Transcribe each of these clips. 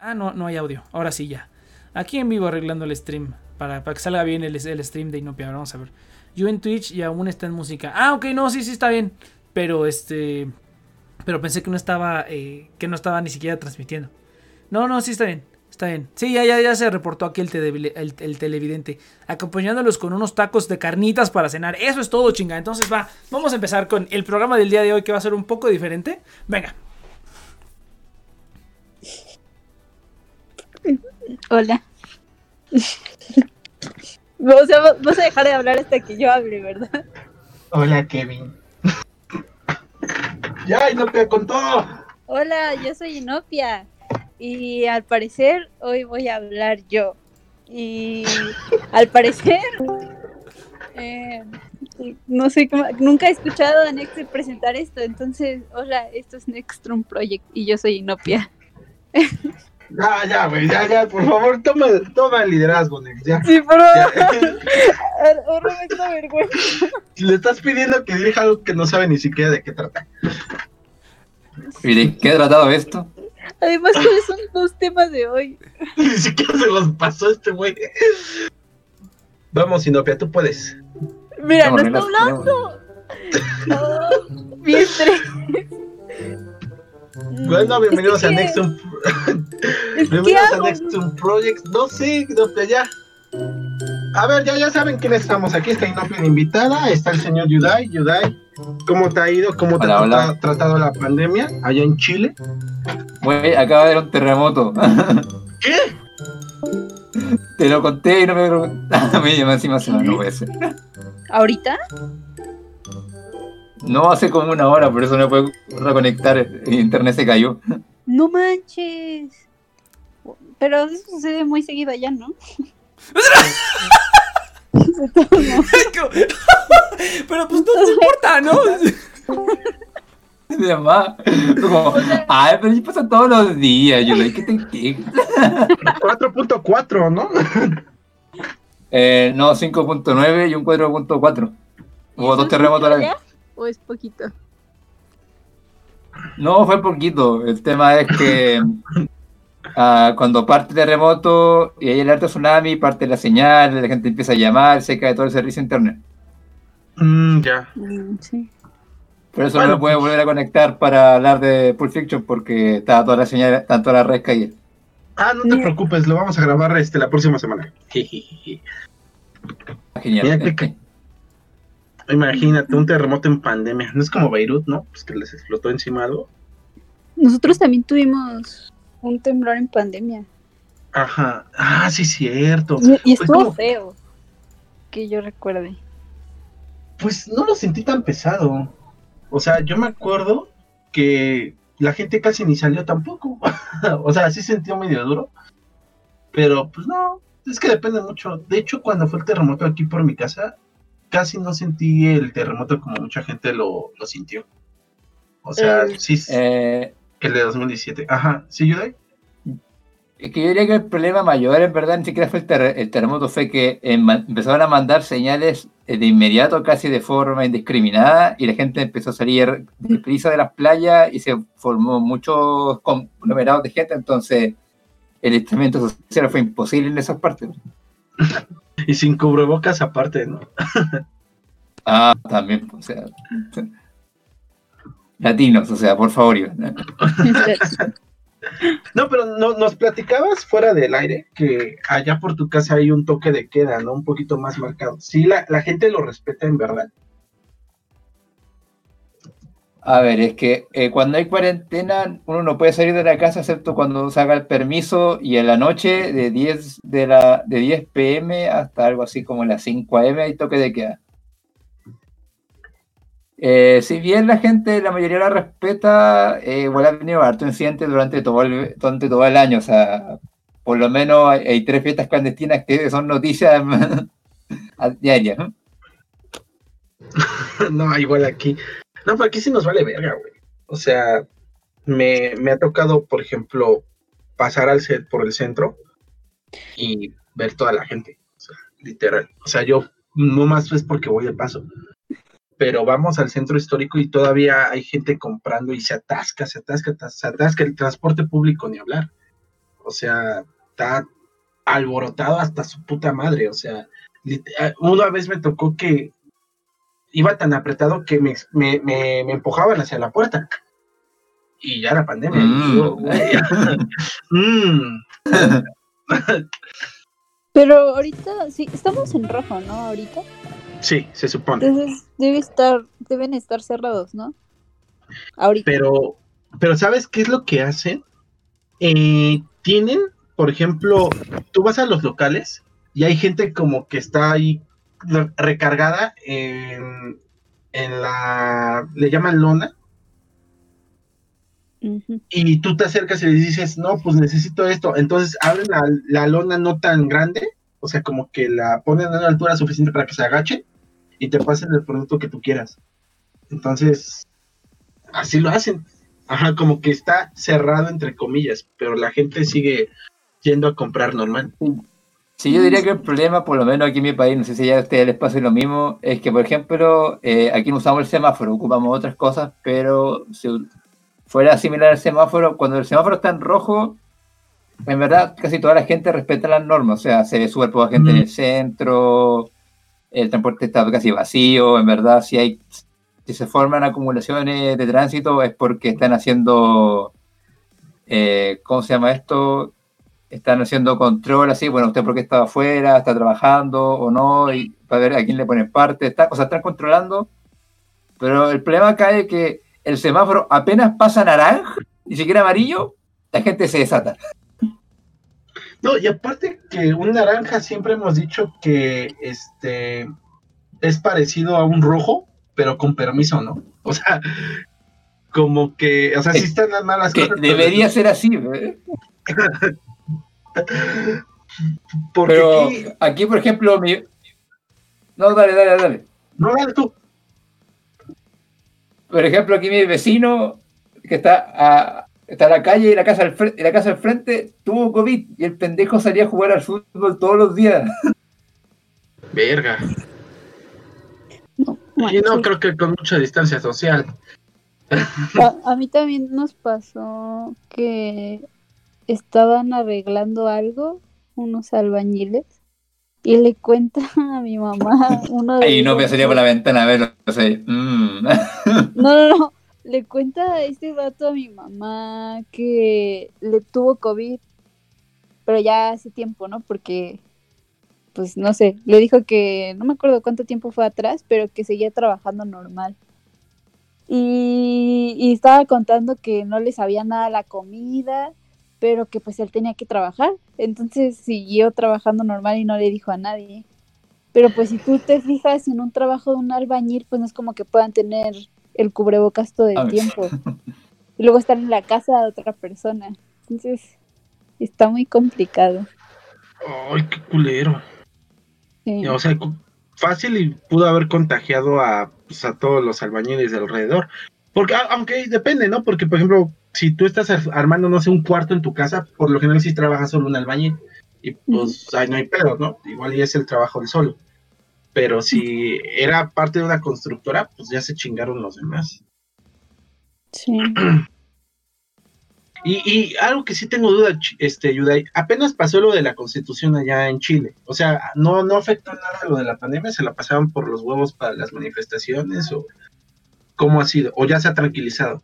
Ah, no, no hay audio. Ahora sí ya. Aquí en vivo arreglando el stream. Para, que salga bien el, el stream de Inopia. Vamos a ver. Yo en Twitch y aún está en música. Ah, ok, no, sí, sí está bien. Pero este. Pero pensé que no estaba. Eh, que no estaba ni siquiera transmitiendo. No, no, sí está bien. Está bien. Sí, ya, ya, ya se reportó aquí el, el, televidente. Acompañándolos con unos tacos de carnitas para cenar. Eso es todo, chinga. Entonces va, vamos a empezar con el programa del día de hoy que va a ser un poco diferente. Venga. Hola. o sea, vas a dejar de hablar hasta que yo hable, ¿verdad? Hola, Kevin. ya, Inopia con todo. Hola, yo soy Inopia. Y al parecer, hoy voy a hablar yo. Y al parecer, eh, no sé cómo, nunca he escuchado a Next presentar esto. Entonces, hola, esto es Nextrum Project y yo soy Inopia. Ya, ya, güey, ya, ya, por favor, toma, toma el liderazgo, Nex, ya. Sí, me da vergüenza. Le estás pidiendo que dirija algo que no sabe ni siquiera de qué trata. ¿Y de qué ha tratado esto? Además, ¿cuáles son los temas de hoy? Ni siquiera se los pasó este güey. Vamos, Sinopia, tú puedes. Mira, no está hablando. Oh, bien Bueno, bienvenidos a Nextum. bienvenidos a Nextum Project. No sé, Sinopia, ya. A ver, ya, ya saben quiénes estamos aquí. Está Inopia invitada. Está el señor Yudai. Yudai, ¿cómo te ha ido? ¿Cómo te ha tratado la pandemia allá en Chile? Güey, acaba de haber un terremoto. ¿Qué? Te lo conté y no me A mí encima se no puede ser. ¿Ahorita? No, hace como una hora, por eso no puedo reconectar. internet se cayó. No manches. Pero eso sucede muy seguido allá, ¿no? Pero pues no te importa, ¿no? Mi mamá, como, ay, pero ya pasa todos los días. Yo le que te 4.4, ¿no? Eh, no, 5.9 y un 4.4. Hubo dos terremotos a la vez. ¿O es poquito? No, fue poquito. El tema es que ah, cuando parte el terremoto y hay el alto tsunami, parte la señal, la gente empieza a llamar, se cae todo el servicio internet. Mm, ya. Mm, sí. Por eso no me puede volver a conectar para hablar de Pulp Fiction porque está toda la señal, tanto la red caída. Ah, no te preocupes, lo vamos a grabar este la próxima semana. Genial. Imagínate un terremoto en pandemia. No es como Beirut, ¿no? Pues que les explotó encima algo. Nosotros también tuvimos un temblor en pandemia. Ajá. Ah, sí, cierto. Y, estuvo feo. Que yo recuerde. Pues no lo sentí tan pesado. O sea, yo me acuerdo que la gente casi ni salió tampoco. o sea, sí sintió medio duro. Pero pues no, es que depende mucho. De hecho, cuando fue el terremoto aquí por mi casa, casi no sentí el terremoto como mucha gente lo, sintió. O sea, eh, sí, eh, el de 2017. Ajá, ¿sí, Yudai? Es que yo diría que el problema mayor, en verdad, ni siquiera fue el, terremoto, fue que empezaron a mandar señales eh, de inmediato, casi de forma indiscriminada, y la gente empezó a salir deprisa de las playas y se formó muchos conglomerados de gente, entonces el instrumento social fue imposible en esas partes. Y sin cubrebocas aparte, ¿no? ah, también, o sea. Latinos, o sea, por favor. No, pero no, nos platicabas fuera del aire que allá por tu casa hay un toque de queda, ¿no? Un poquito más marcado. Sí, la, gente lo respeta en verdad. A ver, es que eh, cuando hay cuarentena uno no puede salir de la casa excepto cuando se haga el permiso y en la noche de 10, de la, de 10 pm hasta algo así como las 5 am hay toque de queda. Eh, si bien la gente, la mayoría la respeta, eh, igual ha venido harto incidente durante todo, el, durante todo el año. O sea, por lo menos hay, tres fiestas clandestinas que son noticias diarias. ¿no? no, igual aquí. No, pero aquí sí nos vale verga, güey. O sea, me, me ha tocado, por ejemplo, pasar al set por el centro y ver toda la gente. O sea, literal. O sea, yo no más es porque voy de paso pero vamos al centro histórico y todavía hay gente comprando y se atasca, se atasca, se atasca el transporte público ni hablar. O sea, está alborotado hasta su puta madre. O sea, ah, una vez me tocó que iba tan apretado que me, me, me- me empujaban hacia la puerta. Y ya la pandemia. Mm. yo, mm. Pero ahorita, sí, estamos en rojo, ¿no? Ahorita. Sí, se supone. Entonces debe estar, deben estar cerrados, ¿no? Ahorita. Pero, pero ¿sabes qué es lo que hacen? Eh, tienen, por ejemplo, tú vas a los locales y hay gente como que está ahí recargada en, en la, le llaman lona, y tú te acercas y le dices, no, pues necesito esto. Entonces abren la, la lona no tan grande, o sea, como que la ponen a una altura suficiente para que se agache y te pasen el producto que tú quieras. Entonces, así lo hacen. Ajá, como que está cerrado entre comillas, pero la gente sigue yendo a comprar normal. Sí, yo diría que el problema, por lo menos aquí en mi país, no sé si ya a ustedes les pasa lo mismo, es que, por ejemplo, eh, aquí no usamos el semáforo, ocupamos otras cosas, pero si fuera similar al semáforo, cuando el semáforo está en rojo, en verdad casi toda la gente respeta las normas, o sea, se ve súper poca gente en el centro, el transporte está casi vacío, en verdad, si hay, si se forman acumulaciones de tránsito es porque están haciendo, eh, ¿cómo se llama esto? Están haciendo control así, bueno, usted porque está afuera, está trabajando o no, y para ver a quién le ponen parte, está, o sea, están controlando, pero el problema acá es que el semáforo apenas pasa naranja, ni siquiera amarillo, la gente se desata. No, y aparte que un naranja siempre hemos dicho que este es parecido a un rojo, pero con permiso, ¿no? O sea, como que, o sea, sí están las malas Que cosas. pero- debería ser así, ¿eh? Porque pero aquí, aquí, por ejemplo, mi... No, dale, dale, dale. no, dale tú. Por ejemplo, aquí mi vecino, que está a, está en la calle y la casa al frente, la casa al frente tuvo COVID y el pendejo salía a jugar al fútbol todos los días. Verga. No, Y no creo que con mucha distancia social. A, a mí también nos pasó que estaban arreglando algo, unos albañiles, y le cuenta a mi mamá uno de Ahí no me salía por la ventana a verlo. sea, mm. No, no, no. Le cuenta a este vato a mi mamá que le tuvo COVID, pero ya hace tiempo, ¿no? Porque, pues no sé, le dijo que no me acuerdo cuánto tiempo fue atrás, pero que seguía trabajando normal. Y, y estaba contando que no le sabía nada la comida, pero que pues él tenía que trabajar. Entonces siguió trabajando normal y no le dijo a nadie. Pero pues si tú te fijas en un trabajo de un albañil, pues no es como que puedan tener el cubrebocas todo el tiempo. Y luego estar en la casa de otra persona. Entonces, está muy complicado. Ay, qué culero. Sí. O sea, fácil y pudo haber contagiado a, pues, a todos los albañiles de alrededor. Porque, aunque depende, ¿no? Porque, por ejemplo, si tú estás ar- armando, no sé, un cuarto en tu casa, por lo general sí trabaja solo un albañil. Y pues ahí no hay pedo, ¿no? Igual ya es el trabajo del solo. Pero si era parte de una constructora, pues ya se chingaron los demás. Sí. Y, y algo que sí tengo duda, este, Yudai, apenas pasó lo de la constitución allá en Chile. O sea, no, no afectó nada lo de la pandemia, se la pasaban por los huevos para las manifestaciones o cómo ha sido, o ya se ha tranquilizado.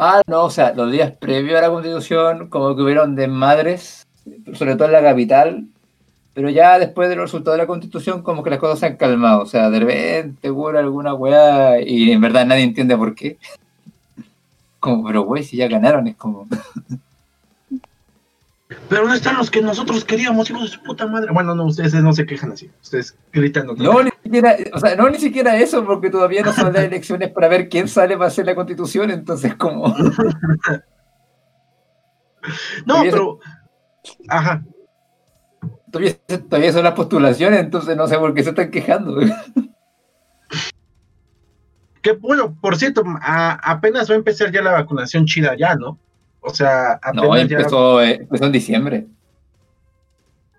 Ah, no, o sea, los días previos a la constitución, como que hubieron desmadres, sobre todo en la capital, pero ya después de los resultados de la constitución, como que las cosas se han calmado. O sea, de repente hubo alguna weá y en verdad nadie entiende por qué. Como, pero güey, si ya ganaron, es como. Pero ¿dónde están los que nosotros queríamos, hijos de su puta madre? Bueno, no, ustedes no se quejan así, ustedes gritan. No, ni siquiera, o sea, no ni siquiera eso, porque todavía no son las elecciones para ver quién sale para hacer la constitución, entonces como. no, pero... Ajá. Todavía, todavía son las postulaciones, entonces no sé por qué se están quejando. Que bueno, por cierto, a- apenas va a empezar ya la vacunación chida ya, ¿no? O sea, apenas No, ya... empezó, eh, empezó en diciembre.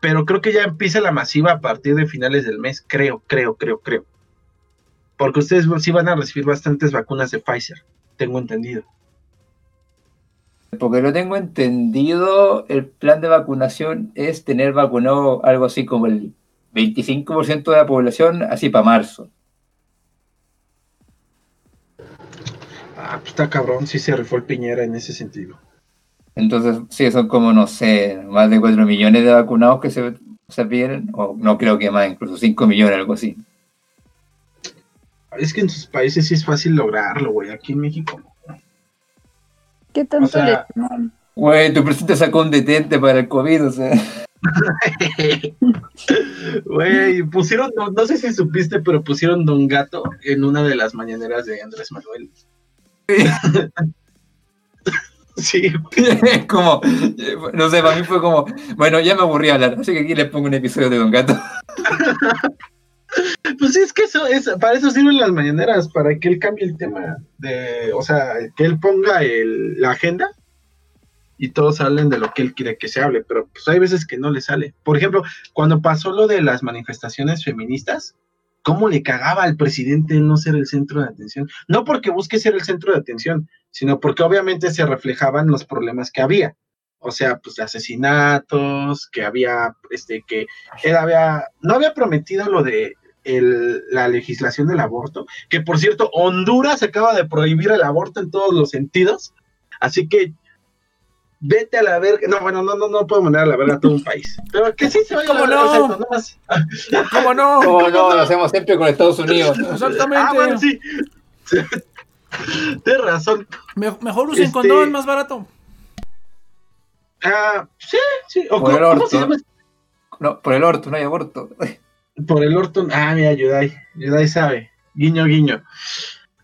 pero creo que ya empieza la masiva a partir de finales del mes, creo, creo, creo, creo. Porque ustedes sí van a recibir bastantes vacunas de Pfizer, tengo entendido. Porque lo tengo entendido, el plan de vacunación es tener vacunado algo así como el 25% de la población, así para marzo. Ah, pues está cabrón, sí se rifó el Piñera en ese sentido. Entonces, sí, son como, no sé, más de 4 millones de vacunados que se, se piden, o no creo que más, incluso 5 millones, algo así. Es que en sus países sí es fácil lograrlo, güey. Aquí en México no. ¿Qué tanto O sea-? Güey, tu presidente sacó un detente para el COVID, o sea. Güey, pusieron, no, no sé si supiste, pero pusieron Don Gato en una de las mañaneras de Andrés Manuel. Sí, como, no sé, para mí fue como, bueno, ya me aburrí hablar, así que aquí les pongo un episodio de Don Gato. pues sí, es que eso es, para eso sirven las mañaneras, para que él cambie el tema de, o sea, que él ponga la agenda y todos hablen de lo que él quiere que se hable, pero pues hay veces que no le sale. Por ejemplo, cuando pasó lo de las manifestaciones feministas, ¿cómo le cagaba al presidente no ser el centro de atención? No porque busque ser el centro de atención, sino porque obviamente se reflejaban los problemas que había. O sea, pues asesinatos, que había, este, que él había, no había prometido lo de la legislación del aborto, que por cierto, Honduras acaba de prohibir el aborto en todos los sentidos, así que vete a la verga, no, bueno, no, no, no puedo mandar a la verga a todo un país, pero que sí se vaya a la ¿Cómo verga, no? ¿Cómo no? No, no, lo hacemos siempre con Estados Unidos. Exactamente. Ah, bueno, sí. Tienes razón. Me- mejor usen Este- condón, más barato. Ah, sí, sí. O Por ¿cómo, el cómo orto. se llama? No, por el orto, no hay aborto. Por el Orton. Ah, mira, Yudai. Yudai sabe. Guiño, guiño.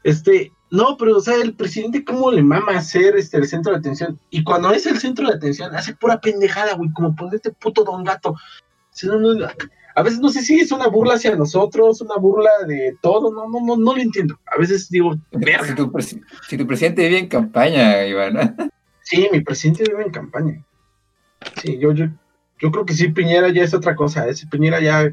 Este, no, pero, o sea, el presidente, ¿cómo le mama ser este, el centro de atención? Y cuando es el centro de atención, hace pura pendejada, güey, como ponerte puto don gato. Si no, no, a veces no sé si es una burla hacia nosotros, una burla de todo, no, no, no, no lo entiendo. A veces digo, Si verga. tu, presi- si tu presidente vive en campaña, Iván. Sí, mi presidente vive en campaña. Sí, yo, yo, yo creo que sí, Piñera ya es otra cosa. Ese Piñera ya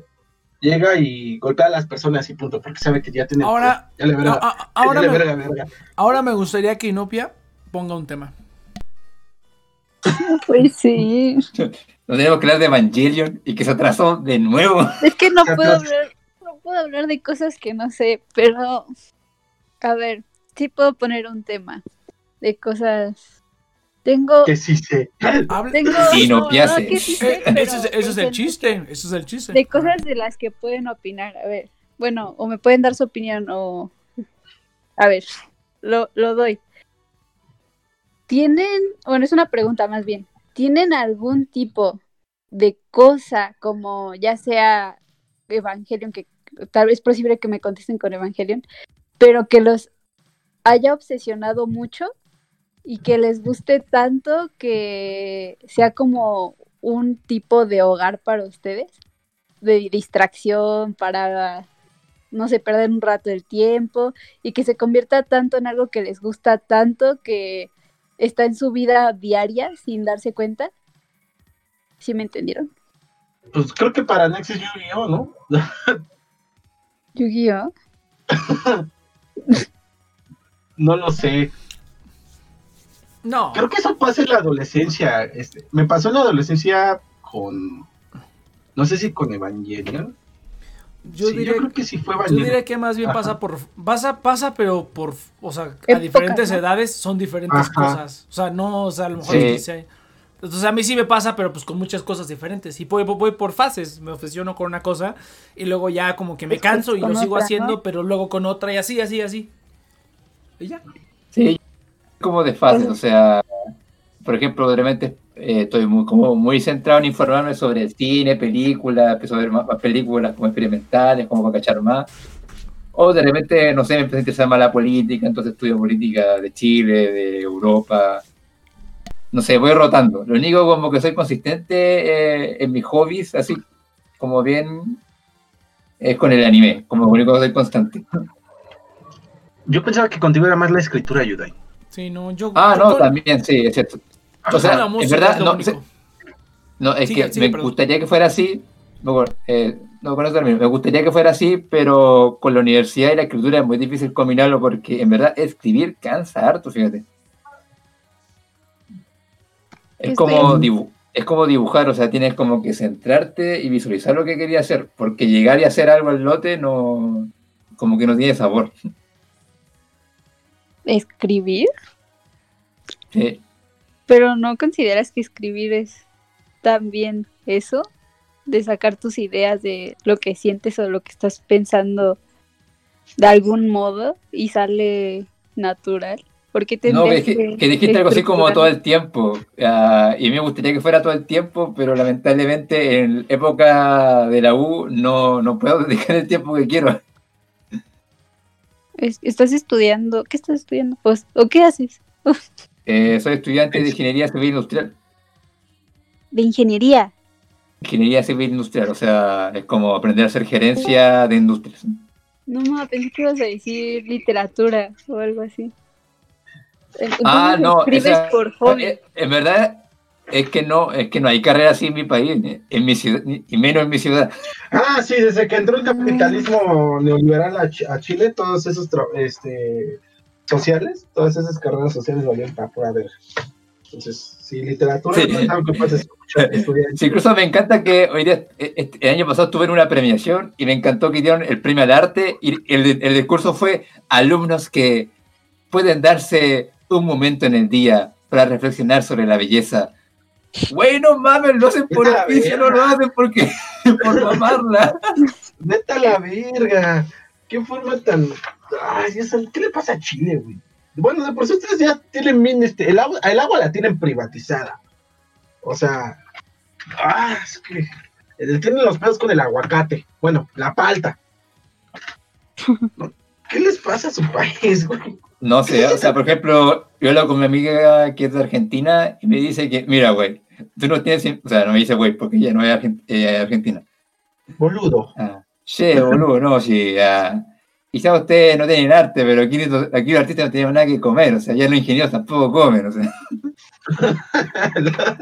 llega y golpea a las personas y punto, porque sabe que ya tiene. Ahora, ya le verga, a- a- ahora, ya le me, verga, ahora me gustaría que Inopia ponga un tema. Pues sí. Nos tenemos que hablar de Evangelion y que se atrasó de nuevo. Es que no puedo hablar, no puedo hablar de cosas que no sé, pero a ver, sí puedo poner un tema de cosas. Tengo, Que sí sé. Hable- tengo, Sí, no piase. que sí sé, Eh, pero ese, es, ese es el chiste. Ese es el chiste. De cosas de las que pueden opinar. A ver, bueno, o me pueden dar su opinión o... A ver, lo, lo doy. ¿Tienen, bueno, es una pregunta más bien, ¿tienen algún tipo de cosa como ya sea Evangelion, que tal vez es posible que me contesten con Evangelion, pero que los haya obsesionado mucho y que les guste tanto que sea como un tipo de hogar para ustedes? de distracción para, no sé, perder un rato del tiempo y que se convierta tanto en algo que les gusta tanto que está en su vida diaria sin darse cuenta. ¿Sí me entendieron? Pues creo que para Nex es Yu-Gi-Oh, ¿no? Yu-Gi-Oh. No lo sé. No. Creo que eso pasa en la adolescencia. Este, me pasó en la adolescencia con. No sé si con Evangelion. Yo Sí, diría yo creo que sí fue Yo Evangelion. diría que más bien Ajá. pasa por. Pasa, pasa, pero por. O sea, a diferentes ¿no? edades son diferentes Ajá. cosas. O sea, no, o sea, a lo mejor. Sí. sea- Entonces a mí sí me pasa, pero pues con muchas cosas diferentes. Y voy, voy por fases. Me obsesiono con una cosa y luego ya como que me canso y lo sigo otra, haciendo, ¿no? pero luego con otra y así, así, así. Y ya. Como de fases, o sea, por ejemplo, de repente eh, estoy muy, como muy centrado en informarme sobre el cine, películas, empiezo a ver más, más películas como experimentales, como para cachar más. O de repente, no sé, me empieza a interesar más la política, entonces estudio política de Chile, de Europa. No sé, voy rotando. Lo único como que soy consistente eh, en mis hobbies, así como bien, es con el anime, como lo único que soy constante. Yo pensaba que contigo era más la escritura, Yudai. Sí, no, yo. Ah, yo no, también, sí, es cierto. O sea, verdad, es lo no, se- No, es Sigue, que sigue, me perdón. gustaría que fuera así. No, con- eh, no, con eso termino. Me gustaría que fuera así, pero con la universidad y la escritura es muy difícil combinarlo porque en verdad escribir cansa harto, fíjate. Es como, dibu- es como dibujar, o sea, tienes como que centrarte y visualizar lo que querías hacer, porque llegar y hacer algo al lote no, como que no tiene sabor. Escribir, Sí. pero no consideras que escribir es también eso, de sacar tus ideas de lo que sientes o lo que estás pensando de algún modo y sale natural. Porque No, que, que dijiste algo así como todo el tiempo, ah, y a mí me gustaría que fuera todo el tiempo, pero lamentablemente en época de la U no, no puedo dedicar el tiempo que quiero. Es- ¿Estás estudiando? ¿Qué estás estudiando? Pues, ¿O qué haces? Eh, soy estudiante de Ingeniería Civil Industrial. De ingeniería. Ingeniería Civil Industrial, o sea, es como aprender a hacer gerencia de industrias. No, ma, pensé que ibas a decir literatura o algo así. Entonces, Ah, no, escribes esa- por hobby. Eh, En verdad es que no, es que no hay carrera así en mi país, eh, en mi ciudad, y menos en mi ciudad. Ah, sí, desde que entró el capitalismo neoliberal a, Ch- a Chile, todos esos este, sociales, todas esas carreras sociales valían para pura ver. Entonces, sí, literatura Sí. no que estudiar. Sí, incluso me encanta que hoy día, eh, este- el año pasado estuve en una premiación y me encantó que dieron el premio al arte y el, el discurso fue alumnos que pueden darse un momento en el día para reflexionar sobre la belleza. Bueno, mames, lo hacen por oficio, no lo hacen porque por mamarla. Vete a la verga. ¿Qué forma tan. Ay, ¿qué le pasa a Chile, güey? Bueno, de por sí ustedes ya tienen bien, este, el agua, el agua la tienen privatizada. O sea, ah, es que tienen los pedos con el aguacate. Bueno, la palta. ¿Qué les pasa a su país, güey? No sé, o sea, por ejemplo, yo hablo con mi amiga que es de Argentina y me dice que, mira, güey, tú no tienes, o sea, no me dice güey, porque ella no es eh, argentina. Boludo. Ah, che, boludo, no, sí, ah, quizá ustedes no tienen arte, pero aquí, los- aquí los artistas no tienen nada que comer, o sea, ya los ingenieros tampoco comen, o sea.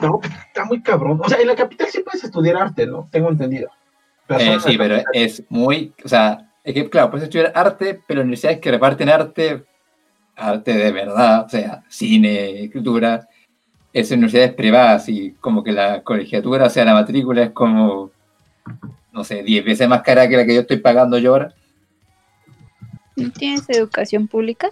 No, está muy cabrón. O sea, en la capital sí puedes estudiar arte, ¿no? Tengo entendido. Eh, sí, pero es muy, o sea, es que, claro, puedes estudiar arte, pero universidades que reparten arte, arte de verdad, o sea, cine, escritura, es universidades privadas y como que la colegiatura, o sea, la matrícula es como, no sé, 10 veces más cara que la que yo estoy pagando yo ahora. ¿No tienes educación pública?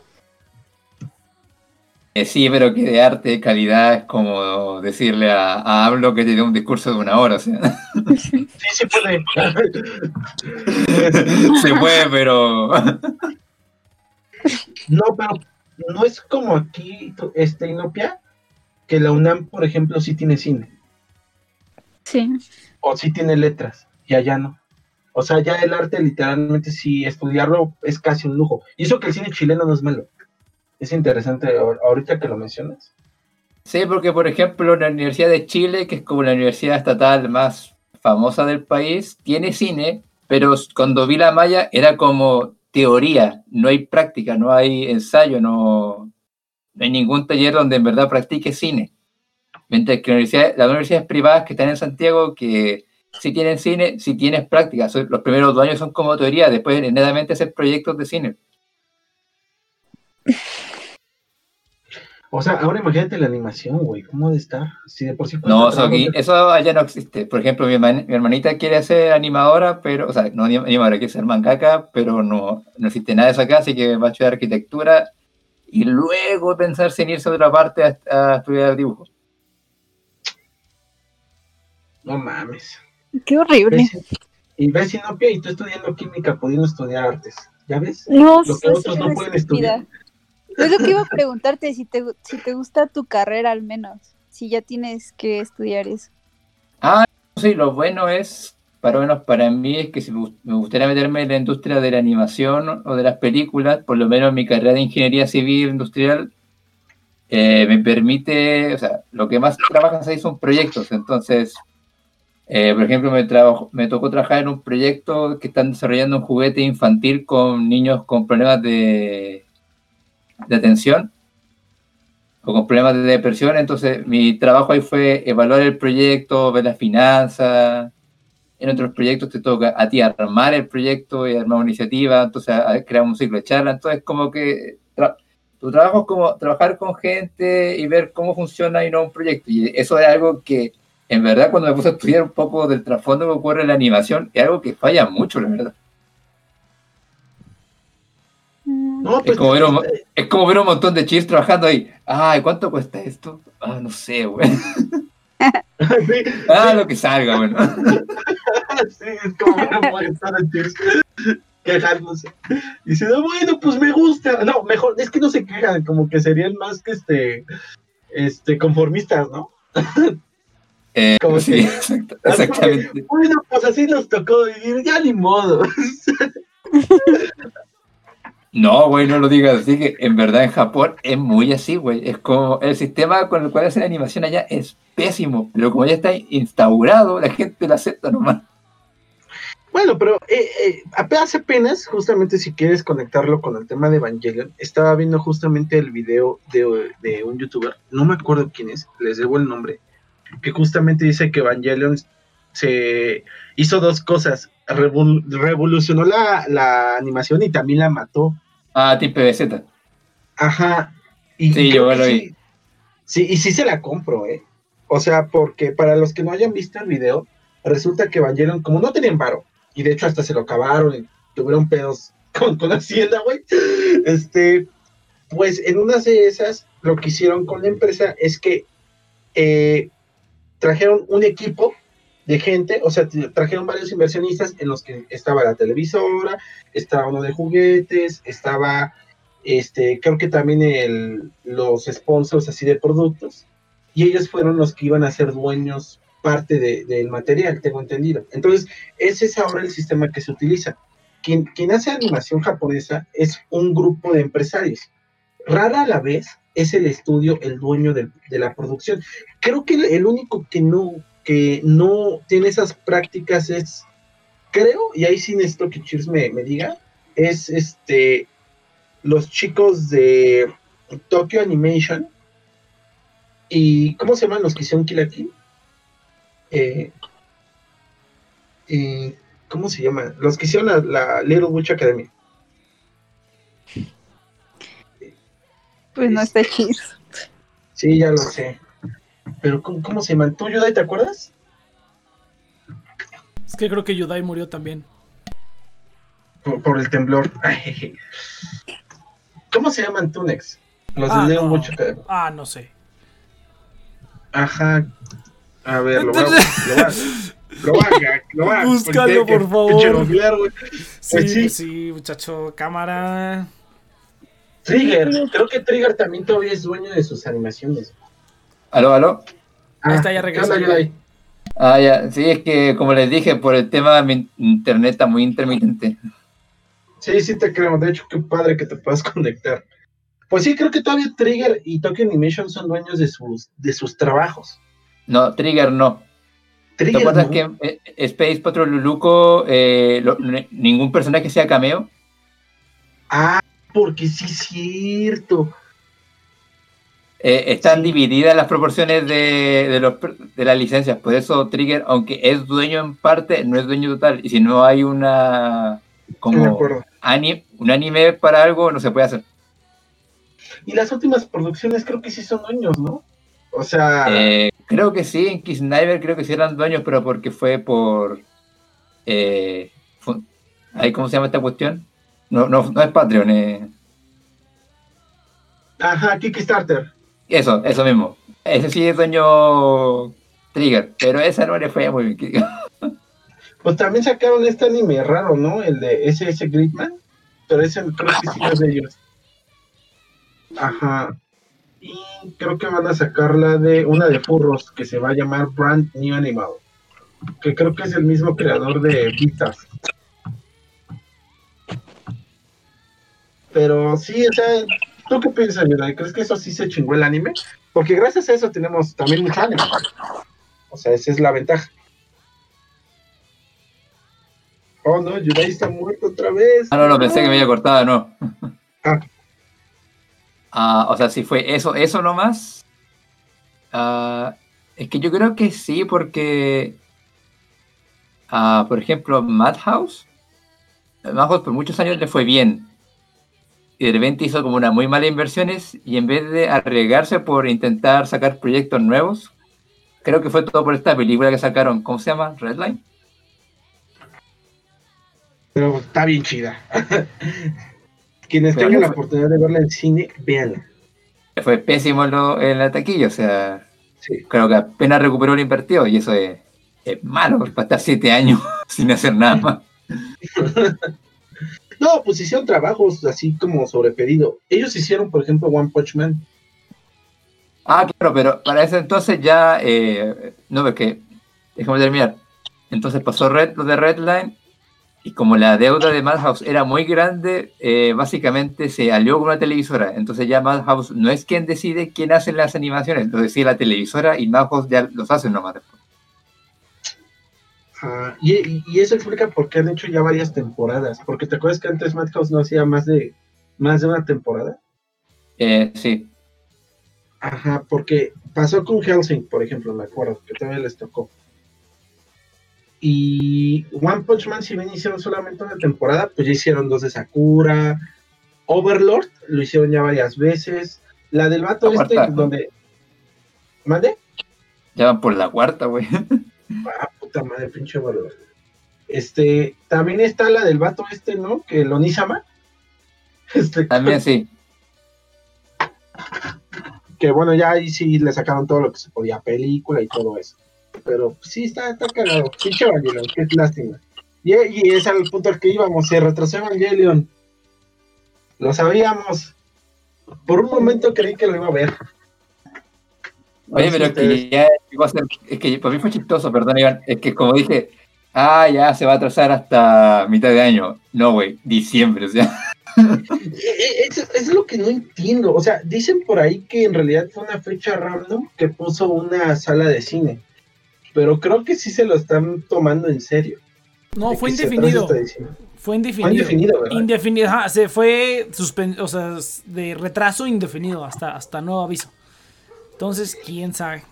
Eh, sí, pero que de arte de calidad es como decirle a, a Hablo que te dé un discurso de una hora, o sea, Sí, sí puede. se puede, pero... No, pero no es como aquí, este, Inopia, que la UNAM, por ejemplo, sí tiene cine, Sí. o sí tiene letras, y allá no. O sea, ya el arte literalmente sí, estudiarlo es casi un lujo. Y eso que el cine chileno no es malo. Es interesante ahor- ahorita que lo mencionas. Sí, porque por ejemplo la Universidad de Chile, que es como la universidad estatal más famosa del país, tiene cine, pero cuando vi la malla era como teoría, no hay práctica, no hay ensayo, no, no hay ningún taller donde en verdad practique cine. Mientras que la universidad- las universidades privadas que están en Santiago, que sí tienen cine, sí tienes práctica. Los primeros dos años son como teoría, después netamente hacer proyectos de cine. O sea, ahora imagínate la animación, güey, ¿cómo ha de estar? Si de por sí No, eso, aquí- trabajo, eso allá no existe. Por ejemplo, mi, herman- mi hermanita quiere ser animadora, pero, o sea, no anim- animadora, quiere ser mangaka, pero no, no existe nada de eso acá, así que va a estudiar arquitectura y luego pensarse en irse a otra parte a, a estudiar dibujo. No mames. Qué horrible. ¿Ves? Y ves Inopia y tú estudiando química, pudiendo estudiar artes. ¿Ya ves? No, Lo que otros no una pueden estudiar. Es lo que iba a preguntarte, si te, si te gusta tu carrera al menos, si ya tienes que estudiar eso. Sí, lo bueno es, para menos para mí, es que si me gust- me gustaría meterme en la industria de la animación o de las películas, por lo menos mi carrera de ingeniería civil industrial eh, me permite, o sea, lo que más trabajas ahí son proyectos. Entonces, eh, por ejemplo, me, me tocó trabajar en un proyecto que están desarrollando un juguete infantil con niños con problemas de, de atención o con problemas de depresión. Entonces, mi trabajo ahí fue evaluar el proyecto, ver las finanzas. En otros proyectos te toca a ti armar el proyecto y armar una iniciativa, entonces crear un ciclo de charla. Entonces, como que tra- Tu trabajo es como trabajar con gente y ver cómo funciona y no un proyecto. Y eso es algo que, en verdad, cuando me puse a estudiar un poco del trasfondo que ocurre en la animación, es algo que falla mucho, la verdad. No, Es pues, como, ver un, es como ver un montón de chips trabajando ahí. Ay, ¿cuánto cuesta esto? Ah, no sé, güey. sí, Ah, lo que salga, bueno. sí, es como una molestar a Cheers quejándose. Diciendo, bueno, pues me gusta. No, mejor, es que no se quejan, como que serían más que este, este, conformistas, ¿no? Eh, Como sí, que- exactamente. Bueno, pues así nos tocó vivir, ya ni modo. No, güey, no lo digas así, que en verdad en Japón es muy así, güey. Es como el sistema con el cual hacen animación allá es pésimo, pero como ya está instaurado, la gente lo acepta nomás. Bueno, pero eh, eh, apenas, justamente si quieres conectarlo con el tema de Evangelion, estaba viendo justamente el video de, de un youtuber, no me acuerdo quién es, les debo el nombre, que justamente dice que Evangelion se hizo dos cosas, revol- revolucionó la, la animación y también la mató. Ah, Team PBZ. Ajá. Y, Sí, yo lo sí, sí, y sí se la compro, ¿eh? O sea, porque para los que no hayan visto el video, resulta que Evangelion, como no tenían varo, y de hecho hasta se lo acabaron y tuvieron pedos con, con Hacienda, güey, este, pues en una de esas, lo que hicieron con la empresa es que eh, trajeron un equipo de gente, o sea, trajeron varios inversionistas en los que estaba la televisora, estaba uno de juguetes, estaba este, creo que también el, los sponsors así de productos, y ellos fueron los que iban a ser dueños parte de- del material, tengo entendido. Entonces, ese es ahora el sistema que se utiliza. Quien, quien hace animación japonesa es un grupo de empresarios. Rara a la vez es el estudio el dueño del- de, la producción. Creo que el, el único que no, que no tiene esas prácticas es, creo, y ahí sí necesito que Cheers me, me diga, es este los chicos de Tokyo Animation y ¿cómo se llaman los que hicieron Kill la Kill? Eh, eh, ¿Cómo se llama? Los que hicieron la, la Little Witch Academy. Pues no está chido. Sí, ya lo sé. Pero ¿cómo, cómo se llaman? ¿Tú, Yudai, te acuerdas? Es que creo que Yudai murió también. Por, por el temblor. ¿Cómo se llaman Tunex? Los Ah, no. Witch Academy. Ah, no sé. Ajá. A ver, lo. Lo voy a lo voy a- lo voy a- Búscalo, por favor. Sí, Pues sí. sí, muchacho, cámara. Trigger, creo que Trigger también todavía es dueño de sus animaciones. ¿Aló, aló? Ahí está, ya ¿qué regresó. Ah, ya. Sí, es que como les dije, por el tema de mi internet está muy intermitente. Sí, sí te creo. De hecho, qué padre que te puedas conectar. Pues sí, creo que todavía Trigger y Tokyo Animation son dueños de sus, de sus trabajos. No, Trigger no. ¿Te acuerdas no. que en eh, Space Patrol Luluco eh, lo- ningún personaje sea cameo? Ah, porque sí es cierto. Eh, están divididas las proporciones de, de, los, de las licencias. Por eso Trigger, aunque es dueño en parte, no es dueño total. Y si no hay una como un anime para algo, no se puede hacer. Y las últimas producciones creo que sí son dueños, ¿no? O sea, Eh, creo que sí, en Kisniver creo que sí eran dueños, pero porque fue por... Eh, fu- ahí, ¿Cómo se llama esta cuestión? No, no, no es Patreon. eh. ajá, Kickstarter. Eso, eso mismo. Ese sí es dueño Trigger, pero esa no le fue muy bien. Pues también sacaron este anime raro, ¿no? El de SS Gridman. Pero ese creo que sí es de ellos. Ajá. Y creo que van a sacar la de una de furros que se va a llamar Brand New Animal. Que creo que es el mismo creador de Vita. Pero sí, o sea, ¿tú qué piensas, Yura? ¿Crees que eso sí se chingó el anime? Porque gracias a eso tenemos también mucho anime. O sea, esa es la ventaja. Oh, no, Yudai está muerto otra vez. Ah, no, no, pensé que me había cortado, no. Ah. Ah, o sea, si fue eso, eso nomás. Ah, es que yo creo que sí, porque, ah, por ejemplo, Madhouse, Madhouse por muchos años le fue bien. Y de repente hizo como una muy mala inversiones y en vez de arriesgarse por intentar sacar proyectos nuevos, creo que fue todo por esta película que sacaron, ¿cómo se llama? Redline. Pero está bien chida. Quienes Pero tengan la fue- oportunidad de verla en cine, véanla. Fue pésimo en, lo- en la taquilla, o sea, Sí. creo que apenas recuperó lo invertido y eso es, es malo para estar siete años sin hacer nada más. No, pues hicieron trabajos así como sobre pedido. Ellos hicieron, por ejemplo, One Punch Man. Ah, claro, pero para ese entonces ya, eh, no, es que, déjame terminar. Entonces pasó Red, lo de Redline y como la deuda de Madhouse era muy grande, eh, básicamente se alió con una televisora. Entonces ya Madhouse no es quien decide quién hace las animaciones, lo decide la televisora y Madhouse ya los hace nomás. después. Y, y- y eso explica por qué han hecho ya varias temporadas. Porque te acuerdas que antes Madhouse no hacía más de más de una temporada. Eh, sí, Ajá, porque pasó con Helsing, por ejemplo, me acuerdo, que todavía les tocó. Y One Punch Man, si bien hicieron solamente una temporada, pues ya hicieron dos de Sakura. Overlord lo hicieron ya varias veces. La del vato La este, cuarta. donde. ¿Mande? ya van por la cuarta, güey. Ah, puta madre, pinche Overlord. Este, también está la del vato este, ¿no? Que lo Nisama. Este, También sí. que bueno, ya ahí sí le sacaron todo lo que se podía, película y todo eso. Pero pues, sí, está, está cagado. Pinche Evangelion, qué lástima. Y, y es al punto al que íbamos, se retrasó Evangelion. Lo sabíamos. Por un momento creí que lo iba a ver. Oye, pero es que ya llegó a ser- es que para mí fue chistoso, perdón, Iván, es que como dije, ah, ya se va a atrasar hasta mitad de año. No, güey, diciembre, o sea. Eh, Es, es lo que no entiendo. O sea, dicen por ahí que en realidad fue una fecha random que puso una sala de cine. Pero creo que sí se lo están tomando en serio. No, fue indefinido. esta edición. Fue Fue indefinido. indefinido, ¿verdad? Indefinido, ajá, se fue suspen o sea, de retraso indefinido hasta, hasta nuevo aviso. Entonces, quién sabe.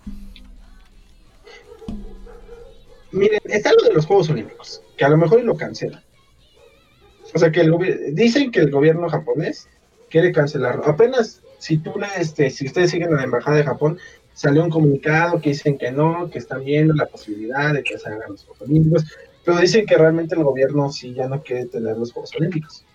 Miren, está lo de los Juegos Olímpicos, que a lo mejor lo cancelan. O sea, que el dicen que el gobierno japonés quiere cancelarlo. Apenas, si tú le- este, si ustedes siguen a la embajada de Japón, salió un comunicado que dicen que no, que están viendo la posibilidad de que se hagan los Juegos Olímpicos, pero dicen que realmente el gobierno sí ya no quiere tener los Juegos Olímpicos.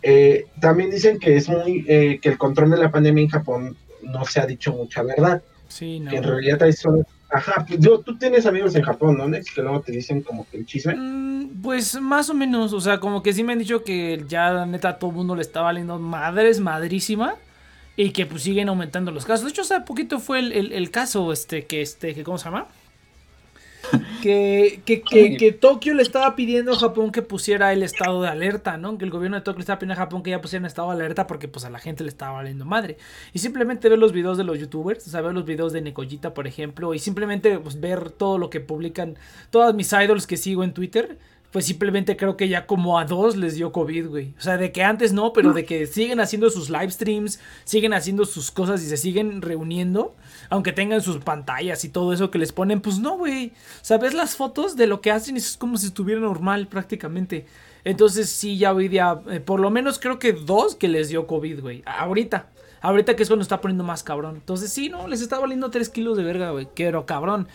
Eh, también dicen que es muy, eh, que el control de la pandemia en Japón no se ha dicho mucha verdad Sí, no. que en realidad hay solo... Ajá, pues, digo, tú tienes amigos en Japón, ¿no, Nex? Que luego te dicen como que el chisme. Mm, Pues más o menos, o sea, como que sí me han dicho que ya neta a todo el mundo le está valiendo madres, madrísima. Y que pues siguen aumentando los casos. De hecho, hace poquito fue el, el- el caso, este, que este, que ¿cómo se llama? Que, que, que, Tokio le estaba pidiendo a Japón que pusiera el estado de alerta, ¿no? Que el gobierno de Tokio le estaba pidiendo a Japón que ya pusiera estado de alerta porque pues a la gente le estaba valiendo madre. Y simplemente ver los videos de los youtubers, o sea, ver los videos de Nekoyita, por ejemplo, y simplemente pues, ver todo lo que publican todas mis idols que sigo en Twitter, pues simplemente creo que ya como a dos les dio COVID, güey. O sea, de que antes no, pero de que siguen haciendo sus live streams, siguen haciendo sus cosas y se siguen reuniendo, aunque tengan sus pantallas y todo eso que les ponen, pues no, güey. O sea, ves las fotos de lo que hacen y es como si estuviera normal prácticamente. Entonces sí, ya hoy día, eh, por lo menos creo que dos que les dio COVID, güey. Ahorita. Ahorita que es cuando está poniendo más cabrón. Entonces sí, no, les está valiendo 3 kilos de verga, güey. Pero cabrón.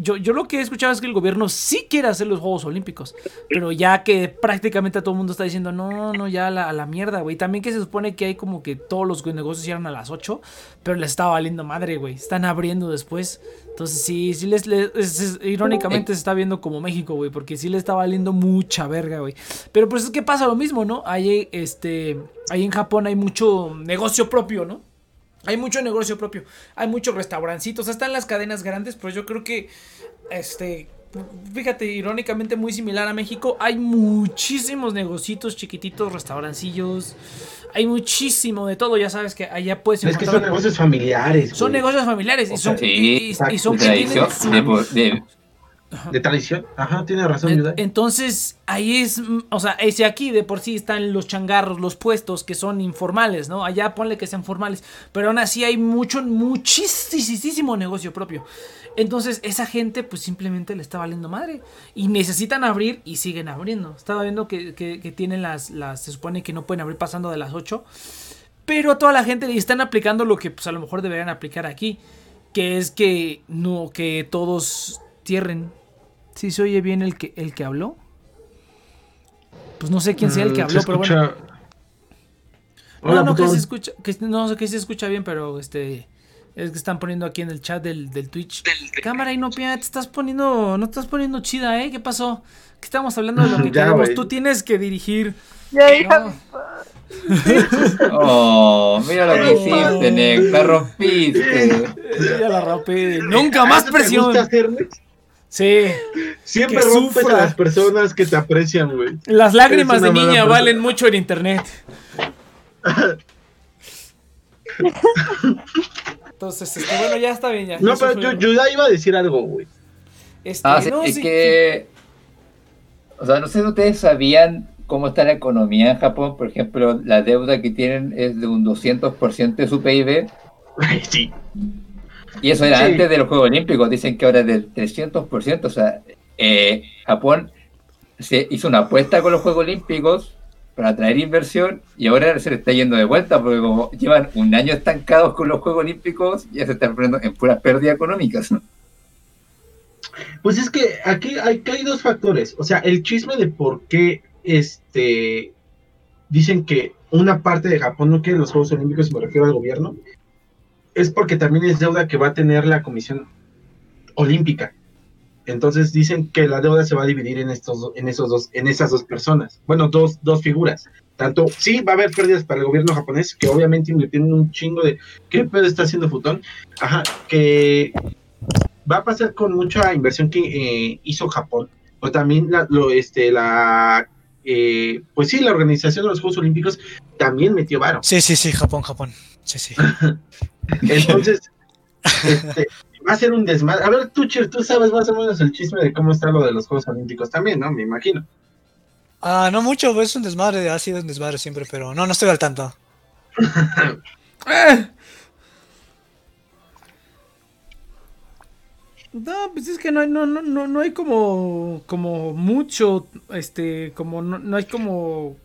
Yo, yo lo que he escuchado es que el gobierno sí quiere hacer los Juegos Olímpicos. Pero ya que prácticamente todo el mundo está diciendo, no, no, ya a la, la mierda, güey. También que se supone que hay como que todos los negocios cierran a las 8. Pero les está valiendo madre, güey. Están abriendo después. Entonces sí, sí les, les- es- es- irónicamente se está viendo como México, güey. Porque sí le está valiendo mucha verga, güey. Pero pues es que pasa lo mismo, ¿no? Ahí, este, ahí en Japón hay mucho negocio propio, ¿no? Hay mucho negocio propio, hay muchos restaurancitos, hasta en las cadenas grandes, pero yo creo que, este, fíjate, irónicamente muy similar a México, hay muchísimos negocios chiquititos, restaurancillos, hay muchísimo de todo, ya sabes que allá puedes Es que son negocios familiares. son güey. negocios familiares y son, Sí, y, y- y son de tradición, su- de- de tradición. Ajá, tiene razón, En-. Entonces, ahí es, mm, o sea, ese aquí de por sí están los changarros, los puestos que son informales, ¿no? Allá ponle que sean formales, pero aún así hay mucho, muchísimo negocio propio. Entonces, esa gente pues simplemente le está valiendo madre y necesitan abrir y siguen abriendo. Estaba viendo que, que- que tienen las, las, se supone que no pueden abrir pasando de las 8, pero a toda la gente le están aplicando lo que pues a lo mejor deberían aplicar aquí, que es que no, que todos cierren. Si se oye bien el que, el que habló. Pues no sé quién sea el que Mm, habló, se pero bueno. escucha- No, Hola, no, que se escucha, que no sé que se escucha bien, pero este es que están poniendo aquí en el chat del, del Twitch. Cámara Inopia, te estás poniendo, no te estás poniendo chida, ¿eh? ¿Qué pasó? Que estamos hablando de lo que Ya, queremos. Tú tienes que dirigir. Ya, hija, No. Oh, mira lo que hiciste, Nick. La rompiste. Ya la rompí. Nunca más ¿Eso te presión. Sí. Siempre sufra. a las personas que te aprecian, güey. Las lágrimas de niña persona. valen mucho en internet. Entonces, este, bueno, ya está bien. Ya, No, Eso pero yo, yo ya iba a decir algo, güey. este, Ah, sí, no, es sí, que. O sea, no sé si ustedes sabían cómo está la economía en Japón. Por ejemplo, la deuda que tienen es de un 200% de su PIB. Ay, sí. Y eso era Sí. antes de los Juegos Olímpicos. Dicen que ahora es del 300%. O sea, eh, Japón se hizo una apuesta con los Juegos Olímpicos para atraer inversión y ahora se le está yendo de vuelta porque como llevan un año estancados con los Juegos Olímpicos, ya se están poniendo en puras pérdidas económicas. ¿no? Pues es que aquí hay, que hay dos factores. O sea, el chisme de por qué este dicen que una parte de Japón no quiere los Juegos Olímpicos, me refiero al gobierno, es porque también es deuda que va a tener la Comisión Olímpica. Entonces dicen que la deuda se va a dividir en estos en esos dos, en esas dos personas. Bueno, dos, dos figuras. Tanto, sí, va a haber pérdidas para el gobierno japonés, que obviamente invirtieron un chingo de qué pedo está haciendo Futón. Ajá, que va a pasar con mucha inversión que eh, hizo Japón, o también la, lo, este, la, eh, pues sí, la organización de los Juegos Olímpicos también metió varo. Sí, sí, sí, Japón, Japón. Sí, sí. Entonces, este, va a ser un desmadre. A ver, Tucher, tú sabes más o menos el chisme de cómo está lo de los Juegos Olímpicos también, ¿no? Me imagino. Ah, no mucho, es un desmadre, ha sido un desmadre siempre, pero no, no estoy al tanto. ¡Ah! No, pues es que no hay, no, no, no, no hay como, como mucho, este, como, no, no hay como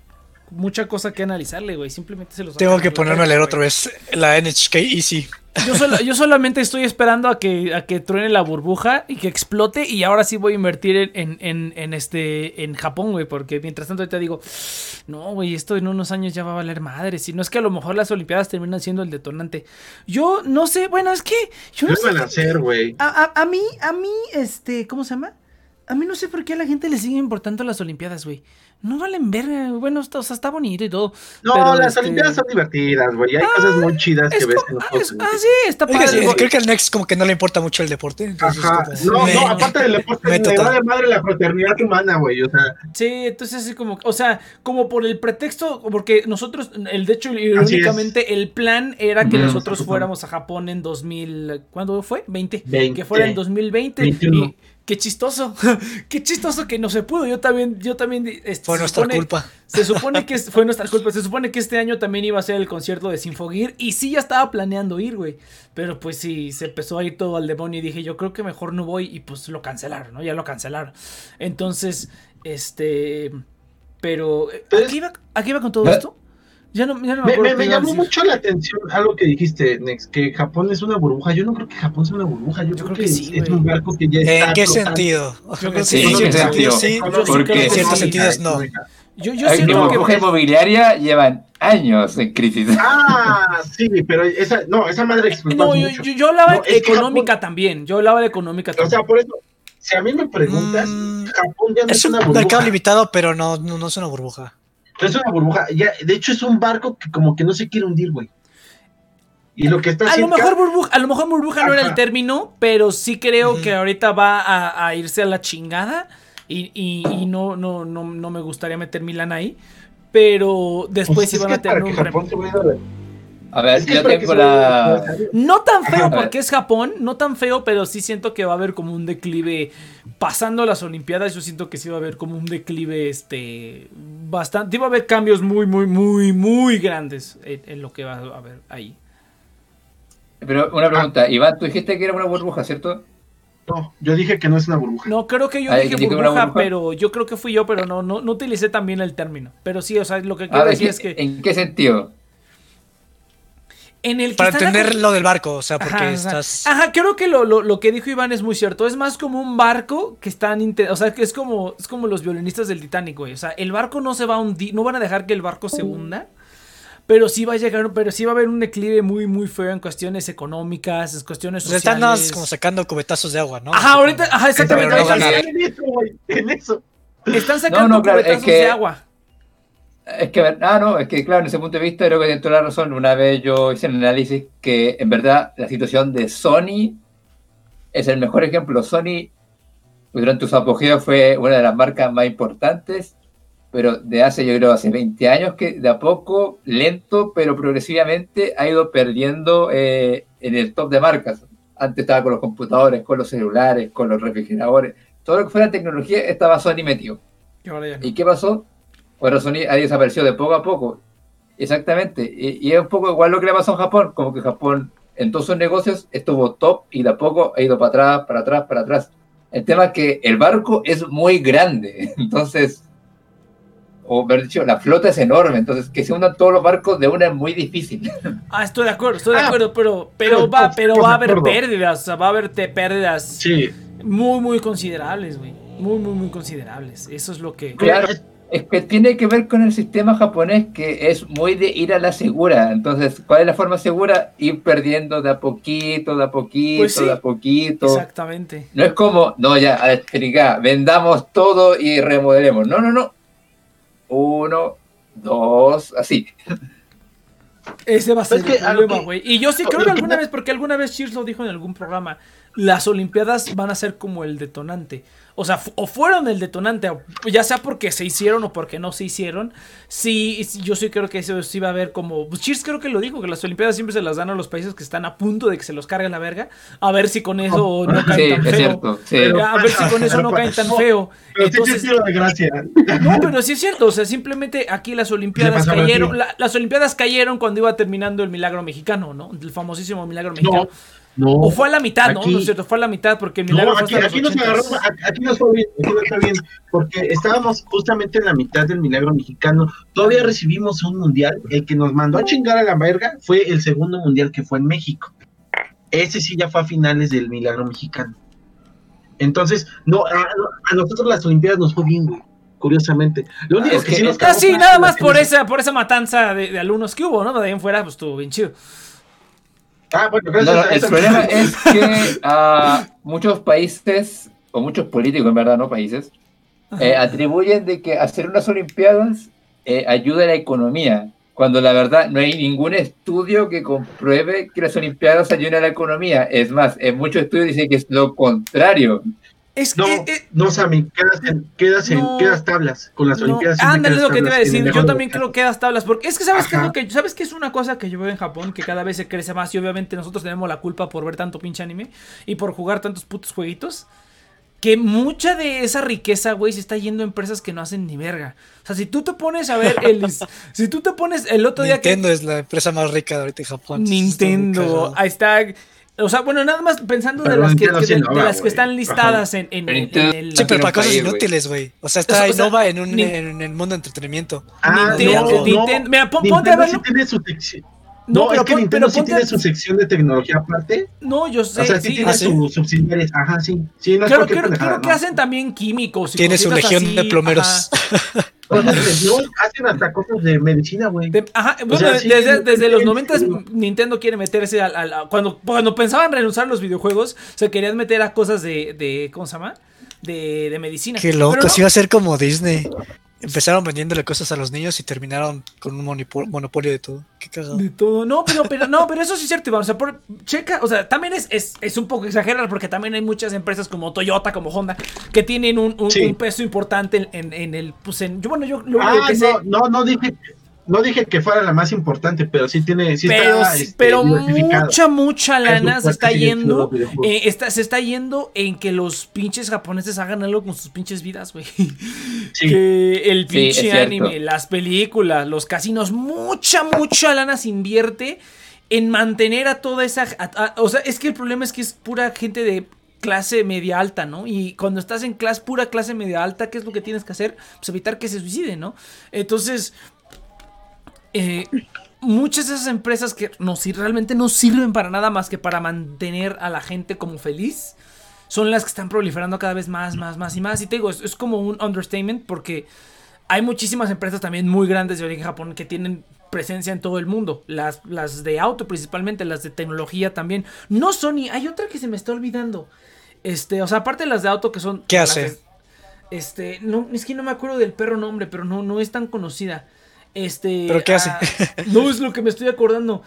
mucha cosa que analizarle, güey, simplemente se los Tengo que ponerme a leer otra vez la NHK Easy. Yo, solo- yo solamente estoy esperando a que, a que truene la burbuja y que explote y ahora sí voy a invertir en, en, en, en este, en Japón, güey, porque mientras tanto ahorita digo, no, güey, esto en unos años ya va a valer madre, si no es que a lo mejor las Olimpiadas terminan siendo el detonante. Yo no sé, bueno, es que yo no ¿Qué van a hacer, güey? a, a- a mí, a mí, este, ¿cómo se llama? A mí no sé por qué a la gente le sigue importando las Olimpiadas, güey. No valen verga, bueno, está, o sea, está bonito y todo. No, pero, las este, Olimpiadas son divertidas, güey. Hay cosas muy chidas que Es ves en los ah, Juegos ah, sí, está Es que padre. sí, creo que al Next como que no le importa mucho el deporte. entonces Ajá, es como- no, me- no, aparte del deporte, me me vale madre la fraternidad humana, güey, o sea, Sí, entonces así como, o sea, como por el pretexto, porque nosotros, el de hecho, irónicamente, el plan era que Ujú. nosotros fuéramos a Japón en 2000, ¿cuándo fue? 20. 20. Que fuera en 2020. 21. Y qué chistoso, qué chistoso que no se pudo. Yo también, yo también. este, Fue nuestra supone- culpa. Se supone que es- fue nuestra culpa. Se supone que este año también iba a ser el concierto de Sinfogir. Y sí, ya estaba planeando ir, güey. Pero pues sí, se empezó a ir todo al demonio. Y dije, yo creo que mejor no voy. Y pues lo cancelaron, ¿no? Ya lo cancelaron. Entonces, este. Pero. ¿A Entonces- qué iba, a qué iba con todo ¿Eh? esto? Ya no, ya no me me, me- llamó decir. mucho la atención algo que dijiste, Nex, que Japón es una burbuja. Yo no creo que Japón sea una burbuja, yo, creo, que, sí, es, es un barco que ya está. ¿En qué flotando. sentido? Yo creo Sí, que ¿en sí, qué yo- sentido? sí, yo Porque- creo que En ciertos sí. sentidos, no. Yo, yo que. burbujas inmobiliarias llevan años en crisis. Ah, sí, pero esa, no, esa madre explotó No, yo, mucho. yo, yo hablaba No, de es que económica también. Yo hablaba de económica O también. sea, por eso, si a mí me preguntas, Mm, Japón ya no es, Es un una burbuja. mercado limitado, pero no, no, no es una burbuja. Es una burbuja. Ya, de hecho, es un barco que como que no se quiere hundir, güey. Y lo que está A lo mejor burbuja, a lo mejor burbuja no era el término, pero sí creo que ahorita va a, a irse a la chingada. Y, y- y no, no, no, no me gustaría meter mi lana ahí. Pero después Pues sí es van que a tener para un que Japón se a ver, Es que yo tengo la. No tan feo porque es Japón, no tan feo, pero sí siento que va a haber como un declive. Pasando las Olimpiadas, yo siento que sí va a haber como un declive, este, bastante. Va a haber cambios muy, muy, muy, muy grandes en, en lo que va a haber ahí. Pero una pregunta, Iván, tú dijiste que era una burbuja, ¿cierto? No, yo dije que no es una burbuja. No, creo que yo Ah, dije ¿dijiste que burbuja, pero yo creo que fui yo, pero no, no, no utilicé también el término. Pero sí, o sea, lo que quiero ver, decir ¿qué- es que ¿en qué sentido? En el que Para entender lo del barco, o sea, porque Ajá, estás. Ajá, creo que lo, lo- lo que dijo Iván es muy cierto. Es más como un barco que están. O sea, que es como, es como los violinistas del Titanic, güey. O sea, el barco no se va a hundir. No van a dejar que el barco se hunda. Pero sí va a llegar. Pero sí va a haber un declive muy, muy feo en cuestiones económicas, en cuestiones sociales. están nada más como sacando cubetazos de agua, ¿no? Ajá, ahorita. Ajá, exactamente. No. En eso, güey, en eso. están sacando No, no, claro, es cubetazos que- de agua. Es que, ah, no, es que claro, en ese punto de vista creo que tiene toda la razón. Una vez yo hice un análisis que en verdad la situación de Sony es el mejor ejemplo. Sony durante su apogeo fue una de las marcas más importantes, pero de hace, yo creo, hace 20 años que de a poco, lento, pero progresivamente ha ido perdiendo eh, en el top de marcas. Antes estaba con los computadores, con los celulares, con los refrigeradores. Todo lo que fuera tecnología estaba Sony metido. ¿Y qué pasó? Ahora Sony ha desaparecido de poco a poco. Exactamente. Y, y es un poco igual lo que le pasó a Japón, como que Japón en todos sus negocios estuvo top y de a poco ha ido para atrás, para atrás, para atrás. El tema es que el barco es muy grande, entonces, o mejor dicho, la flota es enorme, entonces que se hundan todos los barcos de una es muy difícil. Ah, estoy de acuerdo, estoy de Ah, acuerdo, pero, pero pero va, pero va a haber pérdidas, o sea, va a haber te- pérdidas Sí. muy, muy considerables, güey. Muy, muy, muy considerables. Eso es lo que. Claro, es que tiene que ver con el sistema japonés que es muy de ir a la segura. Entonces, ¿cuál es la forma segura? Ir perdiendo de a poquito, de a poquito, Pues sí. de a poquito. Exactamente. No es como, no, ya, a vendamos todo y remodelemos. No, no, no. Uno, dos, así. Ese va a ser Es que problema, güey. Y yo sí lo creo que alguna vez, porque alguna vez Cheers lo dijo en algún programa, las Olimpiadas van a ser como el detonante. O sea, fu- o fueron el detonante, o ya sea porque se hicieron o porque no se hicieron. Sí, sí, yo sí creo que eso sí va a haber como. Pues Cheers creo que lo dijo, que las Olimpiadas siempre se las dan a los países que están a punto de que se los cargue la verga. A ver si con eso no caen Sí, tan es feo. cierto. Sí. Pero- A ver si con eso no caen tan feo. Pero sí Entonces, tiro de gracia. no, pero sí es cierto, o sea, simplemente aquí las Olimpiadas cayeron, la- las Olimpiadas cayeron cuando iba terminando el milagro mexicano, ¿no? El famosísimo milagro mexicano. No, no. o fue a la mitad, ¿no? aquí- No es cierto, fue a la mitad porque el milagro No, aquí, hasta aquí los nos 80s. agarró, aquí nos fue bien, aquí nos fue bien, porque estábamos justamente en la mitad del milagro mexicano. Todavía recibimos un mundial. El que nos mandó a chingar a la verga fue el segundo mundial que fue en México. Ese sí ya fue a finales del milagro mexicano. Entonces, no, a, a nosotros las Olimpiadas nos fue bien, güey. Curiosamente. Lo único Es que, que- sí nos cagó sí, fue nada más por esa, por esa matanza de, de alumnos que hubo, ¿no? De ahí en fuera, pues estuvo bien chido. Ah, bueno, No, gracias no, a el problema es que ah, muchos países, o muchos políticos en verdad, no países, eh, atribuyen de que hacer unas Olimpiadas eh, ayuda a la economía, cuando la verdad no hay ningún estudio que compruebe que las Olimpiadas ayuden a la economía. Es más, en muchos estudios dicen que es lo contrario. Es No, que. eh, no, Sammy, quedas, en, quedas, en, No. quedas tablas con las No, Olimpiadas. ándale, es quedas lo que te iba a decir. Yo también creo que das tablas. Porque es que sabes que, es Ajá. lo que sabes que es una cosa que yo veo en Japón que cada vez se crece más. Y obviamente nosotros tenemos la culpa por ver tanto pinche anime y por jugar tantos putos jueguitos. Que mucha de esa riqueza, güey, se está yendo a empresas que no hacen ni verga. O sea, si tú te pones a ver el. si tú te pones el otro día que. Nintendo es la empresa más rica de ahorita en Japón. Nintendo, ahí está. O sea, bueno, nada más pensando de las que, de, de las que están listadas en, en- en el. Sí, pero para cosas inútiles, güey. O sea, O está sea, innova en, un, ni- en el mundo de entretenimiento. Ah, Nintendo- no, Nintendo- no. mira, pon- ponte a Nintendo sí tiene su sección. No, No, pero es que pon- Nintendo pero sí ponte tiene su sección de tecnología aparte. No, yo sé. o sea, sí, sí, tiene ¿Ah, sí? sus subsidiarias. Ajá, sí. Sí, no es Creo, cualquier creo- pendejada, creo que hacen también químicos. y Tiene su legión así, de plomeros. Cosas no, hacen hasta cosas de medicina, güey. Ajá, bueno, sea, sí, desde, sí, desde sí, los sí, 90 sí. Nintendo quiere meterse al, al- a- cuando, cuando pensaban renunciar a los videojuegos, se querían meter a cosas de, de ¿cómo se llama? De, de medicina. Qué loco, no, sí iba a ser como Disney. Empezaron vendiéndole cosas a los niños y terminaron con un monopolio de todo. Qué cagado. De todo. No, pero, pero, no, pero eso sí es cierto, Iván. O sea, por- checa, o sea, también es, es, es un poco exagerar porque también hay muchas empresas como Toyota, como Honda, que tienen un, un- Sí. un peso importante en, en- en el. Pues en, yo, bueno, yo lo Ah, que sé. no, no, no dije. No dije que fuera la más importante, pero sí tiene, sí pero, está, este, pero mucha, mucha lana se está yendo. eh, está- se está yendo en que los pinches japoneses hagan algo con sus pinches vidas, güey. Sí. Que el pinche cierto. anime, las películas, los casinos, mucha, mucha lana se invierte en mantener a toda esa. a- a- o sea, es que el problema es que es pura gente de clase media alta, ¿no? Y cuando estás en clase, pura clase media alta, ¿qué es lo que tienes que hacer? Pues evitar que se suiciden, ¿no? Entonces, eh, muchas de esas empresas que no, si realmente no sirven para nada más que para mantener a la gente como feliz, son las que están proliferando cada vez más, más, más y más. Y te digo, es, es como un understatement porque hay muchísimas empresas también muy grandes de origen Japón que tienen presencia en todo el mundo. Las, las de auto principalmente, las de tecnología también. No Sony, hay otra que se me está olvidando. Este, o sea, aparte de las de auto que son... ¿Qué hace? este, no, es que no me acuerdo del perro nombre, pero no, no es tan conocida. Este. ¿Pero qué hace? ah, no es lo que me estoy acordando.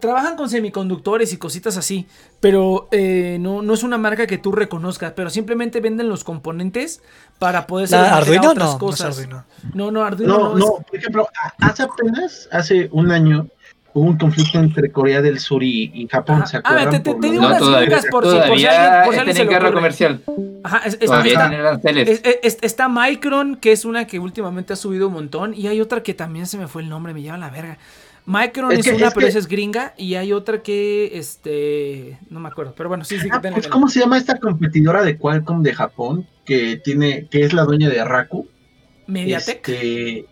Trabajan con semiconductores y cositas así, pero eh, no, no es una marca que tú reconozcas, pero simplemente venden los componentes para poder ¿La meter a Arduino? otras No, no es cosas. Arduino. No, no, Arduino No, no, no, es- por ejemplo, a- hace apenas, hace un año, hubo un conflicto entre Corea del Sur y, y Japón, Ajá. ¿se A acuerdan? ver, te- digo de- unas todavía, gringas por si- por si alguien- por si alguien se comercial. Ajá, es- es- Todavía está- tienen aranceles. Es- es- es- está Micron, que es una que últimamente ha subido un montón. Y hay otra que también se me fue el nombre, me lleva la verga. Micron Es es, que- una, es pero que- esa es gringa. Y hay otra que, este, no me acuerdo. Pero bueno, sí, sí, que Ah, tiene- pues, ¿Cómo se llama esta competidora de Qualcomm de Japón que tiene, que es la dueña de Raku? Mediatek. Este,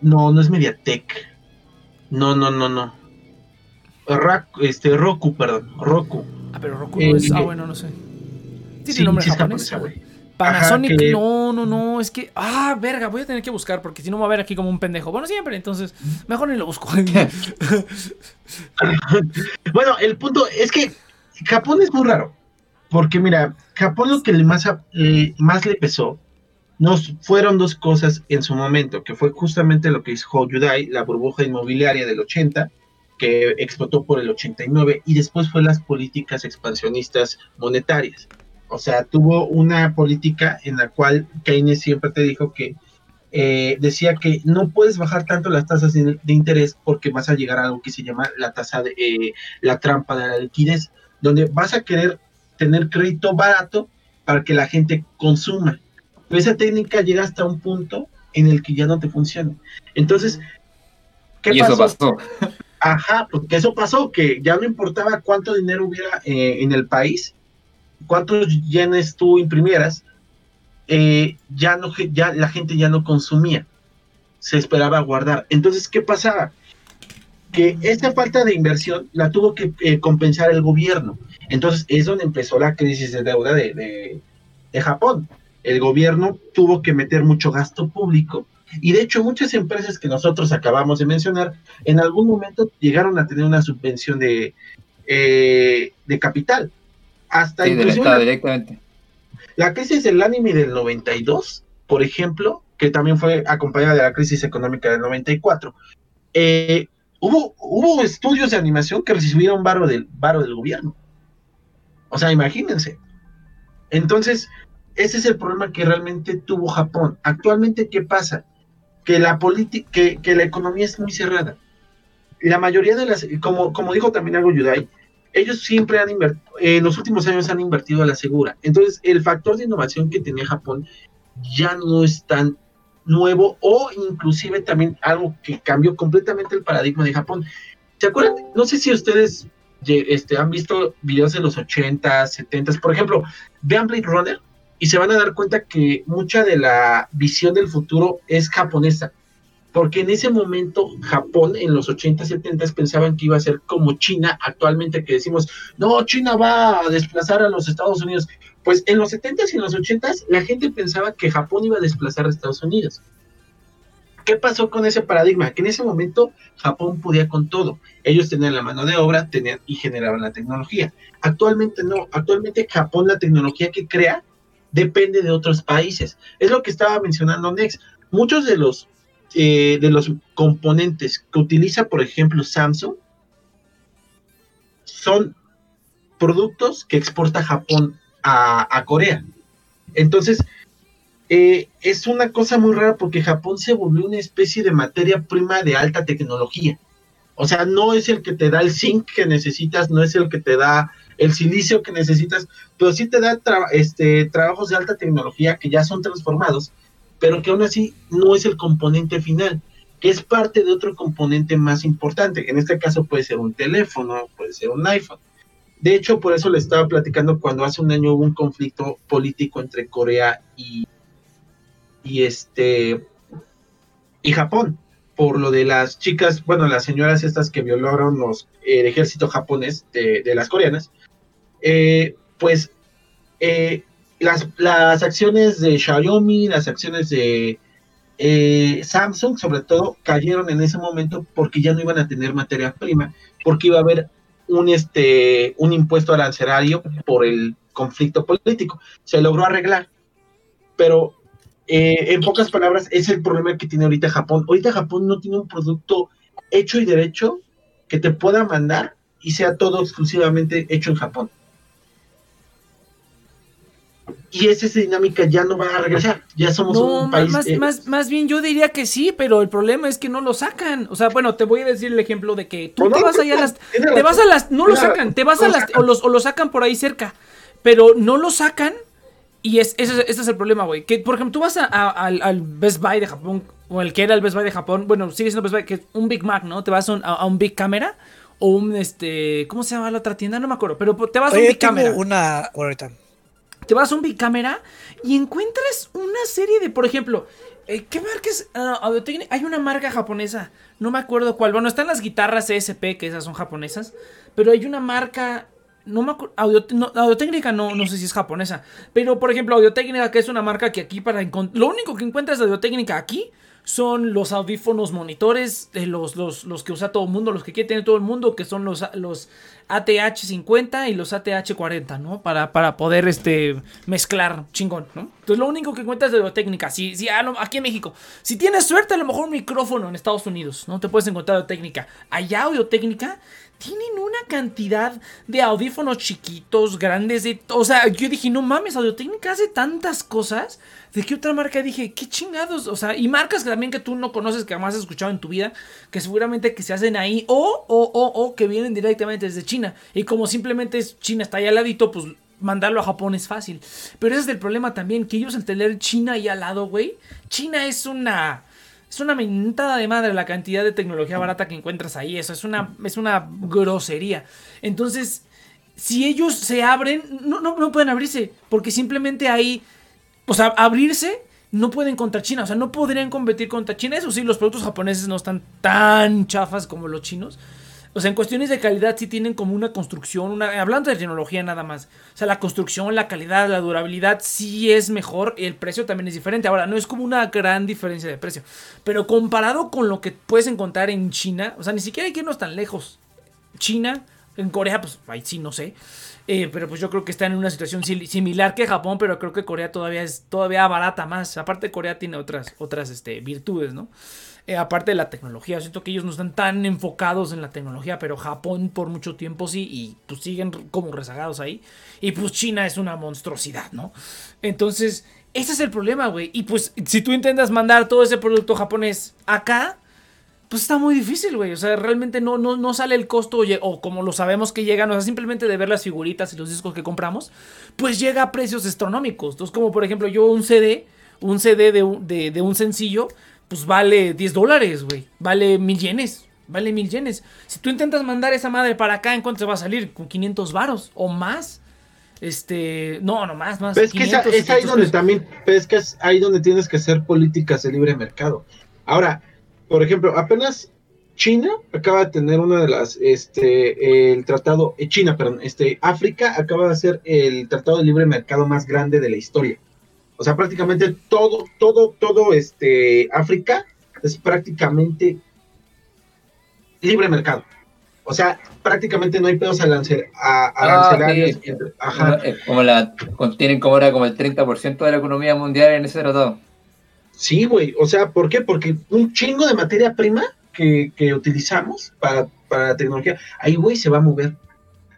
no, no es Mediatek. No, no, no, no. Raku, este, Roku, perdón, Roku. Ah, pero Roku no es. Ah, eh, bueno, no sé. Tiene Sí, nombre sí japonés. japonesa, güey. Panasonic, Ajá, que- no, no, no. Es que. Ah, verga, voy a tener que buscar porque si no me va a ver aquí como un pendejo. Bueno, siempre, entonces, mejor ni lo busco. Bueno, el punto es que Japón es muy raro. Porque mira, Japón lo que le más, eh, más le pesó nos fueron dos cosas en su momento, que fue justamente lo que hizo Hyundai, la burbuja inmobiliaria del 80, que explotó por el 89, y después fue las políticas expansionistas monetarias. O sea, tuvo una política en la cual Keynes siempre te dijo que eh, decía que no puedes bajar tanto las tasas de, de interés porque vas a llegar a algo que se llama la tasa de eh, la trampa de la liquidez, donde vas a querer tener crédito barato para que la gente consuma. Pero esa técnica llega hasta un punto en el que ya no te funciona. Entonces, ¿qué Y eso pasó? pasó. Ajá, porque eso pasó, que ya no importaba cuánto dinero hubiera eh, en el país, cuántos yenes tú imprimieras, eh, ya no ya la gente ya no consumía, se esperaba guardar. Entonces, ¿qué pasaba? Que esta falta de inversión la tuvo que eh, compensar el gobierno. Entonces, es donde empezó la crisis de deuda de, de, de Japón. El gobierno tuvo que meter mucho gasto público y de hecho muchas empresas que nosotros acabamos de mencionar en algún momento llegaron a tener una subvención de, eh, de capital. Hasta Sí, la, directamente. la crisis del anime del 92, por ejemplo, que también fue acompañada de la crisis económica del 94, eh, hubo, hubo estudios de animación que recibieron varo del, varo del gobierno. O sea, imagínense. Entonces, ese es el problema que realmente tuvo Japón. Actualmente, ¿qué pasa? Que la que, que la economía es muy cerrada. La mayoría de las, como, como dijo también algo Yudai, ellos siempre han invertido, en los últimos años han invertido a la segura. Entonces, el factor de innovación que tenía Japón ya no es tan nuevo o inclusive también algo que cambió completamente el paradigma de Japón. ¿Se acuerdan? No sé si ustedes este, han visto videos de los 80s, 70s, por ejemplo, vean Blade Runner y se van a dar cuenta que mucha de la visión del futuro es japonesa. Porque en ese momento Japón en los 80, 70 pensaban que iba a ser como China actualmente que decimos, no, China va a desplazar a los Estados Unidos. Pues en los 70 y en los 80 la gente pensaba que Japón iba a desplazar a Estados Unidos. ¿Qué pasó con ese paradigma? Que en ese momento Japón podía con todo. Ellos tenían la mano de obra tenían, y generaban la tecnología. Actualmente no. Actualmente Japón la tecnología que crea depende de otros países. Es lo que estaba mencionando Nex. Muchos de los eh, de los componentes que utiliza, por ejemplo, Samsung, son productos que exporta Japón a, Corea. Entonces, eh, es una cosa muy rara porque Japón se volvió una especie de materia prima de alta tecnología. O sea, no es el que te da el zinc que necesitas, no es el que te da el silicio que necesitas, pero sí te da este, trabajos de alta tecnología que ya son transformados, pero que aún así no es el componente final, que es parte de otro componente más importante. En este caso puede ser un teléfono, puede ser un iPhone. De hecho, por eso le estaba platicando cuando hace un año hubo un conflicto político entre Corea y, y este y Japón por lo de las chicas, bueno, las señoras estas que violaron los, el ejército japonés de, las coreanas, eh, pues eh, las, las, acciones de Xiaomi, las acciones de eh, Samsung, sobre todo, cayeron en ese momento porque ya no iban a tener materia prima, porque iba a haber un, este, un impuesto arancelario por el conflicto político. Se logró arreglar, pero eh, en pocas palabras, es el problema que tiene ahorita Japón. Ahorita Japón no tiene un producto hecho y derecho que te pueda mandar y sea todo exclusivamente hecho en Japón. Y esa, dinámica ya no va a regresar. Ya somos un país. Más, eh, más, más, bien yo diría que sí, pero el problema es que no lo sacan. O sea, bueno, te voy a decir el ejemplo de que tú te vas allá a las. Te vas a las. No lo sacan, te vas a las. O, los, o lo sacan por ahí cerca. Pero no lo sacan y es, ese, es el problema, güey. Que, por ejemplo, tú vas a, al, Best Buy de Japón, o el que era el Best Buy de Japón, bueno, sigue siendo Best Buy, que es un Big Mac, ¿no? Te vas a un, Big Camera, o un, este, ¿cómo se llama la otra tienda? No me acuerdo, pero te vas a un Big Camera. una, ahorita. Te vas a un Big Camera y encuentras una serie de, por ejemplo, eh, ¿qué marca es? Ah, Hay una marca japonesa, no me acuerdo cuál. Bueno, están las guitarras ESP, que esas son japonesas, pero hay una marca no me acuerdo. Audio, Técnica no, no sé si es japonesa. Pero, por ejemplo, Audio Técnica, que es una marca que aquí para Lo único que encuentras de Técnica aquí son los audífonos monitores, de los, los, los, que usa todo el mundo, los que quiere tener todo el mundo, que son los, los ATH50 y los ATH40, ¿no? Para, para poder este, mezclar chingón, ¿no? Entonces lo único que encuentras de Audiotécnica, si, si ah, aquí en México, si tienes suerte, a lo mejor un micrófono en Estados Unidos, ¿no? Te puedes encontrar Técnica. Allá Audiotécnica tienen una cantidad de audífonos chiquitos, grandes, de, o sea, yo dije, no mames, Audiotécnica hace tantas cosas. ¿De qué otra marca dije? ¿Qué chingados? O sea, y marcas que también que tú no conoces, que jamás has escuchado en tu vida, que seguramente que se hacen ahí, o, o, o, o que vienen directamente desde China. Y como simplemente es China está ahí al ladito, pues mandarlo a Japón es fácil. Pero ese es el problema también, que ellos al tener China ahí al lado, güey, China es una es una mentada de madre la cantidad de tecnología barata que encuentras ahí. Eso es una, es una grosería. Entonces, si ellos se abren, no, no, no pueden abrirse. Porque simplemente ahí, o sea, abrirse no pueden contra China. O sea, no podrían competir contra China. Eso sí, los productos japoneses no están tan chafas como los chinos. O sea, en cuestiones de calidad sí tienen como una construcción, hablando de tecnología nada más. O sea, la construcción, la calidad, la durabilidad sí es mejor, el precio también es diferente. Ahora, no es como una gran diferencia de precio, pero comparado con lo que puedes encontrar en China, o sea, ni siquiera hay que irnos tan lejos. China, en Corea, pues ahí sí, no sé. Eh, pero pues yo creo que está en una situación similar que Japón, pero creo que Corea todavía es todavía barata más. Aparte Corea tiene otras, otras este, virtudes, ¿no? Eh, aparte de la tecnología. Siento que ellos no están tan enfocados en la tecnología, pero Japón por mucho tiempo sí, y pues siguen como rezagados ahí. Y pues China es una monstruosidad, ¿no? Entonces, ese es el problema, güey. Y pues si tú intentas mandar todo ese producto japonés acá, pues está muy difícil, güey. O sea, realmente no, no, no sale el costo, o como lo sabemos que llegan, o sea, simplemente de ver las figuritas y los discos que compramos, pues llega a precios astronómicos. Entonces, como por ejemplo, yo un CD, un CD de, de un sencillo, pues vale 10 dólares, güey. Vale mil yenes. Vale mil yenes. Si tú intentas mandar esa madre para acá, ¿en cuánto se va a salir? Con 500 varos o más. Este, no, no más, más. es que es ahí donde también, es que es ahí donde tienes que hacer políticas de libre mercado. Ahora, por ejemplo, apenas China acaba de tener una de las, este, el tratado, eh, China, perdón, este, África acaba de hacer el tratado de libre mercado más grande de la historia. O sea, prácticamente todo, todo, todo este África es prácticamente libre mercado. O sea, prácticamente no hay pedos a, ah, arancelarios. Ajá. Como la, tienen como ahora como el 30% de la economía mundial en ese tratado. Sí, güey. O sea, ¿por qué? Porque un chingo de materia prima que, que utilizamos para, para la tecnología, ahí, güey, se va a mover.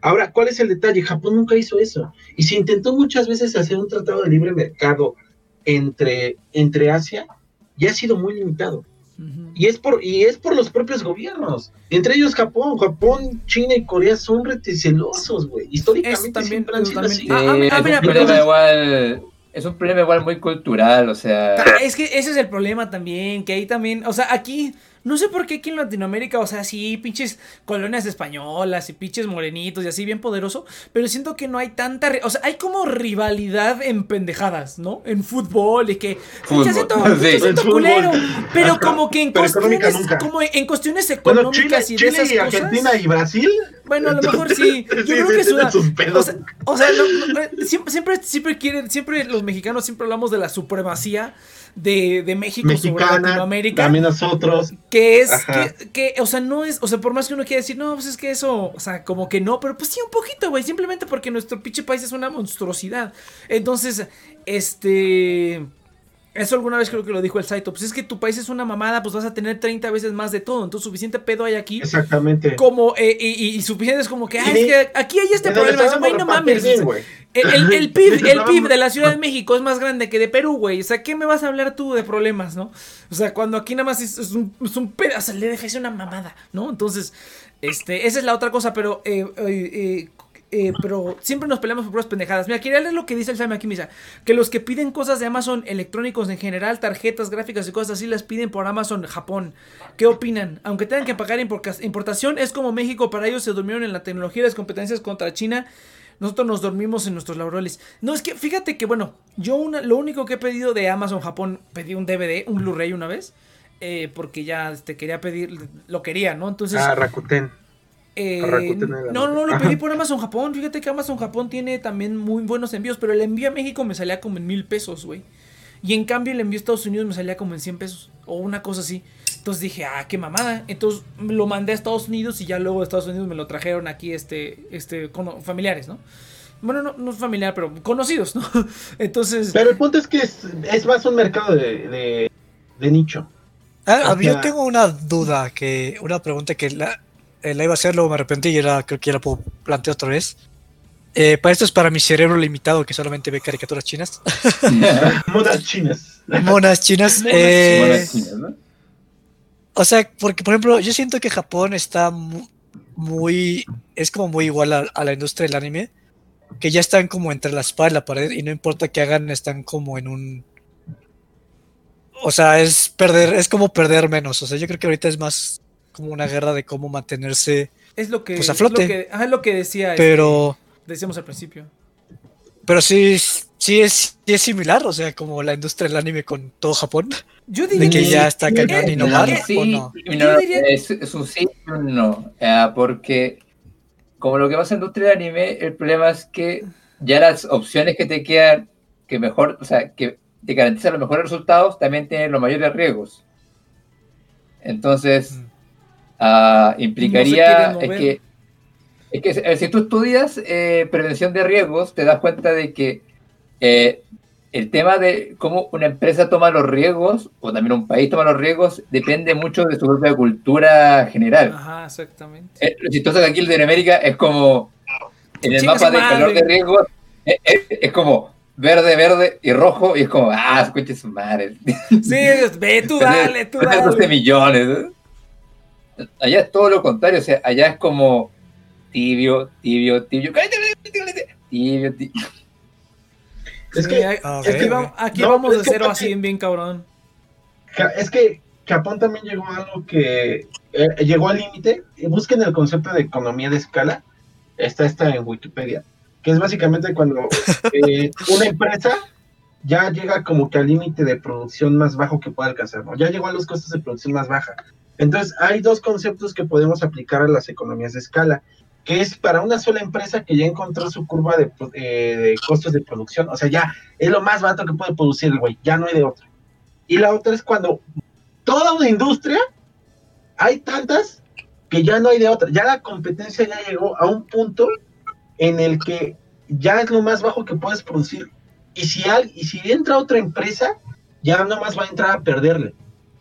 Ahora, ¿cuál es el detalle? Japón nunca hizo eso. Y se intentó muchas veces hacer un tratado de libre mercado entre, entre Asia ya ha sido muy limitado. Y es por, y es por los propios gobiernos. Entre ellos Japón, Japón, China y Corea son reticelosos, güey. Históricamente también, siempre han sido también. así. Ah, ah, ah, mira, problema entonces- igual, es un problema igual muy cultural, o sea, es que ese es el problema también, que ahí también, o sea, aquí, no sé por qué aquí en Latinoamérica, o sea, sí, pinches colonias españolas y pinches morenitos y así bien poderoso, pero siento que no hay tanta, o sea, hay como rivalidad en pendejadas, ¿no? En fútbol y que, Fútbol, sí. fútbol. culero, pero como que en pero cuestiones, como en cuestiones Bueno, Chile, económicas y de Chile esas y cosas. Argentina y Brasil. Bueno, a lo mejor sí. Yo sí, creo sí que es una. O sea, o sea, no, no, eh, siempre, siempre, siempre quieren, siempre los mexicanos siempre hablamos de la supremacía de, de México sobre Mexicana, Latinoamérica. también nosotros. Que es, que, o sea, no es, o sea, por más que uno quiera decir, no, pues es que eso, o sea, como que no, pero pues sí, un poquito, güey, simplemente porque nuestro pinche país es una monstruosidad. Entonces, este. Eso alguna vez creo que lo dijo el Saito. Pues es que tu país es una mamada, pues vas a tener 30 veces más de todo. Entonces, suficiente pedo hay aquí Exactamente. como eh, y, y- y suficiente es como que, ah, es que aquí hay este problema, güey, no mames. bien, el, el- el PIB, el PIB de la. Ciudad de México es más grande que de Perú, güey. O sea, ¿qué me vas a hablar tú de problemas, no? O sea, cuando aquí nada más es, es un, es un pedazo, el DF es una mamada, ¿no? Entonces, este, esa es la otra cosa, pero, eh, eh, eh, pero siempre nos peleamos por puras pendejadas. Mira, quería leer lo que dice el Sam aquí, misa. Que los que piden cosas de Amazon electrónicos en general, tarjetas gráficas y cosas así, las piden por Amazon Japón. ¿Qué opinan? Aunque tengan que pagar importación, es como México, para ellos se durmieron en la tecnología y las competencias contra China. Nosotros nos dormimos en nuestros laureles. No, es que fíjate que, bueno, yo una- lo único que he pedido de Amazon Japón, pedí un DVD, un Blu-ray una vez, eh, porque ya este, quería pedir, lo quería, ¿no? Entonces... Ah, Rakuten. Eh, no, no, lo pedí por Amazon Japón. Fíjate que Amazon Japón tiene también muy buenos envíos, pero el envío a México me salía como en mil pesos, güey. Y en cambio el envío a Estados Unidos me salía como en 100 pesos, o una cosa así. Entonces dije, ah, qué mamada. Entonces lo mandé a Estados Unidos y ya luego de Estados Unidos me lo trajeron aquí, este, este, cono- familiares, ¿no? Bueno, no, no familiar, pero conocidos, ¿no? Entonces, Pero el punto es que es, es más un mercado de, de, de nicho. Ah, O yo tengo una duda, que una pregunta que la, eh, la iba a hacer, luego me arrepentí y era, creo que ya la puedo plantear otra vez. Eh, para esto es para mi cerebro limitado que solamente ve caricaturas chinas. Monas chinas. Monas eh, Monas chinas, ¿no? O sea, porque por ejemplo, yo siento que Japón está mu- muy, es como muy igual a, a la industria del anime, que ya están como entre la espada y la pared y no importa qué hagan, están como en un... O sea, es perder, es como perder menos. O sea, yo creo que ahorita es más como una guerra de cómo mantenerse, es lo que, pues, a es lo flote. que, ajá, es lo que decía, este, pero, decíamos al principio. pero sí, sí es, sí es similar, o sea, como la industria del anime con todo Japón, Yo diría de que sí. ya está cañón Eh, innovar, Sí, ¿o no? no, es, es un sí y un no. eh, porque como lo que pasa en la industria del anime, el problema es que ya las opciones que te quedan, que mejor, o sea, que te garantizan los mejores resultados, también tienen los mayores riesgos. Entonces, Mm. Ah, implicaría es que, es que eh, si tú estudias eh, prevención de riesgos, te das cuenta de que eh, el tema de cómo una empresa toma los riesgos, o también un país toma los riesgos, depende mucho de su propia cultura general. Ajá, exactamente. Eh, lo chistoso que aquí en Latinoamérica es como en el mapa de calor de riesgos, es como verde, verde y rojo, y es como, ah, escuche su madre. Sí, ve, tú dale, tú Cuesta 12 dale. millones. Allá es todo lo contrario, o sea, allá es como tibio, tibio, tibio, cállate, cállate, cállate, tibio, tibio. Es que, aquí, vamos, aquí No, vamos es de que cero así, bien cabrón. Es que Japón también llegó a algo que eh, llegó al límite. y Busquen el concepto de economía de escala. Está está en Wikipedia. Que es básicamente cuando eh, una empresa ya llega como que al límite de producción más bajo que puede alcanzar, ¿no? Ya llegó a los costos de producción más baja. Entonces, hay dos conceptos que podemos aplicar a las economías de escala, que es para una sola empresa que ya encontró su curva eh, de costos de producción, o sea, ya es lo más barato que puede producir el güey, ya no hay de otra. Y la otra es cuando toda una industria, hay tantas que ya no hay de otra, ya la competencia ya llegó a un punto en el que ya es lo más bajo que puedes producir. Y si, al, y si entra otra empresa, ya nomás va a entrar a perderle,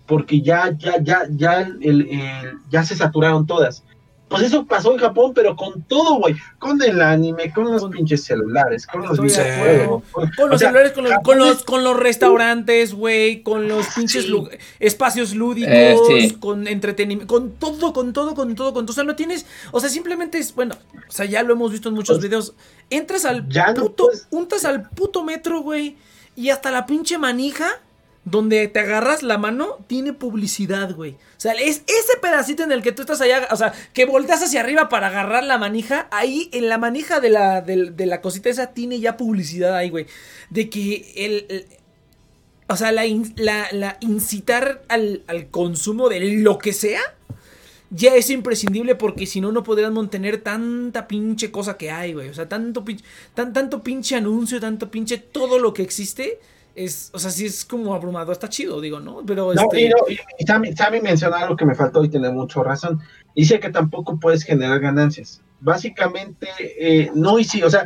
porque ya, ya, ya, ya, el, el- ya se saturaron todas. pues eso pasó en Japón, pero con todo, güey. Con el anime, con los pinches celulares, con los videojuegos. Con los sea, celulares, con los, con los, con los restaurantes, güey, con los pinches Sí. lu- espacios lúdicos, Eh, sí. con entretenimiento, con todo, con todo, con todo, con todo. O sea, no tienes, o sea, simplemente es, bueno, o sea, ya lo hemos visto en muchos Pues, videos. Entras al ya no puto, puedes- untas al puto metro, güey, y hasta la pinche manija donde te agarras la mano tiene publicidad, güey. O sea, es ese pedacito en el que tú estás allá, o sea, que volteas hacia arriba para agarrar la manija, ahí en la manija de la, de, la cosita esa tiene ya publicidad ahí, güey. De que el... o sea, la, in- la- la incitar al, al consumo de lo que sea ya es imprescindible porque si no, no podrían mantener tanta pinche cosa que hay, güey. O sea, tanto pinche, tan, tanto pinche anuncio, tanto pinche todo lo que existe. Es, o sea, sí es como abrumador, está chido, digo, ¿no? Pero No, este, y, no, y- y Sammy, Sammy menciona algo que me faltó y tiene mucho razón. Dice que tampoco puedes generar ganancias. Básicamente, eh, no y sí, o sea,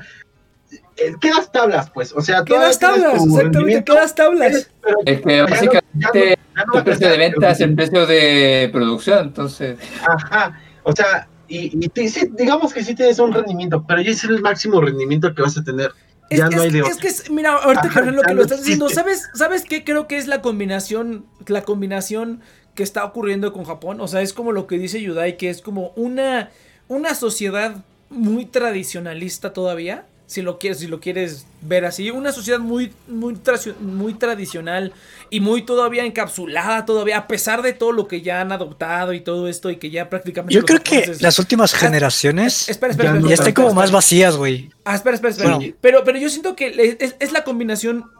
eh, quedas tablas, pues. O sea, quedas tablas, exactamente, quedas tablas. pero Es que básicamente ya no- no el a precio de venta es el precio de producción, entonces Ajá, o sea, y, y te- sí, digamos que sí tienes un rendimiento, pero ya es el máximo rendimiento que vas a tener. Es, Ya que- no hay es- es que, es- mira, ahorita Ajá, que lo que lo estás diciendo. ¿sabes, ¿sabes qué? Creo que es la combinación, la combinación que está ocurriendo con Japón. O sea, es como lo que dice Yudai, que es como una, una sociedad muy tradicionalista todavía. Si lo quieres, si lo quieres ver así, una sociedad muy, muy, tracio- muy tradicional y muy todavía encapsulada todavía, a pesar de todo lo que ya han adoptado y todo esto y que ya prácticamente. Yo creo que las últimas Ah, generaciones Espera, espera, ya espera, no ya espera, están como espera, más vacías, güey. Ah, espera, espera, espera. Bueno. Pero, pero yo siento que es la combinación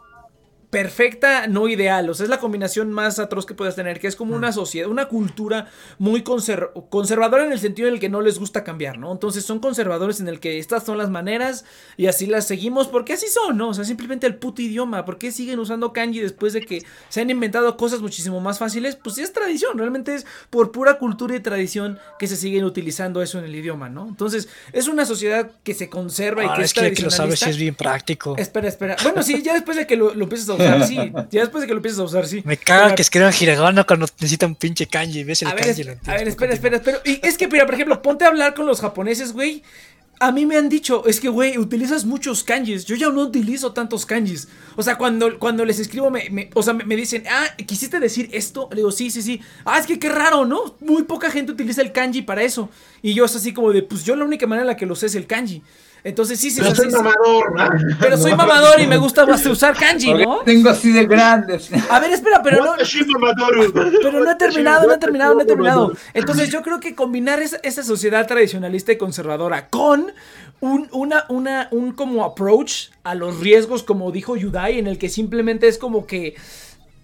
perfecta, no ideal. O sea, es la combinación más atroz que puedes tener, que es como una sociedad, una cultura muy conser- conservadora en el sentido en el que no les gusta cambiar, ¿no? Entonces son conservadores en el que estas son las maneras y así las seguimos porque así son, ¿no? O sea, simplemente el puto idioma. ¿Por qué siguen usando kanji después de que se han inventado cosas muchísimo más fáciles? Pues sí es tradición, realmente es por pura cultura y tradición que se siguen utilizando eso en el idioma, ¿no? Entonces es una sociedad que se conserva y Ahora que es es que lo sabes, sí es bien práctico. Espera, espera. Bueno, sí, ya después de que lo, lo a usar, sí. Ya después de que lo empieces a usar, sí. Me caga Pero- que escriban hiragana cuando necesitan pinche kanji. ¿Ves el a ver, kanji? es- lo a ver, espera, espera, espera. Y es que, mira, por ejemplo, ponte a hablar con los japoneses, güey. A mí me han dicho, es que, güey, utilizas muchos kanjis. Yo ya no utilizo tantos kanjis. O sea, cuando, cuando les escribo, me, me- o sea, me, me dicen, ah, ¿quisiste decir esto? Le digo, sí, sí, sí. Ah, es que qué raro, ¿no? Muy poca gente utiliza el kanji para eso. Y yo es así como de, pues yo la única manera en la que lo sé es el kanji. Entonces, sí, sí, Pero sí, soy mamador. Pero soy No. mamador y me gusta más usar kanji, ¿no? tengo así de grandes. A ver, espera, pero no, pero no he terminado, no he terminado, no he terminado. Entonces yo creo que combinar esa, esa sociedad tradicionalista y conservadora con un, una, una, un como approach a los riesgos, como dijo Yudai, en el que simplemente es como que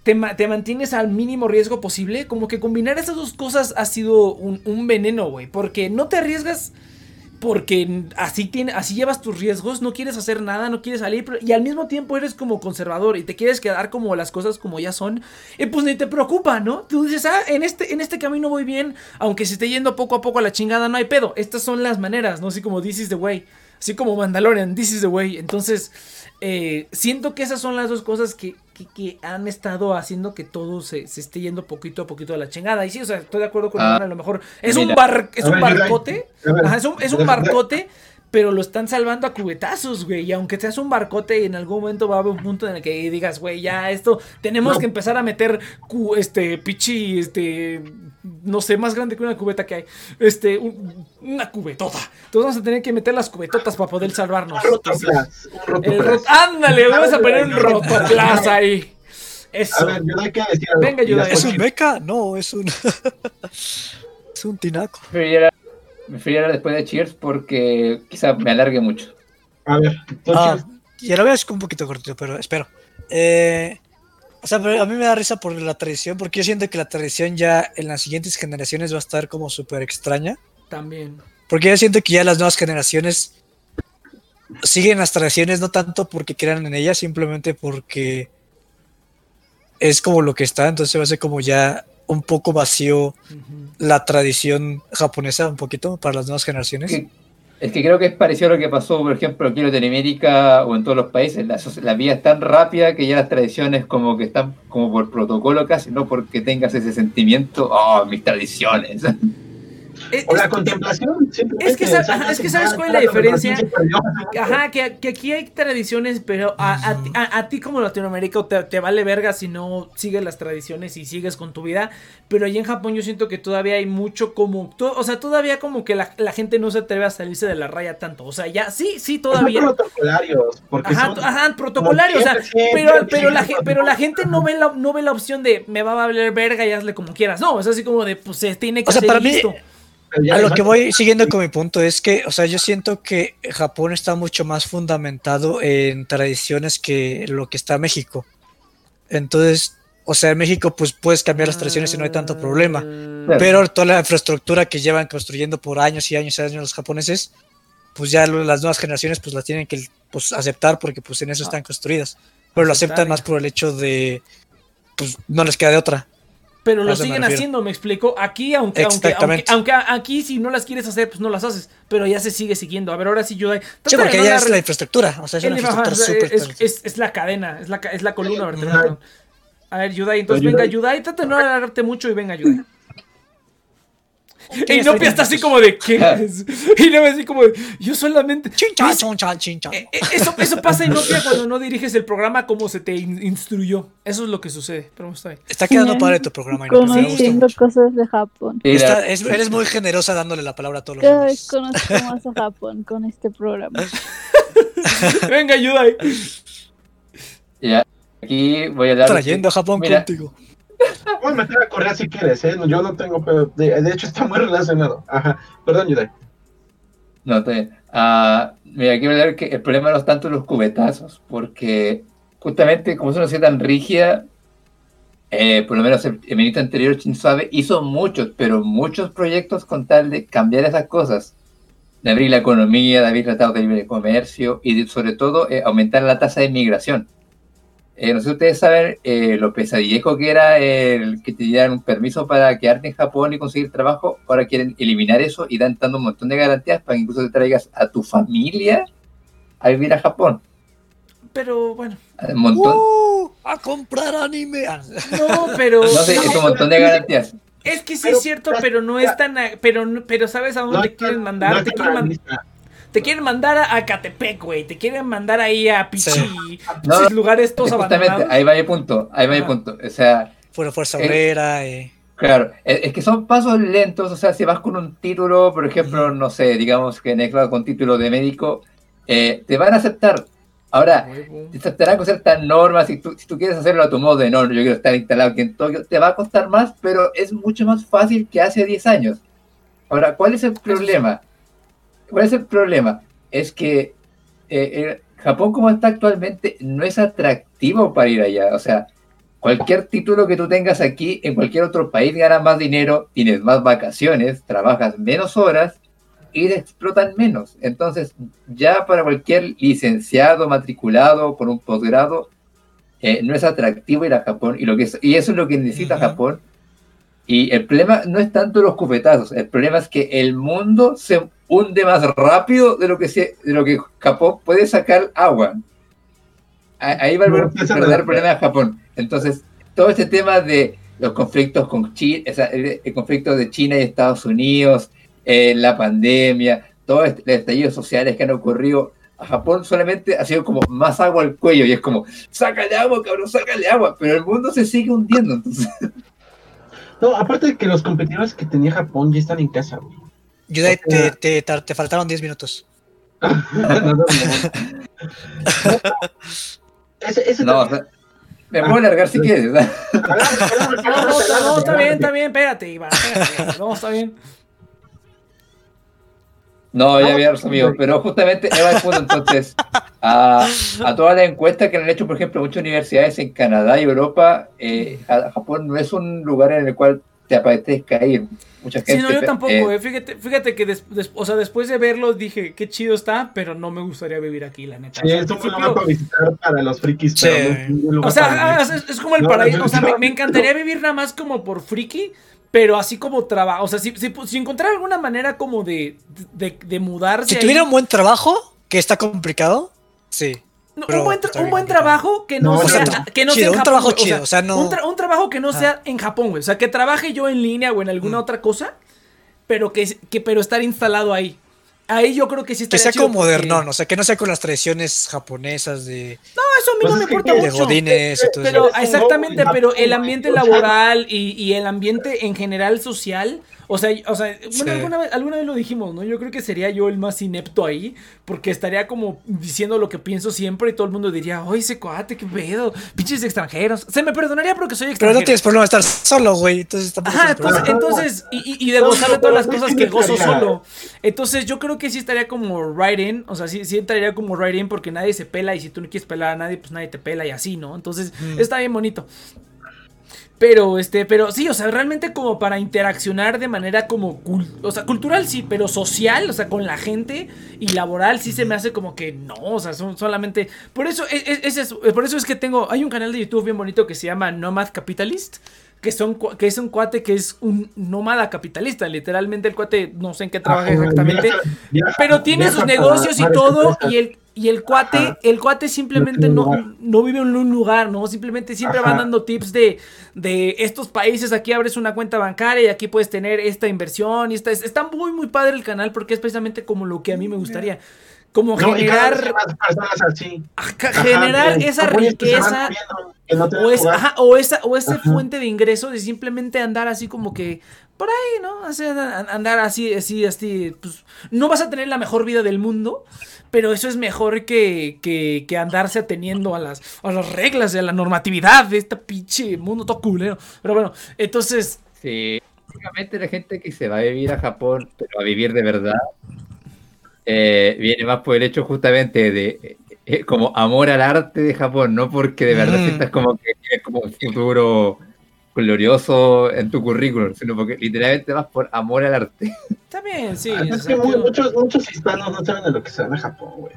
te, te mantienes al mínimo riesgo posible, como que combinar esas dos cosas ha sido un, un veneno, güey, porque no te arriesgas porque así, tiene, así llevas tus riesgos, no quieres hacer nada, no quieres salir, y al mismo tiempo eres como conservador y te quieres quedar como las cosas como ya son, y pues ni te preocupa, ¿no? Tú dices, ah, en este, en este camino voy bien, aunque se esté yendo poco a poco a la chingada, no hay pedo, estas son las maneras, ¿no? Así como this is the way, así como Mandalorian, this is the way, entonces eh, siento que esas son las dos cosas que, que- que han estado haciendo que todo se, se esté yendo poquito a poquito a la chingada, y sí, o sea, estoy de acuerdo con Ah, a lo mejor es un, bar, es un barcote, Ajá, es un, es un barcote, pero lo están salvando a cubetazos, güey. Y aunque seas un barcote, en algún momento va a haber un punto en el que digas, güey, ya esto, tenemos No. que empezar a meter, cu- este, pichi, este, no sé, más grande que una cubeta que hay. Este, un- una cubetota. Entonces vamos a tener que meter las cubetotas para poder salvarnos. Rotoplas. Ándale, vamos a poner un rotoplas ahí. A ver, yo hay que decir algo. Venga, Yudai. ¿Es un mecha? No, es un. es un tinaco. Preferiría, preferiría después de Cheers porque quizá me alargue mucho. A ver, Ah, entonces, y a la vez un poquito cortito, pero espero. Eh, o sea, pero a mí me da risa por la tradición, porque yo siento que la tradición ya en las siguientes generaciones va a estar como súper extraña. También. Porque yo siento que ya las nuevas generaciones siguen las tradiciones no tanto porque crean en ellas, simplemente porque es como lo que está, entonces va a ser como ya un poco vacío la tradición japonesa, un poquito, para las nuevas generaciones. Que- es que creo que es parecido a lo que pasó, por ejemplo, aquí en Latinoamérica o en todos los países. La, la vida es tan rápida que ya las tradiciones como que están como por protocolo casi, no porque tengas ese sentimiento, oh, mis tradiciones. Es, O la es- contemplación. es que ajá, es que ¿sabes cuál es la diferencia? Ajá, que, que aquí hay tradiciones, pero a, a ti- a- a ti como Latinoamérica te, te vale verga si no sigues las tradiciones y sigues con tu vida. Pero allá en Japón yo siento que todavía hay mucho como... to- o sea, todavía como que la, la gente no se atreve a salirse de la raya tanto. O sea, ya sí, sí, Son todavía... protocolarios. Porque Ajá, son, ajá, protocolario, o sea, pero, pero, la, pero la gente no ve la, no ve la opción de me va a valer verga y hazle como quieras. No, es así como de, pues se tiene que O sea, hacer para mí- listo. Ya A lo que voy siguiendo con mi punto es que, o sea, yo siento que Japón está mucho más fundamentado en tradiciones que lo que está México. Entonces, o sea, en México pues puedes cambiar las tradiciones y no hay tanto problema. Claro. Pero toda la infraestructura que llevan construyendo por años y años y años los japoneses, pues ya las nuevas generaciones pues las tienen que pues, aceptar porque pues en eso están construidas. Pero lo aceptan más por el hecho de, pues no les queda de otra. Pero lo me siguen haciendo, me explico. Aquí, aunque, aunque, aunque, Exactamente. aunque aquí si no las quieres hacer, pues no las haces. Pero ya se sigue siguiendo. A ver, ahora sí, Yudai. Sí, trata de porque ya la es la infraestructura, o sea, es una infraestructura es, súper... es- es la cadena, es la, es la columna vertebral. A ver, Yudai, entonces venga, Yudai, trata de no alargarte mucho y venga, Yudai. ¿Quién Y Nopia está así Marcos? como de ¿qué? Y no así como de, yo solamente. Chincha, choncha, chincha. Eh, eh, Eso, eso pasa en Nopia cuando no diriges el programa como se te in- instruyó. Eso es lo que sucede. Pero está bien. Está quedando padre tu programa. Conociendo cosas de Japón. Está- es- eres muy generosa dándole la palabra a todos los Cada vez conozco más a Japón con este programa. Venga, Yudai. ya, aquí voy a hablar. Trayendo a Japón Mira, contigo. Puedes meter a Corea si quieres, ¿eh? Yo no tengo pedo. De, hecho, está muy relacionado. Ajá. Perdón, Yudai. No, está bien. Ah, mira, a hablar que el problema no es tanto los cubetazos, porque justamente como es una sociedad tan rígida, eh, por lo menos el, el ministro anterior, Shinzo Abe, hizo muchos, pero muchos proyectos con tal de cambiar esas cosas, de abrir la economía, de abrir tratados de libre comercio y sobre todo eh, aumentar la tasa de inmigración. Eh, no sé si ustedes saben eh, lo pesadillejo que era el que te dieran un permiso para quedarte en Japón y conseguir trabajo. Ahora quieren eliminar eso y dan dando un montón de garantías para que incluso te traigas a tu familia a vivir a Japón. Pero bueno. Un montón. ¡Uh! a comprar anime. Ah, No, pero. No sé, es un montón de garantías. Es que sí Pero- es cierto, pero no es tan. Pero, no- pero ¿sabes a dónde No quieren mandar? no te, está quieren en la man- lista. Te quieren mandar a, a Catepec, güey. Te quieren mandar ahí a Pichi. No, esos lugares todos Justamente, abandonados. ahí va mi punto, ahí va mi punto. O sea, Fuera fuerza Eh, obrera. eh. Claro, es es que son pasos lentos, o sea, si vas con un título, por ejemplo, no sé, digamos que en el claro, con título de médico, eh, te van a aceptar. Ahora, te aceptarán con ciertas normas, si tú, si tú quieres hacerlo a tu modo de no, yo quiero estar instalado aquí en Tokio, te va a costar más, pero es mucho más fácil que hace 10 años. Ahora, ¿cuál es el problema? ¿Cuál es el problema? Es que eh, Japón como está actualmente no es atractivo para ir allá, o sea, Cualquier título que tú tengas aquí en cualquier otro país ganas más dinero, tienes más vacaciones, trabajas menos horas y te explotan menos. Entonces, ya para cualquier licenciado, matriculado por un posgrado, eh, no es atractivo ir a Japón y, lo que es- y eso es lo que necesita Ujú. Japón. Y el problema no es tanto los cupetazos, el problema es que el mundo se hunde más rápido de lo que, se, de lo que Japón puede sacar agua. A- Ahí va el No, verdadero verdad. problema de Japón. Entonces, todo este tema de los conflictos con China, el, el conflicto de China y Estados Unidos, eh, la pandemia, todos los estallidos sociales que han ocurrido, a Japón solamente ha sido como más agua al cuello y es como, sácale agua, cabrón, sácale agua, pero el mundo se sigue hundiendo. Entonces, No, aparte de que los competidores que tenía Japón ya están en casa, güey. Yudai, O sea- te, te, te- te faltaron 10 minutos. No, también- me puedo largar si quieres. No, no, está, no, está bien, está bien, espérate, Iván, espérate. No, está bien. No, ya había resumido, pero justamente era el punto entonces. A, a todas las encuestas que han hecho, por ejemplo, muchas universidades en Canadá y Europa, eh, Japón no es un lugar en el cual te apetezca ir. Mucha gente. Sí, no, yo tampoco, eh, eh. Fíjate, fíjate que des- des- o sea, después de verlo dije, qué chido está, pero no me gustaría vivir aquí, la neta. Sí, O sea, es un lugar para visitar para los frikis, Sí. pero no es un lugar O sea, es, es como el No, paraíso. no, O sea, me, no. me encantaría vivir nada más como por friki, pero así como trabajo. O sea, si, si, si encontrar alguna manera como de, de, de mudarse. Si ahí- tuviera un buen trabajo, que está complicado, sí. No, pero un buen, tra- un buen trabajo que no, No, sea, que no Chido, sea en un Japón, trabajo güey. chido, o sea, no- un, tra- un trabajo que no Ah. sea en Japón, güey. O sea, que trabaje yo en línea o en alguna Mm. otra cosa, pero que, que pero estar instalado ahí. Ahí yo creo que sí Que estaría sea chido como porque- modernón, o sea, que no sea con las tradiciones japonesas de, No, eso a mí Pues no es me que importa de de mucho. godines y todo Pero eso. exactamente, en pero el ambiente laboral y, y el ambiente en general social, o sea, o sea, bueno, Sí. alguna, vez, alguna vez lo dijimos, ¿no? Yo creo que sería yo el más inepto ahí, porque estaría como diciendo lo que pienso siempre y todo el mundo diría, oye, ese cuate, qué pedo, pinches extranjeros. Se me perdonaría porque soy Pero extranjero. no tienes problema de estar solo, güey. Entonces tampoco Ajá, entonces, entonces y, y- y de gozar de todas las pero cosas que gozo solo. Entonces yo creo que sí estaría como right in, o sea, sí, sí estaría como right in porque nadie se pela y si tú no quieres pelar a nadie, pues nadie te pela y así, ¿no? Entonces Mm. está bien bonito. Pero, este, pero sí, o sea, realmente como para interaccionar de manera como, o sea, cultural sí, pero social, o sea, con la gente y laboral sí se me hace como que no, o sea, son solamente, por eso, es, es- es eso, por eso es que tengo, hay un canal de YouTube bien bonito que se llama Nomad Capitalist, que, son, que es un cuate que es un nómada capitalista, literalmente el cuate, no sé en qué trabaja Ajá, exactamente, viaja- viaja- pero tiene viaja sus negocios y todo y el y el cuate Ajá. el cuate simplemente No no, vive en un lugar no simplemente siempre van Ajá. dando tips de de estos países aquí abres una cuenta bancaria y aquí puedes tener esta inversión y esta es- está muy muy padre el canal porque es precisamente como lo que a mí me gustaría como No, generar hay más personas así. ajá, Ajá, generar esa van riqueza que no o, es, o esa, o esa fuente de ingresos de simplemente andar así como que por ahí, ¿no? Así, a- andar así, así, así, pues no vas a tener la mejor vida del mundo, pero eso es mejor que, que, que andarse ateniendo a las, a las reglas y a la normatividad de este pinche mundo todo culero. Pero bueno, entonces, Sí, básicamente la gente que se va a vivir a Japón, pero a vivir de verdad, eh, viene más por el hecho justamente de eh, como amor al arte de Japón, no porque de verdad Mm. sientas como que tienes como un futuro glorioso en tu currículum, sino porque literalmente vas por amor al arte. está bien, sí. Ah, Es que muy- muchos, muchos hispanos no saben de lo que se va a Japón, güey.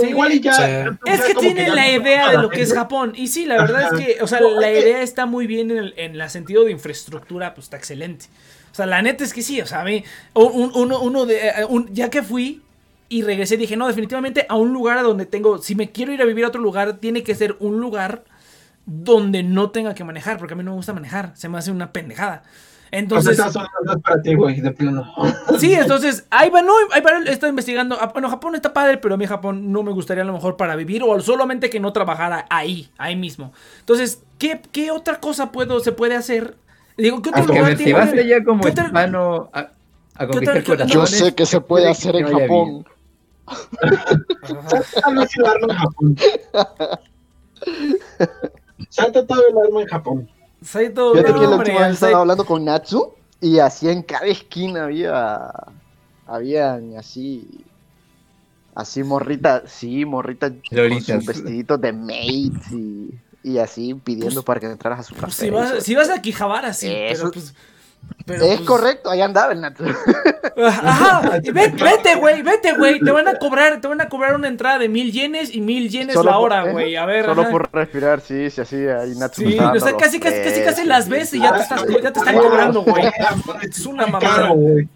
Sí. igual y ya. Sí. ya Es que tienen la idea de lo que es. Japón. Y sí, la verdad Ajá. es que, o sea, No, la que- idea está muy bien en el, en el sentido de infraestructura, pues está excelente. O sea, la neta es que sí, o sea, a mí, un- uno, uno de, eh, un- ya que fui y regresé, dije, no, definitivamente a un lugar a donde tengo, si me quiero ir a vivir a otro lugar, tiene que ser un lugar donde no tenga que manejar, porque a mí no me gusta manejar, se me hace una pendejada. Entonces, para ti, güey, de plano. Sí, entonces, ahí va, no, ahí va, estado investigando. Ah, Bueno, Japón está padre, pero a mí Japón no me gustaría a lo mejor para vivir o solamente que no trabajara ahí, ahí mismo. Entonces, ¿qué, qué otra cosa puedo, se puede hacer? Digo, ¿qué otro lugar tiene? vas allá como ¿Qué otra- hispano a, a conquistar otra- corazones, Yo sé que se puede hacer en Japón. Japón. Salta todo el arma en Japón. Saito, Fíjate no, que la última vez estaba hablando con Natsu y así en cada esquina había. Habían así. Así morritas, sí, morritas con Lolitas. sus vestiditos de maids y, y así pidiendo para que entraras a su pues, café. si, vas, si vas a Quijabara, sí, Eso- pero pues... pero, Es pues, correcto, ahí andaba el Natsu. Ajá, vete, güey, vete, güey. Te van a cobrar, te van a cobrar una entrada de mil yenes y mil yenes Solo la hora, güey. A ver, Solo ajá. por respirar, sí, sí, así, ahí Natsu. me Sí, o sea, casi, casi, casi, casi las ves y ya te, estás, ya te están cobrando, güey. Es una mamada. Güey.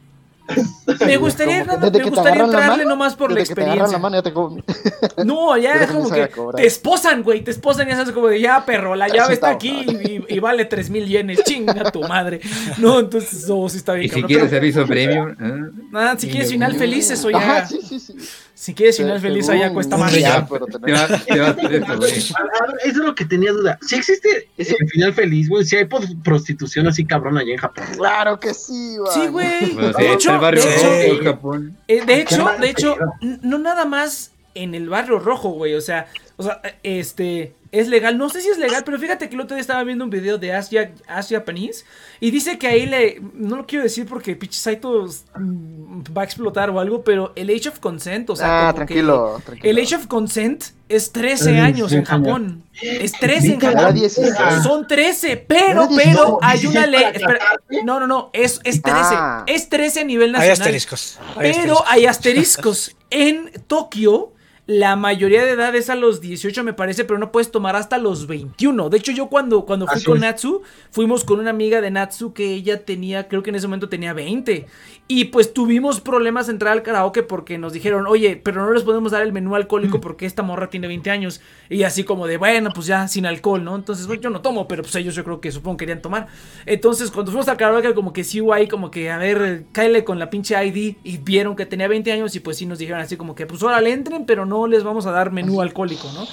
Me gustaría, Como nada- me gustaría entrarle mano, nomás por la experiencia. mano ya te co- No, ya es como que te esposan, güey, te esposan y ya sabes como de, ya, perro, la llave está está aquí y, y vale tres mil yenes, chinga tu madre. No, entonces, no, sí está bien, Y si quieres Pero, servicio premium, ¿eh? nada, si quieres final feliz, eso ya. Ajá, sí, sí, sí. Si quieres final feliz, allá cuesta más. ya. pero te tenés- va, te va a hacer eso, güey. Es lo que tenía duda. Si existe ese final feliz, güey, si hay prostitución así cabrón allá en Japón. Claro que sí, va. Sí, güey. Bueno, sí, De hecho, el barrio de rojo hecho, en Japón. Eh, de hecho, de hecho, no nada más en el barrio rojo, güey. O sea, o sea, este es legal. No sé si es legal, pero fíjate que el otro día estaba viendo un video de Asia, Asia Japanese y dice que ahí le. No lo quiero decir porque pinche Saito mm, va a explotar o algo, pero el Age of Consent, o sea, Ah, como que tranquilo, tranquilo. El Age of Consent es 13 Es años en 13 años. Japón. Es 13 en Japón. Era 16. Son 13, pero, Era 16, pero hay una 16 ley. espera, no, no, no, es, es 13. Ah. Es 13 a nivel Hay nacional. asteriscos. hay Pero asteriscos. hay asteriscos. En Tokio la mayoría de edad es a los 18 me parece, pero no puedes tomar hasta los 21. De hecho, yo cuando, cuando fui Así con es. Natsu, fuimos con una amiga de Natsu que ella tenía, creo que en ese momento tenía 20. Y pues tuvimos problemas entrar al karaoke porque nos dijeron, oye, pero no les podemos dar el menú alcohólico porque esta morra tiene 20 años. Y así como de, bueno, pues ya sin alcohol, ¿no? Entonces, bueno, yo no tomo, pero pues ellos yo creo que supongo querían tomar. Entonces, cuando fuimos al karaoke, como que sí hubo ahí, como que, a ver, cáele con la pinche ID. Y vieron que tenía 20 años y pues sí nos dijeron así como que, pues ahora le entren, pero no les vamos a dar menú alcohólico, ¿no?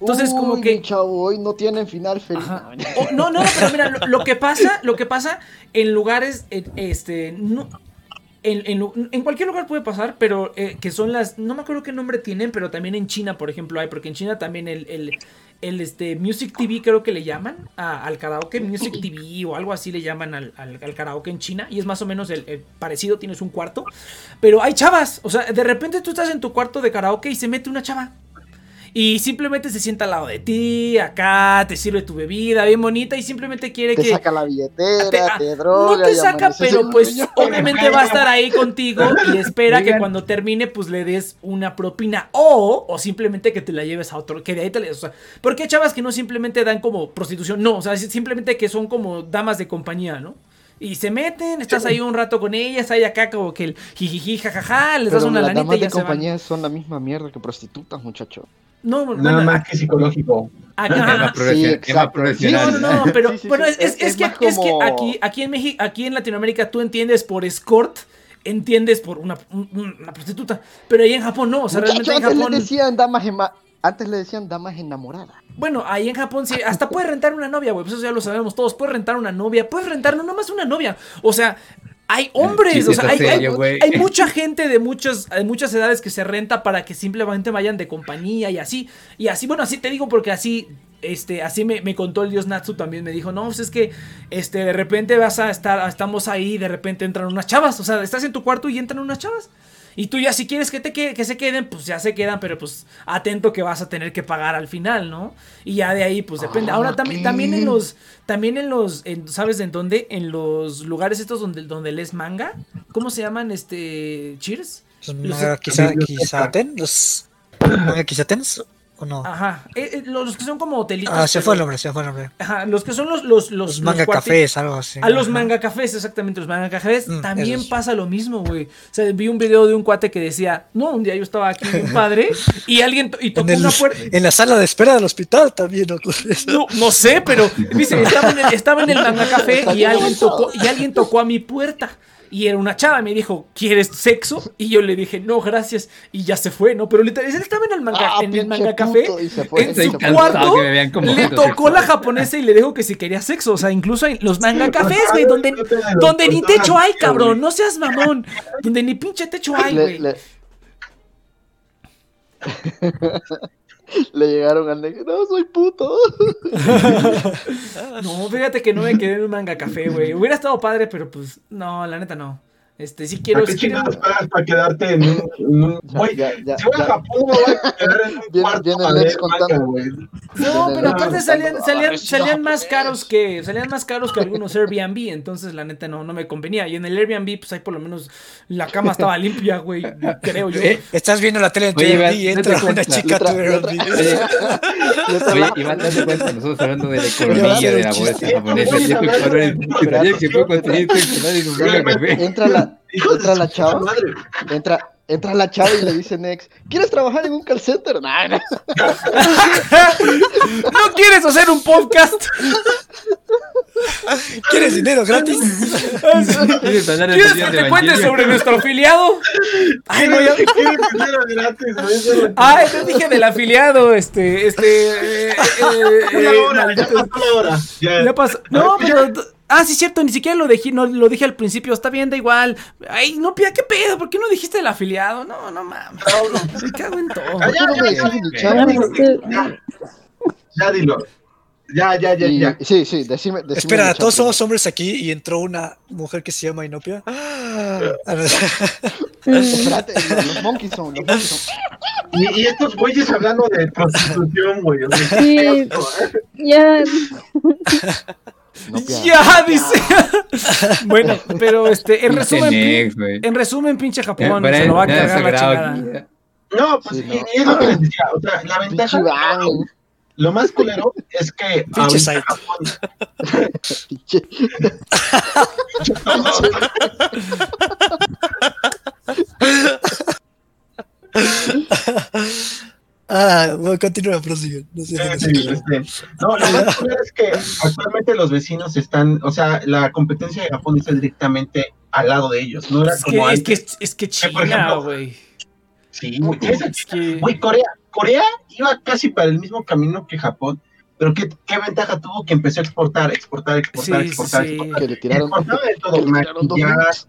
Entonces, como que... chavo, hoy no tienen final feliz. Ajá. O- no, no, no, pero mira, lo, lo que pasa, lo que pasa en lugares, eh, este, no, en, en en cualquier lugar puede pasar, pero eh, que son las, no me acuerdo qué nombre tienen, pero también en China, por ejemplo, hay, porque en China también el, el, el, este, Music TV creo que le llaman al karaoke, Music TV o algo así le llaman al, al- al karaoke en China, y es más o menos el, el parecido, tienes un cuarto, pero hay chavas, o sea, de repente tú estás en tu cuarto de karaoke y se mete una chava. Y simplemente se sienta al lado de ti, acá, te sirve tu bebida bien bonita y simplemente quiere Te que... saca la billetera, te- te, ah, droga. no te saca, pero pues obviamente va a estar ahí contigo y espera que cuando termine pues le des una propina o, o simplemente que te la lleves a otro, que de ahí te la... O sea, porque hay chavas que no simplemente dan como prostitución, no, o sea, simplemente que son como damas de compañía, ¿no? Y se meten, estás ahí un rato con ellas, ahí acá como que el jijiji, jajaja, les das una las lanita damas y de van. compañía son la misma mierda que prostitutas, muchacho. No, Nada bueno, más que psicológico. acá- profesional. exacto. profesional. No, no, no, pero Sí, bueno, es, es- Es- es es que, aquí, aquí en México, aquí en Latinoamérica tú entiendes por escort, entiendes por una, un- una prostituta, pero ahí en Japón no, o sea, Muchacho, realmente en antes Japón, le decían damas ema- Antes le decían damas enamoradas. bueno, ahí en Japón sí, hasta puedes rentar una novia, güey, pues eso ya lo sabemos todos, puedes rentar una novia, puedes rentar no nomás una novia, o sea, hay hombres, o sea, hay mucha gente de muchas, de muchas edades que se renta para que simplemente vayan de compañía y así, y así, bueno, así te digo porque así, este, así me, me contó el dios Natsu también, me dijo, no, pues es que, este, de repente vas a estar, estamos ahí, de repente entran unas chavas, o sea, estás en tu cuarto y entran unas chavas. Y tú ya si quieres que, te que, que se queden, pues ya se quedan, pero pues atento que vas a tener que pagar al final, ¿no? Y ya de ahí, pues depende. Ahora también, también en los, también en los, en- ¿sabes en dónde? En los lugares estos donde, donde lees manga. ¿Cómo se llaman, este, cheers? Los Los- manga quizá, los- quizaten, los manga quizatens, ¿o no? Ajá. Eh, eh, los que son como hotelitos. Ah, se pero- fue el nombre, se fue el nombre. Ajá, los que son los, los, los, Los los manga cafés, algo así. A los Ajá. manga cafés, exactamente, los manga cafés. Mm, también esos. pasa lo mismo, güey. O sea, vi un video de un cuate que decía, no, un día yo estaba aquí en un padre y alguien y tocó el- una puerta. en la sala de espera del hospital también ocurre eso. No, no sé, pero dice, estaba en el, estaba en el manga café y alguien tocó, y alguien tocó a mi puerta. Y era una chava, me dijo, ¿quieres sexo? Y yo le dije, no, gracias. Y ya se fue, ¿no? Pero literal, él estaba en el manga, Ah, en el manga café. y fue, en y su cuarto le tocó la japonesa y le dijo que si quería sexo. O sea, incluso hay los manga cafés, güey, donde, donde ni techo hay, cabrón. No seas mamón. Donde ni pinche techo hay, güey. le... Le llegaron al negro. No, soy puto. No, fíjate que no me quedé en un manga café, güey. Hubiera estado padre, pero pues, no, la neta no. Este, sí quiero. ¿A qué chingados pagas para quedarte en un. en un- Güey, Ya, ya, si voy a ya. Japón, me voy a quedar en un Viene- cuarto viene a el leer ex contando. güey. No, pero aparte salían, salían, no, salían más caros que. Salían más caros que algunos Airbnb. Entonces, la neta, no, no me convenía. Y en el Airbnb, pues ahí por lo menos la cama estaba limpia, güey. Creo yo. Eh, Estás viendo la tele en tu Oye, Airbnb y entra una cuenta. chica a tu Airbnb. Oye, Yo Oye, Iván, date cuenta, nosotros hablando de la a economía de la bolsa japonesa, y a cabrón de- es el que en un manga café. Entra la, Entra la chava, madre. entra, entra la chava y le dice Nex, ¿quieres trabajar en un call center? Nah, nah. ¿No quieres hacer un podcast? ¿Quieres dinero gratis? ¿Quieres hablar de ¿Quieres teorías que te cuente Evangelion? sobre nuestro afiliado? Ay, no, ya. ¿Quieres dinero gratis, Ah, te dije del afiliado, este, este. eh, eh, Ya eh, ya pasó la hora. Ya. Ya pasó. No, pero. Ah, sí, cierto, ni siquiera lo dije, no, lo dije al principio, está bien, da igual. Ay, no, pía, ¿qué pedo? ¿Por qué no dijiste el afiliado? No, no mames. Me cago en todo. ¿Por qué no me decís ni Ya? Este, dilo. Ya, ya, ya, Y- ya. Sí, sí, decime. decime Espera, todos somos hombres aquí y entró una mujer que se llama Inopia. Ah. Espérate, los, monkeys son, los monkeys son. Y, y estos güeyes hablando de prostitución, güey. Sí. ¿eh? ya, No. Ya, dice. bueno, pero este, en resumen, en resumen, pinche Japón, se lo va a nada cargar la chingada. No, pues Sí, no. y es lo que les decía. O sea, la ventaja. Lo más culero es que. Pinche. Japón- Pinche- Ah, bueno, continúa, prosigue. No sé, Sí, no sí, lo más es que actualmente los vecinos están, o sea, la competencia de Japón está directamente al lado de ellos. No era Es que, como es que, antes. es que Que, por China, güey. Sí, güey, Es que... Güey, Corea, Corea iba casi para el mismo camino que Japón, pero ¿qué, qué ventaja tuvo que empezó a exportar, exportar, exportar, exportar, sí. exportar? Que le tiraron. Exportaba de que todo, le tiraron dos maquillaje.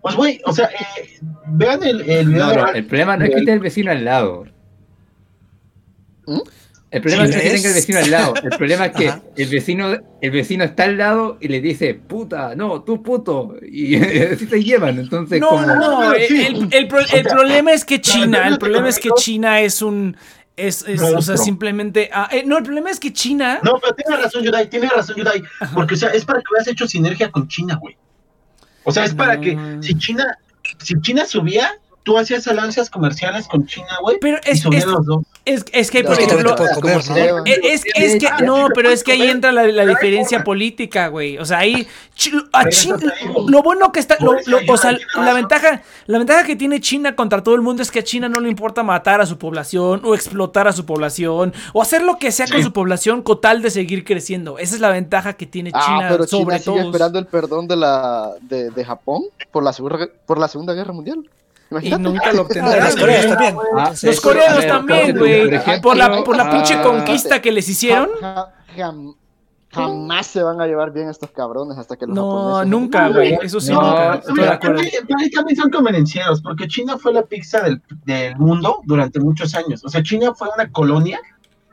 Pues, güey, o sea, eh, vean el, el video No, de no, Bar- el problema no es que esté el vecino al lado. ¿Mm? El problema es que ¿ves? tenga el vecino al lado. El problema es que Ajá. el vecino, el vecino está al lado y le dice, puta, no, tú puto. Y así se llevan. Entonces, No, como, no, no. El, el- el pro- el problema es que China, el problema es que China es un. Es, es, o sea, simplemente. ah, eh, no, el problema es que China. No, pero tiene razón, Yudai, tiene razón, Yudai. Porque, o sea, es para que hubieras hecho sinergia con China, güey. O sea, es para que No. si China, si China subía, tú hacías alianzas comerciales con China, güey. Pero Y es, subían es, los dos. es, es que, No, por es que también ejemplo. te puedo comer, ¿cómo ¿no? se llama? Es, es que, Ah, no, sí, pero es que ahí entra la, diferencia política, güey. O sea, ahí a China, lo bueno que está, lo- o sea, la ventaja, la ventaja que tiene China contra todo el mundo es que a China no le importa matar a su población o explotar a su población o hacer lo que sea con Sí. su población con tal de seguir creciendo. Esa es la ventaja que tiene Ah, China pero sobre China sigue todo. esperando el perdón de la de, de Japón por la segunda por la Segunda Guerra Mundial. Y Imagínate. nunca lo Ah, obtendrán. Ah, Los coreanos también, por güey. Por la, por la pinche ah, conquista que les hicieron. Ja- jam- jamás se van a llevar bien estos cabrones hasta que los No, japoneses- nunca, güey. Eso sí, No, nunca. Estoy de Mira, acuerdo. también- son convenencieros, porque China fue la pizza del, del mundo durante muchos años. O sea, China fue una colonia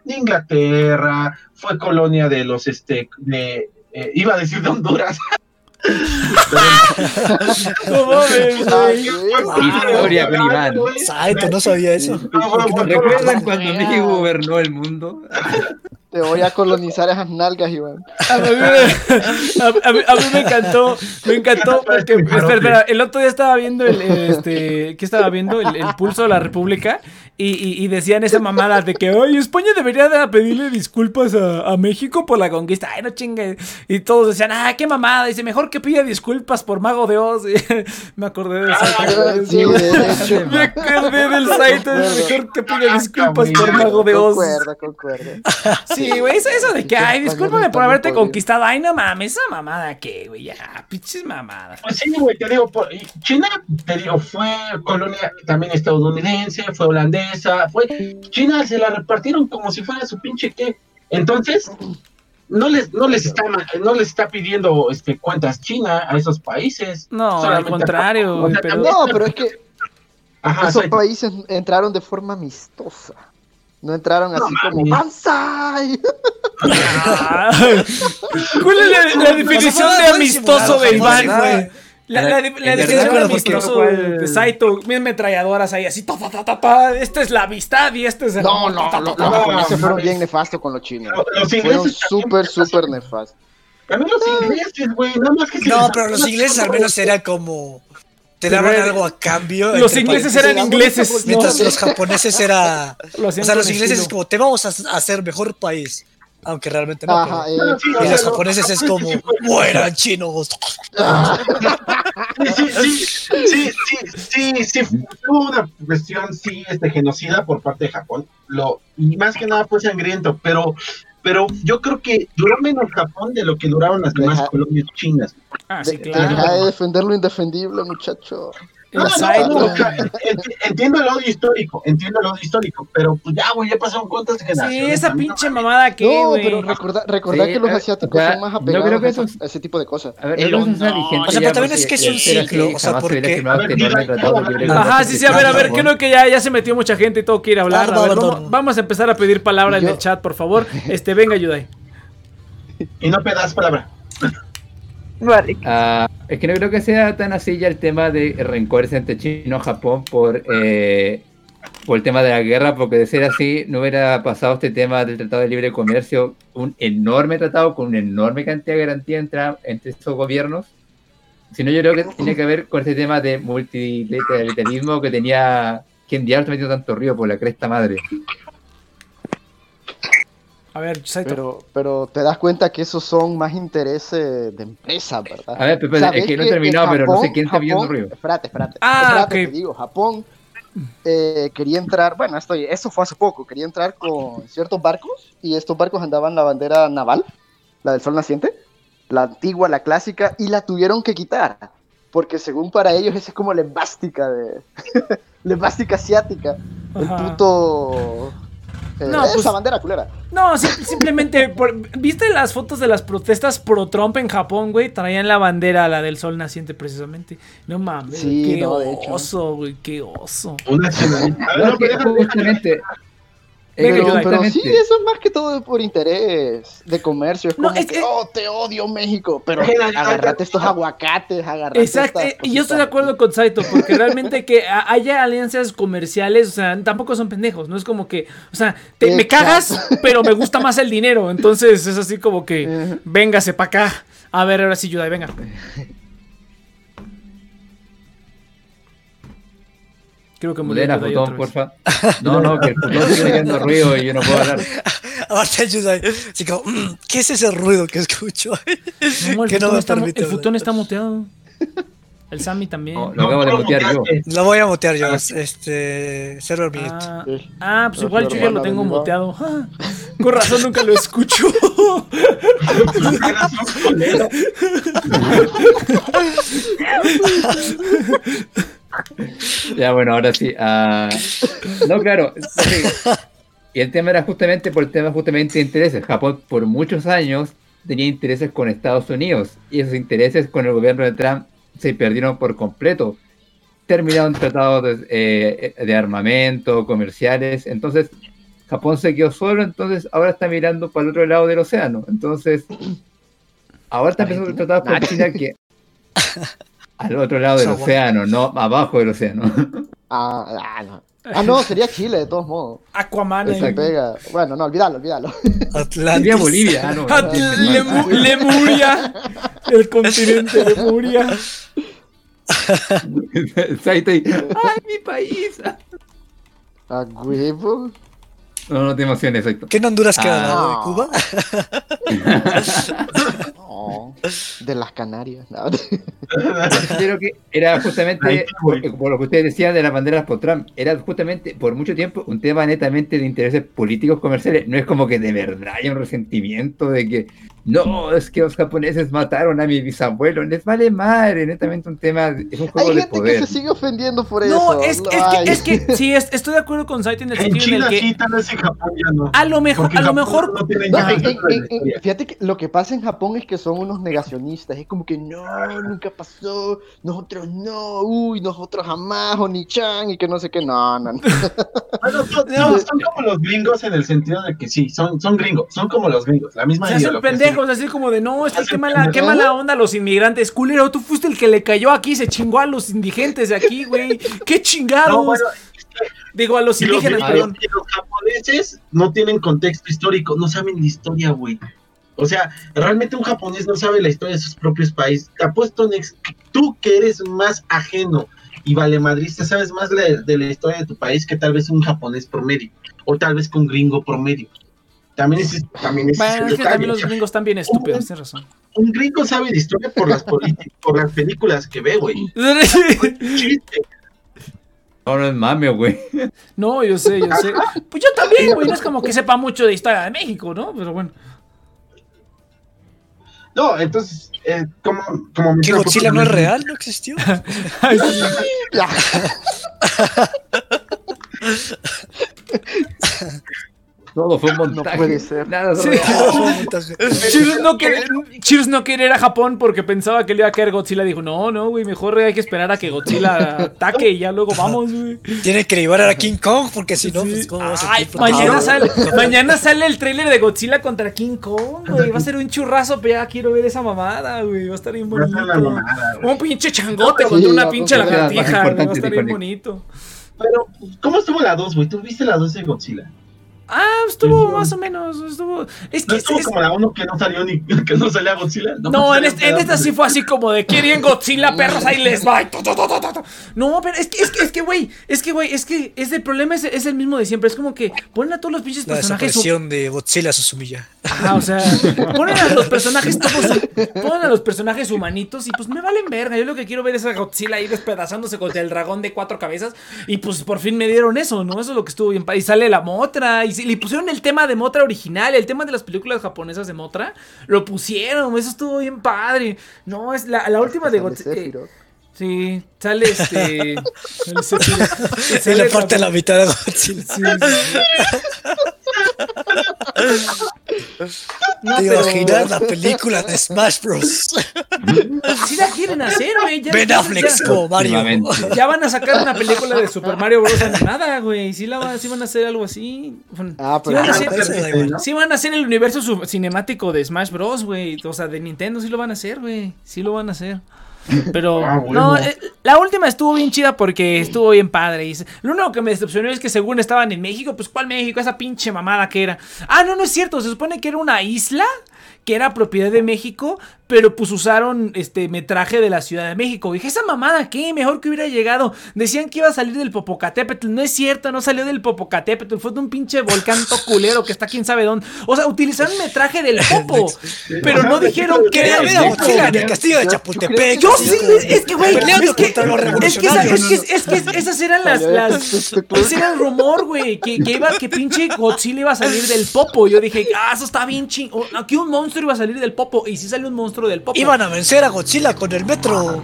de Inglaterra, fue colonia de los, este, de, eh, iba a decir de Honduras. No mames, Ay, güey. Historia con Iván. Saito, no sabía eso. ¿Recuerdan cuando México gobernó el mundo? Te voy a colonizar esas nalgas, Iván. A mí, me, a, a mí- a mí me encantó, me encantó porque, espera, espera, el otro día estaba viendo el, el, este, ¿qué estaba viendo? El, el pulso de la República y, y- y decían esa mamada de que, oye, España debería de pedirle disculpas a, a México por la conquista, ay, no chingue, y todos decían, ah, qué mamada, dice, mejor que pida disculpas por Mago de Oz, Y me acordé del Saito, Sí, de me acordé del Saito, mejor que pida disculpas por Mago de Oz. Concuerdo, concuerdo. Sí, güey, eso, eso de que, ay, discúlpame por haberte conquistado. Ay, no mames, esa mamada qué, güey, ya, pinches mamadas. Pues sí, güey, te digo, por- China, te digo, fue colonia también estadounidense, fue holandesa, fue China se la repartieron como si fuera su pinche qué. Entonces, no les, no les está no les está pidiendo este cuentas China a esos países. No, al contrario, o güey, sea, pero... también- No, pero es que Ajá, esos sí. países entraron de forma amistosa. No entraron así como. ¡Banzai! ¿Cuál es la, la definición de amistoso disimulado, de jamás Iván, fue. güey? La, la, la de verdad, amistoso de Saito, mis metralladoras ahí así, ta, ta, ta, ta, ta, esta es la amistad y este es el... No, amor, no, ta, ta, los ta, ta. japoneses fueron bien nefastos con los chinos. Los- los Fueron súper, pero súper nefastos. También los ingleses, güey, nada más que se No, pero los ingleses al menos era como. Te Pero daban algo a cambio. Los ingleses eran ingleses, ¿no? Mientras los japoneses era. O sea, los ingleses es como, te vamos a hacer mejor país. Aunque realmente no. Ajá, pero- eh, No, sí, o y los japoneses es como, mueran chinos. Sí, sí, sí, sí, sí, hubo una cuestión, sí, este, genocida por parte de Japón, lo, y más que nada fue sangriento, pero, pero yo creo que duró menos Japón de lo que duraron las demás colonias chinas. Ah, sí, claro. Deja de defender lo indefendible, muchacho. No, El no, Saito, no, o sea, ent- entiendo el odio histórico, entiendo el odio histórico, pero pues ya, güey, ya pasaron cuántas Sí, generaciones. esa también, pinche no mamada que, No, güey. pero recordar Sí, que los eh, asiáticos son más apegados creo que esa- a ese tipo de cosas. A ver, El no vigentes O sea, pero también es que es un ciclo, o sea, porque- Ajá, sí, sí, a ver, a ver, creo que ya, ya se metió mucha gente y ir a hablar. A ver, vamos, a empezar a pedir palabra en el chat, por favor. Este, venga, Yudai. Y no pedas palabra. Ah, es que no creo que sea tan así ya el tema de rencores entre China y Japón por, eh, por el tema de la guerra, porque de ser así no hubiera pasado este tema del Tratado de Libre Comercio, un enorme tratado con una enorme cantidad de garantía entre, entre estos gobiernos, sino yo creo que tiene que ver con este tema de multilateralismo que tenía ¿quién diablos metiendo tanto ruido por la cresta madre? A ver, Saito. Pero, pero te das cuenta que esos son más intereses de empresa, ¿verdad? A ver, Pepe, es ¿Sabes que no he terminado, pero no sé quién está Japón- ruido. Espérate, espérate. Ah, espérate, ok. te digo, Japón eh, quería entrar, bueno, esto, eso fue hace poco, quería entrar con ciertos barcos y estos barcos andaban la bandera naval, la del sol naciente, la antigua, la clásica, y la tuvieron que quitar, porque según para ellos esa es como la esvástica de... la esvástica asiática, el Ajá. puto... eh, No, esa pues- bandera culera. No, sim- simplemente, por- ¿viste las fotos de las protestas pro Trump en Japón, güey? Traían la bandera, la del sol naciente, precisamente. No mames, Sí, qué no, oso, güey, qué oso. Un nacionalista. A ver, No, no, es que pero déjame- justamente. Pero sí, eso es más que todo por interés de comercio. Es No, como es que, oh, te odio México, pero agarrate estos aguacates, agarrate Exacto, y yo estoy de acuerdo con Saito, porque realmente que haya alianzas comerciales, o sea, tampoco son pendejos, no es como que, o sea, te- me cagas, pero me gusta más el dinero, entonces es así como que, véngase para acá. A ver, ahora sí, Yudai, venga. Creo que vez. porfa. No, no, que el putón sigue haciendo ruido y yo no puedo hablar. Aparte. Así como, "Mm, ¿qué es ese ruido que escucho? No, el que no futón me está, mu- permite el futón está muteado. El Sammy también. No, lo acabo de mutear yo. Lo voy a mutear yo. Este. Cero minute. Ah, Sí. ah, pues No, igual yo ya lo tengo no. muteado. Ah, con razón nunca lo escucho. Ya, bueno, ahora sí. ah, no, claro. sí. Y el tema era justamente por el tema justamente de intereses. Japón por muchos años tenía intereses con Estados Unidos y esos intereses con el gobierno de Trump se perdieron por completo. Terminaron tratados de, eh, de armamento, comerciales. Entonces, Japón se quedó solo, entonces ahora está mirando para el otro lado del océano. Entonces, ahora está empezando tratados con China que al otro lado del océano, no abajo del océano. Ah, ah, no. Ah, no, sería Chile, de todos modos. Aquaman. Se ahí. Exacto. pega. Bueno, no, olvídalo, olvídalo. Atlantis. Sería Bolivia, ah, no. Lemu- Lemuria. El continente Lemuria. Saito y, ¡Ay, mi país! A huevo. No, no te emociones, Saito. ¿Qué en Honduras queda? Ah. ¿no? ¿De Cuba? No, de las Canarias. No. Que era justamente, por, por lo que ustedes decían de las banderas por Trump, era justamente por mucho tiempo un tema netamente de intereses políticos comerciales. No es como que de verdad haya un resentimiento de que no, es que los japoneses mataron a mi bisabuelo. Les vale madre, netamente un tema, es un juego Hay de gente poder. que se sigue ofendiendo por No, eso. es, es que, es que sí, es- estoy de acuerdo con Saito en el En sentido en China el que sí, tal vez en Japón ya no. a lo mejor, a lo mejor no No, en- en- en- en- fíjate que lo que pasa en Japón es que son unos negacionistas. Es como que no, nunca pasó. Nosotros no, uy, nosotros jamás, Oni-chan, y que no sé qué. No, no, no. Bueno, son, son- son como los gringos en el sentido de que sí, son, son gringos, son como los gringos, la misma se hacen pendejos, así como de no, es que qué mala, qué mala onda los inmigrantes. Culero, tú fuiste el que le cayó aquí, se chingó a los indigentes de aquí, güey. Qué chingados. No, bueno, Digo, a los los, indígenas, perdón. y los japoneses no tienen contexto histórico, no saben de historia, güey. O sea, realmente un japonés no sabe la historia de sus propios países. Te apuesto, Nex, que tú que eres más ajeno y vale madrista, sabes más de la historia de tu país que tal vez un japonés promedio, o tal vez que un gringo promedio. También es, también es Bueno, ese es que también los gringos están bien estúpidos, tienes razón. un gringo sabe de historia por las por las películas que ve, güey. Chiste. No, no es mame, güey. No, yo sé, yo sé. Pues yo también, güey. No es como que sepa mucho de historia de México, ¿no? Pero bueno. No, entonces, eh, como, como ¿Que Godzilla no es real? ¿No existió? Todo fue un No montaje. puede ser. Nada Sí. Cheers no, quería, Cheers no quería ir a Japón porque pensaba que le iba a caer Godzilla. Dijo, no, no, güey, mejor hay que esperar a que Godzilla ataque y ya luego vamos, güey. Tienen que llevar a King Kong porque si no, Sí. pues cómo vas a Ay, sentir mañana sale, mañana sale el tráiler de Godzilla contra King Kong, güey. Va a ser un churrazo, pero ya quiero ver esa mamada, güey. Va a estar bien bonito. mamada. Un pinche changote Sí, contra una pinche la lagartija, güey. Va a estar de bien bonito. Pero, ¿cómo estuvo la 2, güey? ¿Tú viste la 2 de Godzilla? Ah, estuvo más o menos. Estuvo. Es que No estuvo es- como la uno que no salió ni que no salía Godzilla. No, en, este- en esta sí fue así como de quieren Godzilla, perros, ahí les va. No, pero es que, es que, es que, güey, es que, güey, es que es el problema es, es el mismo de siempre. Es como que ponen a todos los pinches La personajes. desaparición de Godzilla Susumilla. Ajá, o sea, ponen a los personajes todos, ponen a los personajes humanitos y pues me valen verga. Yo lo que quiero ver es a Godzilla ahí despedazándose contra el dragón de cuatro cabezas y pues por fin me dieron eso, ¿no? Eso es lo que estuvo bien. Y sale la Motra y si- le pusieron el tema de Motra original, el tema de las películas japonesas de Motra, lo pusieron, eso estuvo bien padre. No, es la, la última de Sale Godzilla. Sephiroth. Sí, sale este. sale Sephiroth. Se Sale le parte la- la mitad de Godzilla. Sí, sí, sí. No, ¿Te pero- imaginas la película de Smash Bros? Sí la quieren hacer, güey. ya- Ben ya- Affleck ya- como Mario. Últimamente. Ya van a sacar una película de Super Mario Bros. animada, güey. Sí, la van, sí van a hacer algo así. Ah, sí pero van a hacer- igual. sí van a hacer el universo cinemático de Smash Bros, güey. O sea, de Nintendo sí lo van a hacer, güey. Sí lo van a hacer. Pero Ah, bueno. no, eh, la última estuvo bien chida porque estuvo bien padre. Y lo único que me decepcionó es que según estaban en México, pues ¿cuál México? Esa pinche mamada que era. Ah, no, no es cierto. Se supone que era una isla que era propiedad de México, pero pues usaron este metraje de la Ciudad de México. Dije, esa mamada, ¿qué? Mejor que hubiera llegado. Decían que iba a salir del Popocatépetl. No es cierto, no salió del Popocatépetl. Fue de un pinche volcán todo culero que está quién sabe dónde. O sea, utilizaron metraje del Popo, pero no dijeron que era ver a el Godzilla en Popo. el castillo de Chapultepec. Yo sí, es que, güey, es que, es que, es que, es que esas eran las, las ese era el rumor, güey, que, que iba, que pinche Godzilla iba a salir del popo. Yo dije, ah, eso está bien ching, o- aquí un monstruo iba a salir del popo, y sí salió un monstruo del popo. Iban a vencer a Godzilla con el metro.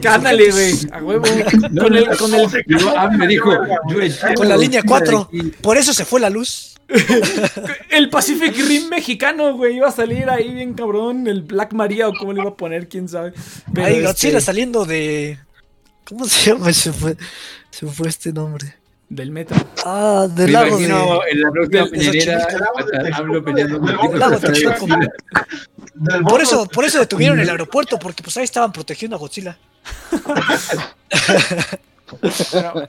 Cándale, güey, a huevo, con el, con el, Yo, a mí me dijo, yo eché Con la línea Godzilla 4. de aquí. Por eso se fue la luz. el Pacific Rim mexicano, güey, iba a salir ahí bien cabrón, el Black Maria, o cómo le iba a poner, quién sabe. Pero, Ahí este, Godzilla saliendo de. ¿Cómo se llama? Se fue, se fue este nombre. Del metro. Ah, del Me lago imagino de. en la próxima peñonera hablo peleando Por eso, por eso detuvieron el aeropuerto, porque pues ahí estaban protegiendo a Godzilla. Pero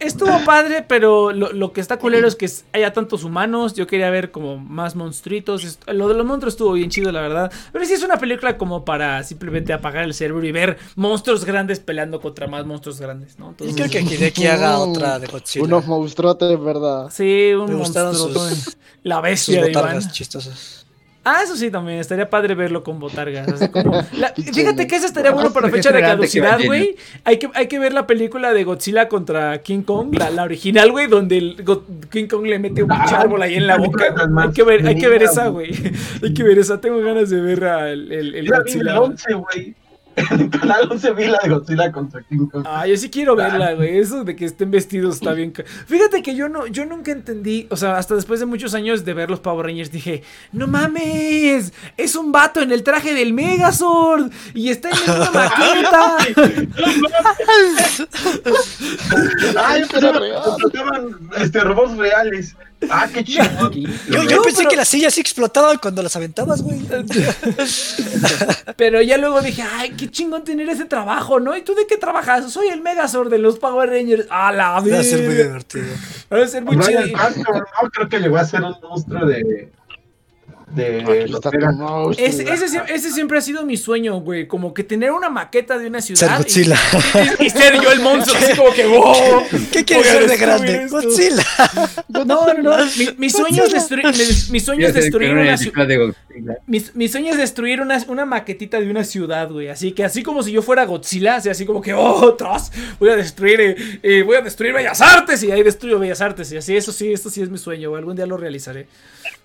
estuvo padre, pero lo, lo que está culero es que haya tantos humanos. Yo quería ver como más monstruitos. Lo de los monstruos estuvo bien chido, la verdad. Pero sí es una película como para simplemente apagar el cerebro y ver monstruos grandes peleando contra más monstruos grandes, ¿no? Y Entonces, creo que Hideki haga otra de Godzilla. Unos monstruotes, ¿verdad? sí, un Me gustaron monstruo. sus- La Sus bestia de Iván. chistosas. Ah, eso sí, también. Estaría padre verlo con botargas. así como- la- fíjate que eso estaría bueno para fecha de caducidad, güey. Hay que, hay que ver la película de Godzilla contra King Kong, la, la original, güey, donde el Go- King Kong le mete un Ah, árbol ahí en la boca. Hay que ver, hay que ver esa, güey. Hay que ver esa. Tengo ganas de ver al- el, el Godzilla. 11, güey. Canal 11 vi la de Godzilla contra King Kong. Ah, yo sí quiero verla, güey. Eso de que estén vestidos está bien. ca- Fíjate que yo no, yo nunca entendí, o sea, hasta después de muchos años de ver los Power Rangers dije, no mames, es un vato en el traje del Megazord y está en una maqueta. Ay, pero contrataban este, robots reales. Ah, qué chingón. Yo, yo No, pensé pero- que las sillas sí explotaban cuando las aventabas, güey. Pero ya luego dije, ay, qué chingón tener ese trabajo, ¿no? ¿Y tú de qué trabajas? Soy el Megazord de los Power Rangers. A la Va a ser muy divertido. Va a ser muy chido. No creo que llegó a ser un monstruo de. De. Los monstruo. Ese, ese sie- ese siempre ha sido mi sueño, güey. Como que tener una maqueta de una Ser ciudad. y- Godzilla. Y, y ser yo el monstruo, así como que, wow. ¿Qué quieres ser de grande? Godzilla. No, no, no. Mi, mi sueño es destruir, mi, mi sueño es destruir una ciudad. Mi, mi sueño es destruir una, una maquetita de una ciudad, güey. Así que así como si yo fuera Godzilla, así, así como que, oh, tras, voy a destruir, eh, eh, voy a destruir Bellas Artes. Y ahí destruyo Bellas Artes. Y así, eso sí, esto sí es mi sueño, güey. Algún día lo realizaré.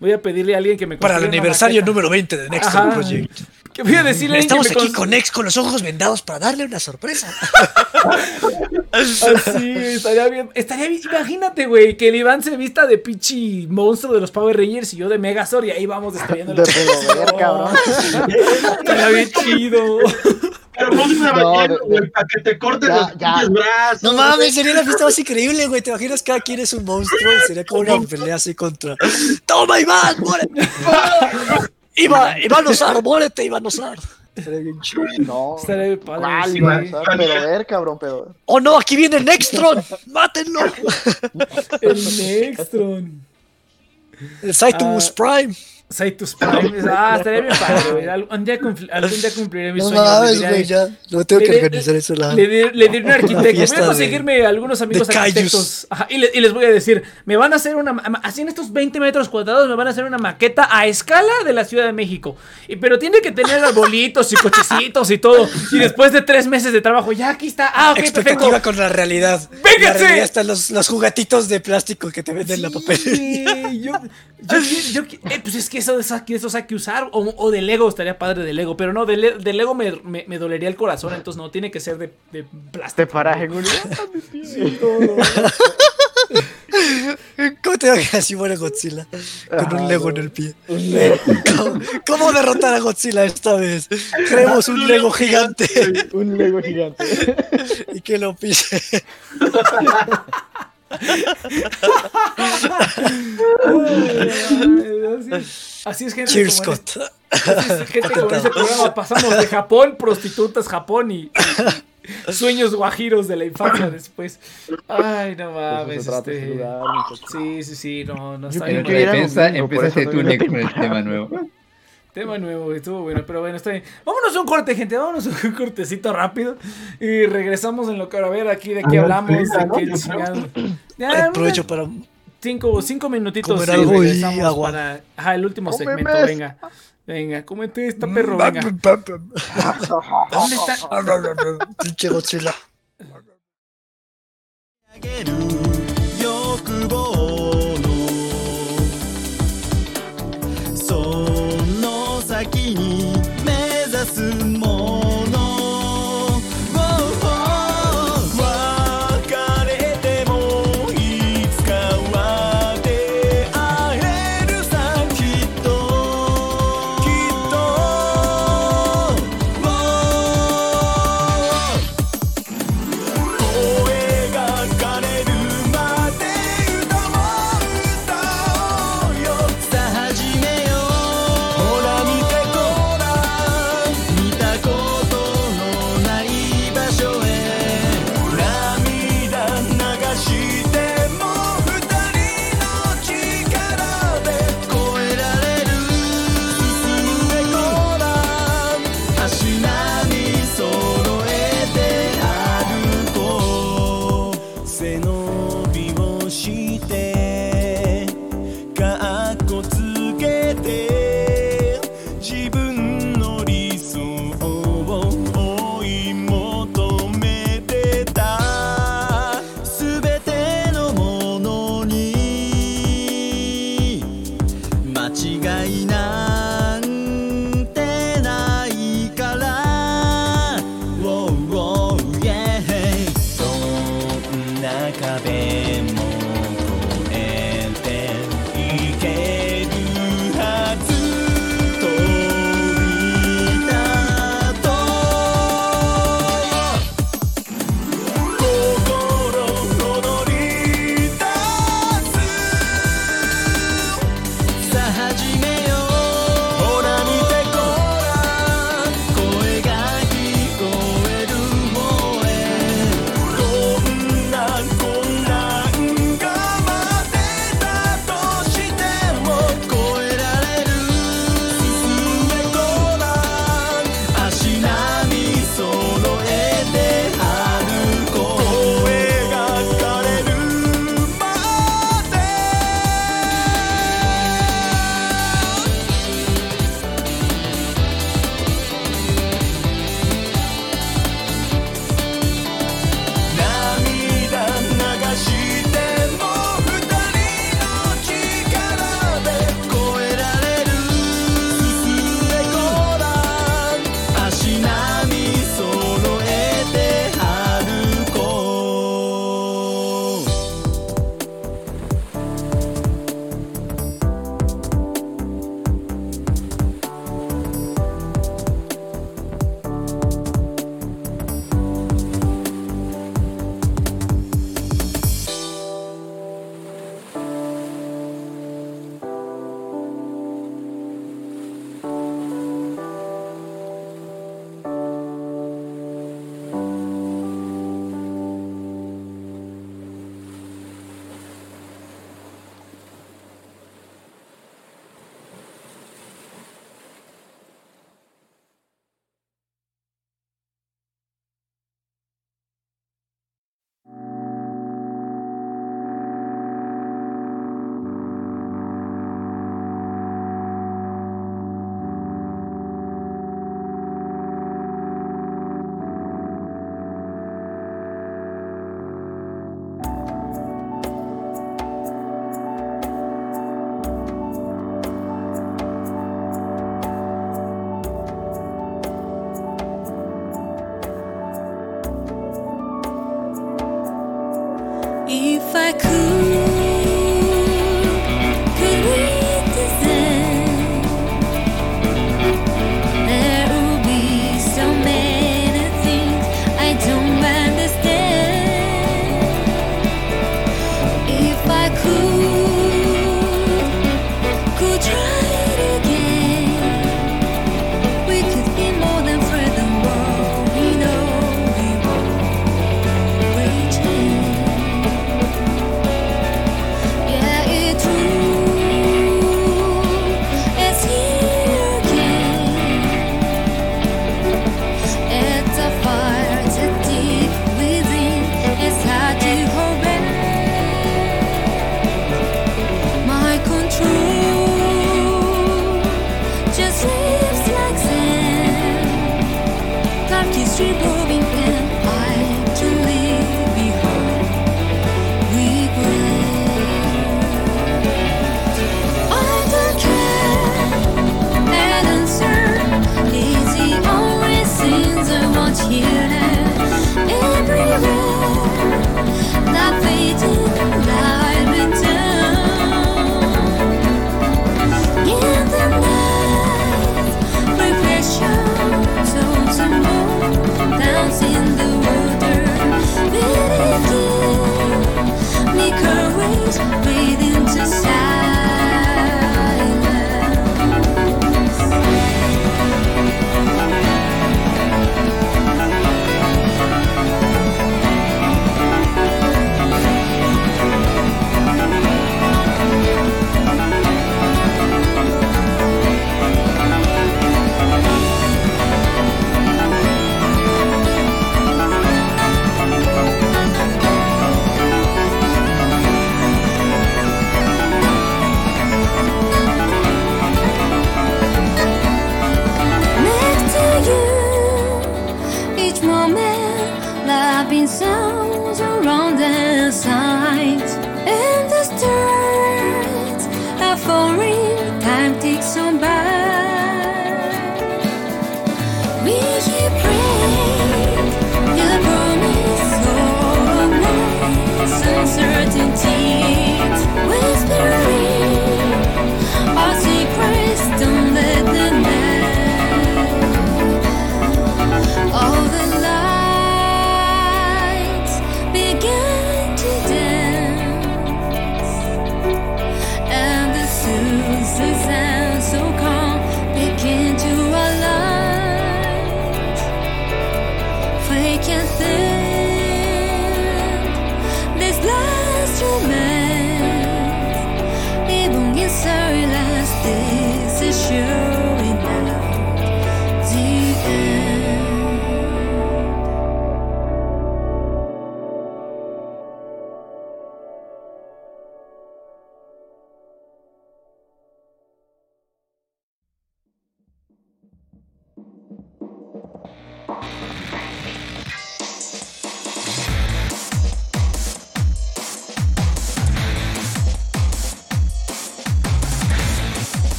Voy a pedirle a alguien que me Para el aniversario número 20 de Next Ajá. Project. Que voy a decirle Estamos que me aquí con Nex con los ojos vendados para darle una sorpresa. Así, estaría bien. Estaría bien. Imagínate, güey, que el Iván se vista de pichi monstruo de los Power Rangers y yo de Megazord y ahí vamos destruyendo De pedo ver, cabrón. Estaría bien chido. Pero no una No, ballena, güey, para que te corten Ya, los ya. brazos. No mames, sería la fiesta más increíble, güey. ¿Te imaginas cada quien es un monstruo? Y sería como una pelea así contra. ¡Toma, Iván! ¡Muérete! Iván, Iván Osar, muérete, Iván Osar. Sería bien chido. No. Estaría bien padre. ¿Cuál, sí. O sea, Pero ver, cabrón, pero. ¡Oh no! ¡Aquí viene Nextron! ¡Mátenlo! El Nextron. El Cytus Prime. Saitus Prime. Ah, estaría bien padre, güey. Algún día, algún día cumpliré mi No sueño. Le diré- güey, ya. No tengo que le- organizar eso. La... Le, di- le diré a un arquitecto, voy a de- conseguirme algunos amigos arquitectos ajá, y, le- y les voy a decir, me van a hacer una, así en estos 20 metros cuadrados me van a hacer una maqueta a escala de la Ciudad de México, y, pero tiene que tener arbolitos y cochecitos y todo, y después de tres meses de trabajo, ya aquí está, ah, ok, perfecto. Expectativa con la realidad. En ¡Vénganse! La realidad están los, los juguetitos de plástico que te venden en la papelería. Sí, yo, yo, yo- yo- eh, pues es que eso, eso, eso hay que usar. O, o de Lego estaría padre de Lego. Pero no, de, Le- de Lego me, me- me dolería el corazón. Entonces no, tiene que ser de, de plástico. Te paraje, Julio. ¿Cómo te va así muere Godzilla? Con un Lego en el pie. ¿Cómo, cómo derrotar a Godzilla esta vez? Creemos un Lego gigante Un Lego gigante. y que lo pise. Así, es gente. Cheers, como Scott. este- así es gente como en este programa. Pasamos de Japón, prostitutas, Japón y, y sueños guajiros de la infancia después. Ay, no mames. Eso se trata, Este... Sí, sí, sí, no, no está bien. Empieza, eso tú, Nick, con el tema nuevo. Tema nuevo, estuvo bueno, pero bueno, está bien. Vámonos a un corte, gente, vámonos a un cortecito rápido y regresamos en lo que a ver aquí de qué Ah, hablamos, treinta, de ¿no? qué chingado. Ya, Aprovecho para. cinco, cinco minutitos Comer y algo y regresamos agua. para ajá, el último segmento, mes. venga. Venga, cómete esta perro, venga. ¿Dónde está? Pinche Godzilla.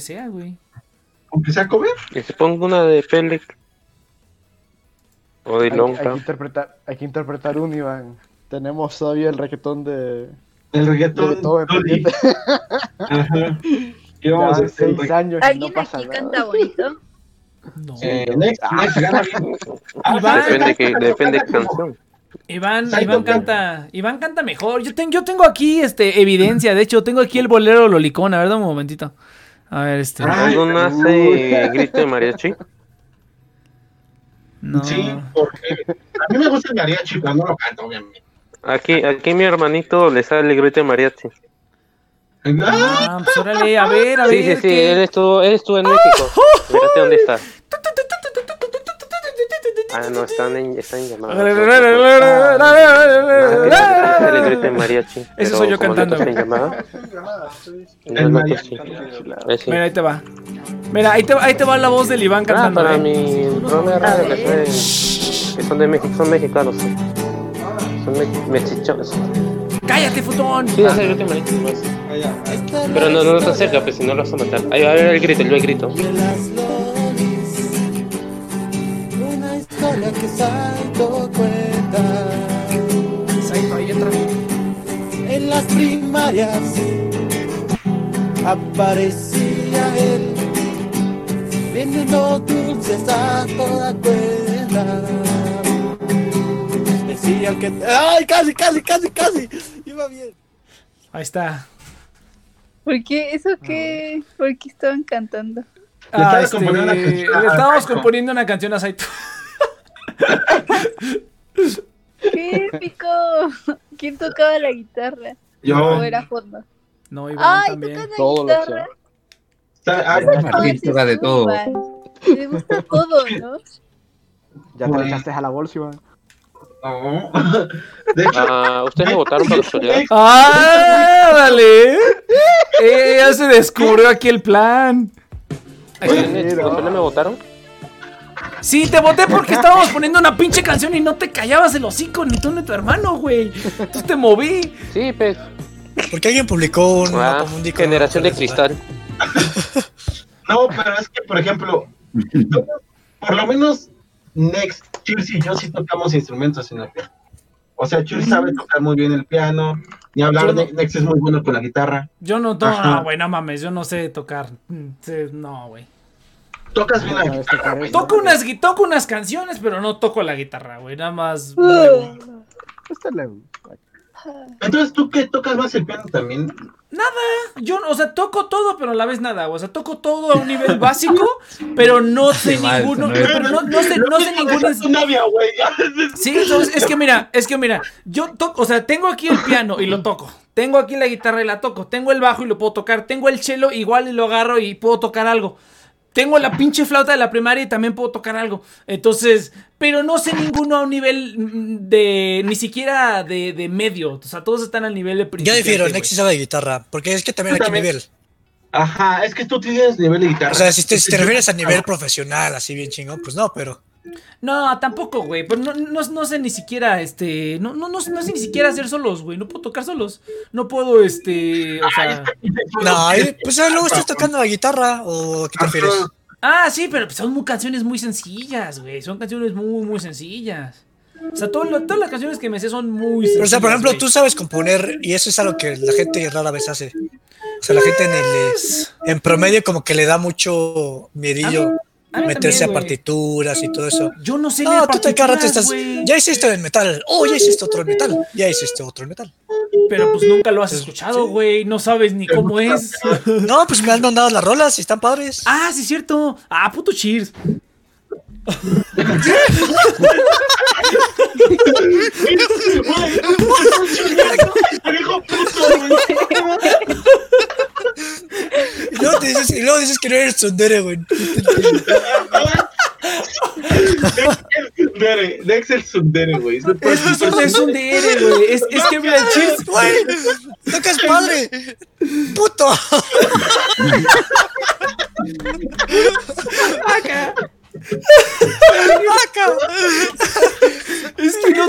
Sea, güey. Aunque sea cover. Que se ponga una de Pelec. O de Hay, hay Lonca. que interpretar, hay que interpretar un Iván. Tenemos todavía el reggaetón de, El de reggaetón. todo Loli. pendiente. Ajá. ¿Qué Ya vamos a van hacer? seis años y no ¿Alguien pasa aquí nada. canta bonito? No. Eh, next, next, gana bien. Ah, Iván. Depende, que, depende canción. Iván, Iván canta. canta, Iván canta mejor. Yo, ten- yo tengo aquí este evidencia, de hecho, tengo aquí el bolero lolicón, a ver, dame un momentito. A ver, este. Ay, ¿No nace grito de mariachi? No. Sí, porque a mí me gusta el mariachi, pero no lo canto, obviamente. Aquí, aquí mi hermanito le sale el grito de mariachi. ¡Ah! Ah, pues órale, a ver, a Sí, sí, ver. sí, ¿qué? él estuvo, él estuvo en México. Mírate dónde está. Ah, no, están en, están en llamada. Ah, es el grito de mariachi. Ese pero soy yo cantando. en llamada. El No, mariachi. Mira, ahí te va. Mira, ahí te, ahí te va la voz del Iván Ah, cantando. para ¿eh? mi programa de radio que, fue- que son de México, son mexicanos. sí. Son me- mexicanos. ¡Cállate, futón! Sí, es el grito de mariachi más. Pero no, no te acerca, pues si no lo vas a matar. Ahí va a ver el grito, yo el grito. Saito cuenta. Saito, ahí entra. En las primarias aparecía él vendiendo dulces a toda cuenta. Decía que. ¡Ay, casi, casi, casi, casi! Iba bien. Ahí está. ¿Por qué? ¿Eso qué? ¿Por qué estaban cantando? Ah, estabas este, componiendo una canción a le estábamos componiendo una canción a Saito. ¡Qué épico! ¿Quién tocaba la guitarra? Yo. ¿O era fondo? No, Iván ¡Ay, también. tocas la Todo lo guitarra! Está- ah, Martín toca de todo. Le gusta todo, ¿no? Ya te echaste a la bolsa, Iván. no. De hecho, Ah, ¿Ustedes me votaron por casualidad? ¡Ah, dale! Eh, ya se descubrió aquí el plan. ¿Ustedes ¿ustedes me votaron? Sí, te voté porque estábamos poniendo una pinche canción y no te callabas el hocico, ni tú ni tu hermano, güey. Entonces te moví. Sí, pues. Porque alguien publicó un Ah, mapa generación de cristal. no, pero es que, por ejemplo, por lo menos Next, Chirsi y yo sí tocamos instrumentos en la fiesta. O sea, Chuy sabe tocar muy bien el piano. Ni hablar de Nex es muy bueno con la guitarra. Yo no, no, Ajá. no, güey, no mames, yo no sé tocar. Mm, No, güey. Tocas bien la sabes guitarra. güey. Toco unas, toco unas canciones, pero no toco la guitarra, güey. Nada más. Este le- Entonces, ¿tú qué tocas más el piano también? Yo, o sea, toco todo, pero a la vez nada. O sea, toco todo a un nivel básico, pero no sé mal, ninguno. ¿no? Pero no, no sé, no sé ningún. Sí, entonces, es que mira, es que mira, yo toco, o sea, tengo aquí el piano y lo toco. Tengo aquí la guitarra y la toco. Tengo el bajo y lo puedo tocar. Tengo el cello igual y lo agarro y puedo tocar algo. Tengo la pinche flauta de la primaria y también puedo tocar algo. Entonces, pero no sé ninguno a un nivel mm, de, ni siquiera de, de medio. O sea, todos están al nivel de Yo principiante. difiero. Nexi sabe de guitarra, porque es que también Yo hay que también. nivel. Ajá, es que tú tienes nivel de guitarra. O sea, si te, si te refieres a nivel profesional, así bien chingón, pues no, pero. No, tampoco, güey. Pero no, no, no sé ni siquiera, este. No, no, no, no sé ni siquiera hacer solos, güey. No puedo tocar solos. No puedo, este. O sea. No, pues ah, luego estás tocando la guitarra, ¿o a qué te refieres? Ah, sí, pero pues son muy canciones muy sencillas, güey. Son canciones muy, muy sencillas. O sea, todo lo- todas las canciones que me sé son muy sencillas. Pero, o sea, por ejemplo, güey. tú sabes componer y eso es algo que la gente rara vez hace. O sea, la gente en, el, en promedio como que le da mucho miedillo a meterse también, a partituras y todo eso. Yo no sé No, leer tú te partituras, estás. güey. Ya hiciste en metal. Oh, ya hiciste otro en metal. Ya hiciste otro en metal. Pero pues nunca lo has escuchado, güey. No sabes ni cómo es. No, pues me han mandado las rolas y están padres. Ah, sí, es cierto. Ah, puto cheers. Y luego, te dices, y luego dices que no eres sondere, güey. Sundere, el Sundere, güey. Es es un DR, güey. Es, es que mira, cheers. Güey, tocas padre. Puto. Acá. Es que no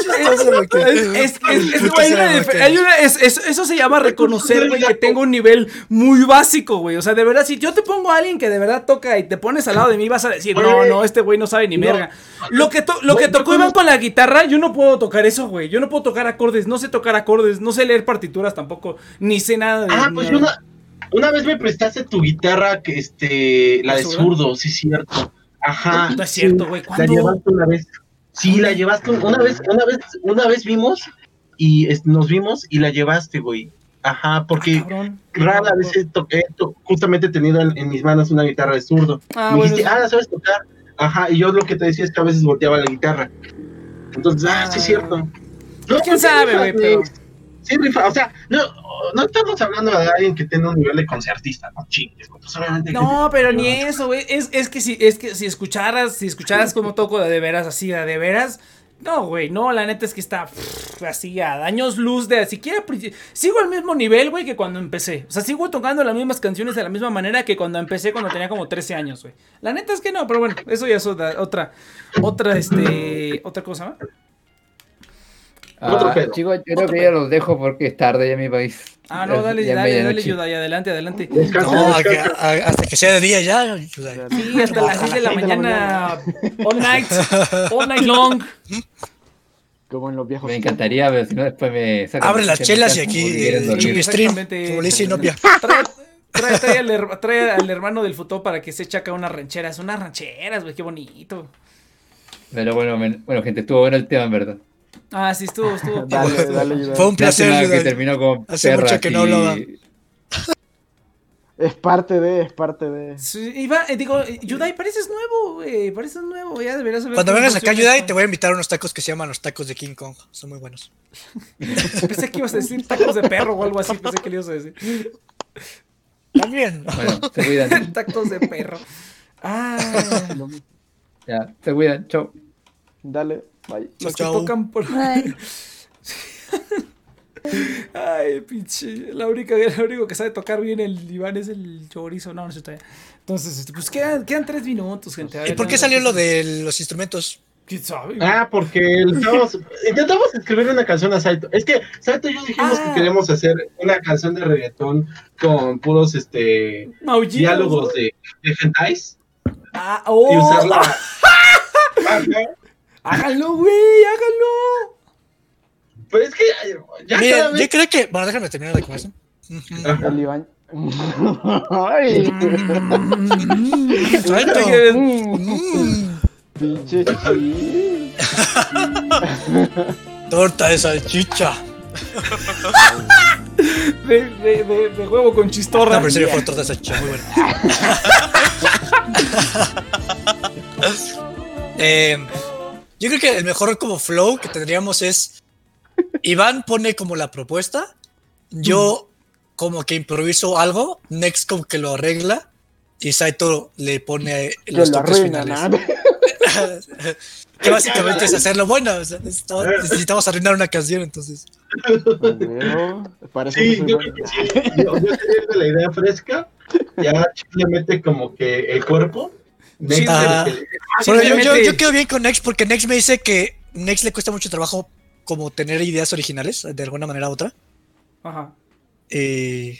eso se llama reconocer, güey, que tengo un nivel muy básico, güey. O sea, de verdad, si yo te pongo a alguien que de verdad toca y te pones al lado de mí, vas a decir, no, no, este güey no sabe ni No. verga. Lo que, to- lo que tocó Iván con la guitarra, yo no puedo tocar eso, güey. Yo no puedo tocar acordes, no sé tocar acordes, no sé leer partituras tampoco, ni sé nada de Ah, pues una, una vez me prestaste tu guitarra, que este, la de zurdo, sí, cierto. Ajá. No es cierto, güey, La llevaste una vez. Sí, la llevaste una vez, una vez, una vez vimos y es- nos vimos y la llevaste, güey. Ajá, porque Cabrón. rara vez he to- justamente he tenido en, en mis manos una guitarra de zurdo. Ah, Me bueno, dijiste, sí. ah, ¿la sabes tocar? Ajá, y yo lo que te decía es que a veces volteaba la guitarra. Entonces, ah, sí es cierto. No, ¿Quién pues, sabe, güey? Pero... Sí, rifa, o sea, no, no estamos hablando de alguien que tenga un nivel de concertista, no chingues, pues obviamente No, pero ni eso, güey. Es, es que si, es que si escucharas, si escucharas como toco de, veras, así, de, veras. No, güey, no, la neta es que está pff, así a años luz de siquiera. Sigo al mismo nivel, güey, que cuando empecé. O sea, sigo tocando las mismas canciones de la misma manera que cuando empecé cuando tenía como 13 años, güey. La neta es que no, pero bueno, eso ya es otra, otra, otra, este, otra cosa, ¿no? Otro Ah, chicos, yo creo que ya los dejo porque es tarde ya en mi país. Ah, no, dale, Ya dale, dale, medianoche. ayuda, y adelante, adelante. Descansa, No, descansa. a- hasta que sea de día ya. Sí, hasta las 6 de la mañana, all night, all night long. Como en los viejos. Me encantaría, pero si no después me sacan Abre las chelas y aquí chupi stream. Exactamente. Como le dice Inopia. Trae, al, her- trae al hermano del futuro para que se eche acá unas rancheras. Unas rancheras, güey, qué bonito. Pero bueno, men- bueno, gente, estuvo bueno el tema, en verdad. Ah, sí, estuvo, estuvo. Dale, dale, ayuda. Fue un placer. Que terminó con Hace mucho que no hablaba. Es parte de, es parte de. Sí, Iba, eh, digo, eh, Yudai, pareces nuevo, güey. Pareces nuevo, ya deberías saber. Cuando vengas acá, Yudai, te voy a invitar a unos tacos que se llaman los tacos de King Kong. Son muy buenos. Pensé que ibas a decir tacos de perro o algo así. Pensé que le ibas a decir. También. Bueno, se cuidan. tacos de perro. Ah, Ya, se cuidan. Chau. Dale, bye. los que Chao. tocan por. Ay, Ay, pinche. La única, la único que sabe tocar bien el Iván es el chorizo. No, no sé todavía. Entonces, este, pues quedan, quedan tres minutos, gente. A ¿Y ver, por qué salió lo ¿qué- de los instrumentos? ¿Quién sabe? Ah, porque estamos- intentamos escribir una canción a Saito. Es que Saito y yo dijimos Ah. que queremos hacer una canción de reggaetón con puros este Maullidos, diálogos ¿no? de, de hentais Ah, y oh, usarla. Ajá. Háganlo, güey, háganlo. Pero es que ya Miren, cada vez- yo creo que. Bueno, déjame terminar de comer eso. El Iván. Ay. Mm. Pinche. Torta de salchicha. De, de, de, de huevo con chistorra. No, pero en serio fue torta de salchicha, muy buena. Eh, yo creo que el mejor como flow que tendríamos es Iván pone como la propuesta, yo como que improviso algo, Next como que lo arregla y Saito le pone los lo toques arruina, finales. ¿no? que básicamente es hacerlo bueno. o sea, necesitamos, necesitamos arruinar una canción, entonces. Pero, Parece que Sí, yo bueno. creo que sí. Yo, yo de la idea fresca. Ya simplemente como que el cuerpo. Next Ah. el yo, yo, quedo bien con Next porque Next me dice que Next le cuesta mucho trabajo como tener ideas originales, de alguna manera u otra. Ajá. Eh,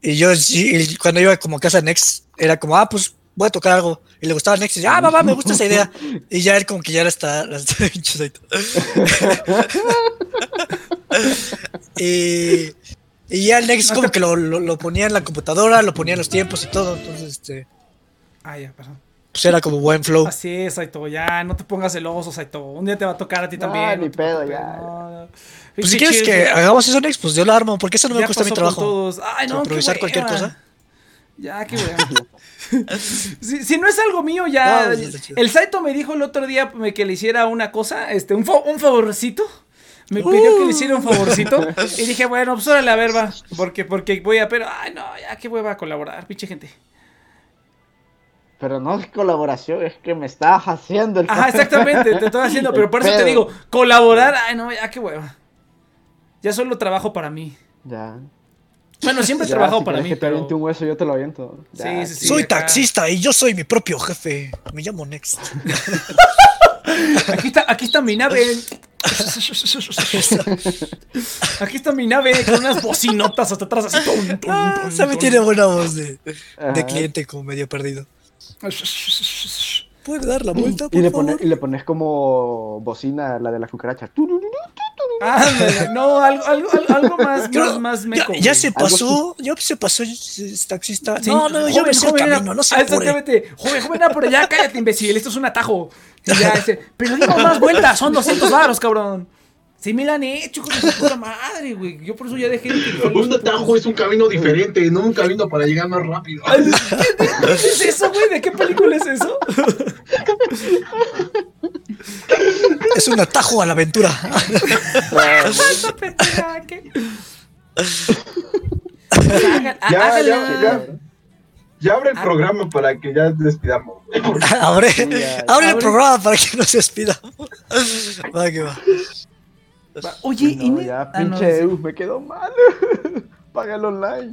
y yo y cuando iba como a casa de Next, era como, ah, pues voy a tocar algo. Y le gustaba Next y decía, ah, va, va, me gusta esa idea. Y ya él como que ya la está, está y, y ya el Next como que lo, lo, lo ponía en la computadora, lo ponía en los tiempos y todo. Entonces, este, Ah, ya, perdón. pues era como buen flow. Así es, Saito, ya, no te pongas celoso, Saito. Un día te va a tocar a ti No, también. ni no pedo, preocupes, ya. no, no. Pues si quieres que hagamos eso Next, pues yo lo armo, porque eso no me ya cuesta mi trabajo. todos. Ay, no, improvisar cualquier cosa. Ya, qué weón. si, si no es algo mío, ya. No, chido. el Saito me dijo el otro día que le hiciera una cosa, este, un, fa- un favorcito. Me pidió que le hiciera un favorcito. y dije, bueno, pues órale, a ver, va. Porque, porque voy a. Pero, ay, no, ya, qué hueva colaborar, pinche gente. Pero no es colaboración, es que me estás haciendo el Ajá, exactamente, te estoy haciendo. Pero por eso te digo, colaborar, ay, no, ya, qué hueva. Ya solo trabajo para mí. Ya. Bueno, siempre he Ya, trabajado si para mí, que te pero. aviente un hueso, yo te lo aviento. Ya. Sí, sí, sí. Soy acá. taxista y yo soy mi propio jefe. Me llamo Next. Aquí está, aquí está mi nave. Aquí está mi nave con unas bocinotas hasta atrás así. tum, tum, Ah, tum, se me tum. tiene buena voz de, de cliente como medio perdido. ¿Puede dar la vuelta, Y le, favor? pone- y le pones como bocina la de la cucaracha. No, algo, algo, algo- algo más, Creo- más, más ya, meco. ya güey. se pasó, ya se pasó, taxista. Sí, no, no, yo me sé el joven, camino, era- no se ah, apure. Exactamente. Joven, por allá, cállate, imbécil, esto es un atajo. Y ya, ese, pero digo más vueltas, son 200 varos, cabrón. Sí me la han hecho, su puta madre, güey. Yo por eso ya dejé de utilizar los Un atajo es un camino diferente, no un camino para llegar más rápido. ¿Qué, qué es eso, güey? ¿De qué película es eso? Es un atajo a la aventura. Ya, ya, ya. Ya abre el programa para que ya despidamos. abre abre el programa para que no se despidamos. Va que va. Oye, No, y ne- ya, ah, no, pinche sí. Me quedó mal. Págalo online.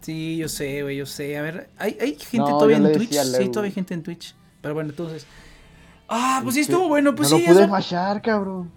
Sí, yo sé, güey, yo sé. A ver, ¿hay, hay gente No, todavía en Twitch? Sí, todavía hay gente en Twitch. Pero bueno, entonces. Ah, pues sí, estuvo bueno, pues no sí. lo pude mashar, cabrón.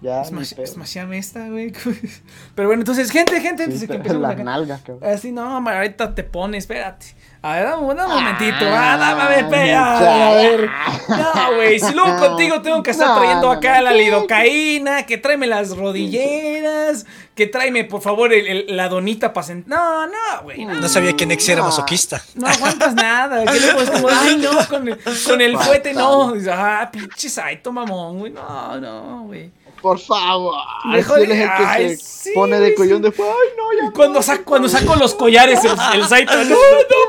Ya, ni Smash- pedo. Smasheame esta, güey. Pero bueno, entonces, gente, gente, antes Sí, de que empecemos acá. nalgas, cabrón. Así, no, ma, ahorita te pones, espérate. A ver, dame, dame un momentito. Ah, dame, a ver, espera. muchacha. A ver. No, güey, si luego contigo tengo que estar No, trayendo acá no. la lidocaína, que tráeme las rodilleras, que tráeme, por favor, el- el- la donita para sentar. No, no, güey. No, No sabía que Nex era No. masoquista. no aguantas nada. ¿Qué le puedes como, ay, no, con el, con el fuete no. Ah, pinche saito, mamón, güey. No, no, güey. Por favor. Mejor- es el que ay, se sí, pone de collón sí. después. Ay, no, ya. Y cuando, sa- cuando saco los collares, el, el Saito, no, no,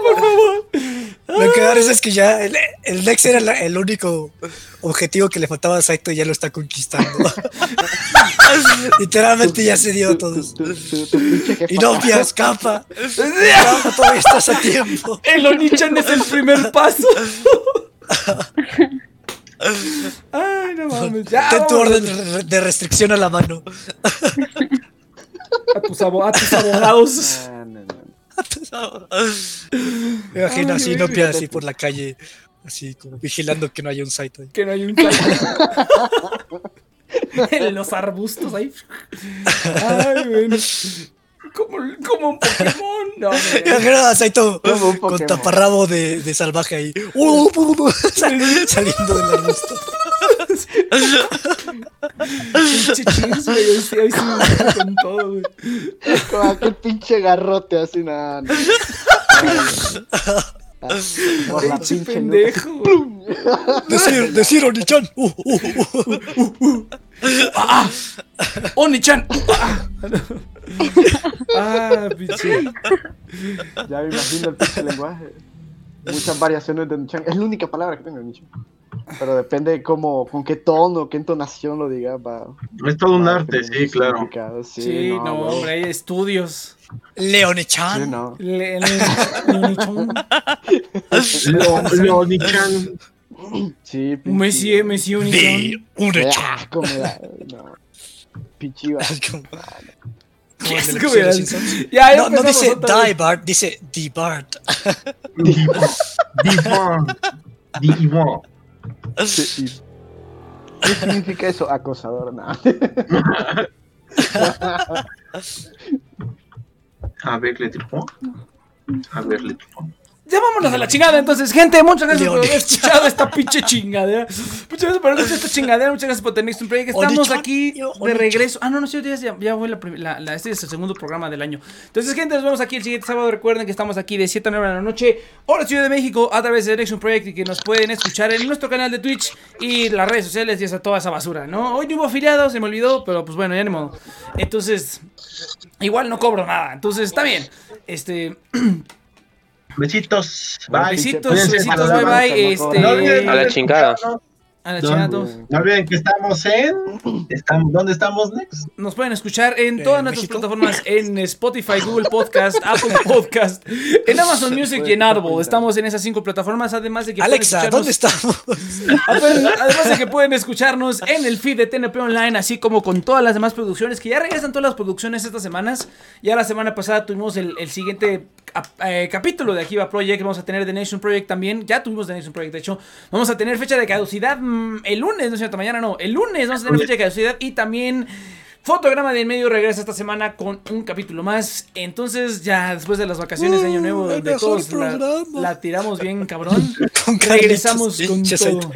por favor. Lo que da es que ya el, el Nex era la- el único objetivo que le faltaba a Saito y ya lo está conquistando. Literalmente ya se dio a todos. Y Novia escapa. Escapa, todavía estás a tiempo. El Onichan es el primer paso. Ay, no mames. Ya, Ten tu orden de re- de restricción a la mano. A tus, abo- a tus abogados. No, no, no. Me imagino Ay, así, güey, Nopia así por la calle, así como vigilando que no haya un Saito ahí. Que no hay un Saito. En los arbustos ahí. Ay, bueno. Como, como un Pokémon. No, Saito Como un con taparrabo de, de salvaje ahí. Uh, uh, uh, sal- saliendo del arbusto. Pinche chis, güey. Hoy sí, hoy sí me con todo, güey. Con aquel pinche garrote así, nada. No. Por la Pinche pendejo. Decir, decir Oni-chan. Uh, uh, uh, uh, uh. ¡Ah! ¡Oni-chan! ¡Ah! ¡Ah, pinche! Ya me imagino el pinche lenguaje. Muchas variaciones de Nichan. Es la única palabra que tengo en Nichan. Pero depende de cómo, con qué tono, qué entonación lo diga. Va, Es todo un arte, sí, claro. Sí, Sí, no, hombre, hay estudios. Sí, Leone-chan. no. Le- le- Oni-chan. Lo, lo Nichan. Sí. Messi, Messi, me da. No. Pinche iba. Qué Ya, No, no dice. Die Bart, dice Die Bart. Divon. Sí, y- ¿Qué significa eso? Acosador, nada. A ver, le tripó. A ver, le tripó. Ya vámonos a la chingada, entonces, gente, muchas gracias por haber escuchado esta pinche chingadera. Muchas gracias por haber escuchado esta chingadera, muchas gracias por tener un proyecto. Estamos Oni-chan, aquí de regreso. Ah, no, no, sí, ya, ya, fue la- la- este es el segundo programa del año. Entonces, gente, nos vemos aquí el siguiente sábado. Recuerden que estamos aquí de 7 a 9 de la noche, hora Ciudad de México, a través de Direction Project y que nos pueden escuchar en nuestro canal de Twitch y las redes sociales y esa, toda esa basura, ¿no? Hoy no hubo afiliados, se me olvidó, pero pues bueno, ya ni modo. Entonces, igual no cobro nada, entonces está bien. Este, Besitos. Bye. Besitos, Cuídense. besitos, bye bye. Este, cobran. No olviden- A la chingada. a la No, chingada a todos. No olviden que estamos en. Estamos, ¿Dónde estamos next? Nos pueden escuchar en todas ¿En nuestras México? plataformas, en Spotify, Google Podcast, Apple Podcast, en Amazon Music y en Audible. Estamos en esas cinco plataformas, además de que Alexa, ¿dónde estamos? Además de que pueden escucharnos en el feed de TNP Online, así como con todas las demás producciones, que ya regresan todas las producciones estas semanas. Ya la semana pasada tuvimos el, el siguiente eh, capítulo de Akiva Project, vamos a tener The Nation Project también. Ya tuvimos The Nation Project, de hecho. Vamos a tener fecha de caducidad mm, el lunes, no es cierto, mañana no. El lunes vamos a tener fecha de caducidad y también... Fotograma de en medio regresa esta semana con un capítulo más. Entonces, ya después de las vacaciones de Año Nuevo, Uh, donde mejor todos la, tiramos bien, cabrón. Con regresamos con todo.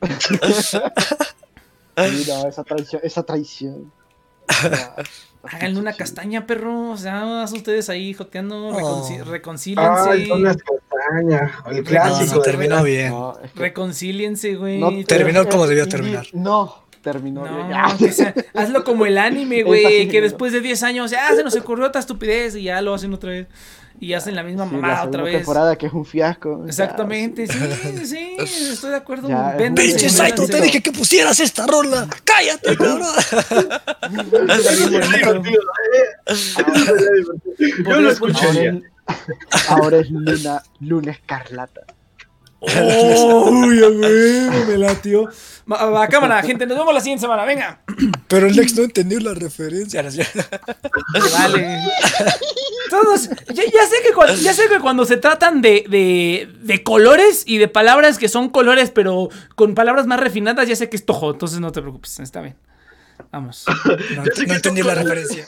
Esa traición. Esa traición. Háganle una castaña, perro. O sea, haz ustedes ahí joteando. Oh. reconci- reconcíliense. Ay, son las castañas. El clásico. no, terminó bien. No, es que Reconcíliense, güey. no terminó como debió terminar. No, terminó. No, que sea- hazlo como el anime, güey. Que después de 10 años, ya se nos ocurrió otra estupidez y ya lo hacen otra vez. Y hacen la misma Sí, la mamada segunda otra vez. temporada que es un fiasco. Exactamente, sí, sí, estoy de acuerdo. Pinche Saito, te dije que pusieras esta rola. Cállate, cabrón. Yo lo escucharía. Ahora es luna, luna escarlata. Oh, me latió. Va, va, cámara, gente, nos vemos la siguiente semana, venga. Pero el Lex no entendió la referencia. Vale. Todos, ya, ya sé que cuando, ya sé que cuando se tratan de, de, de colores y de palabras que son colores, pero con palabras más refinadas, ya sé que es tojo, entonces no te preocupes, está bien. Vamos. No, no entendí la referencia.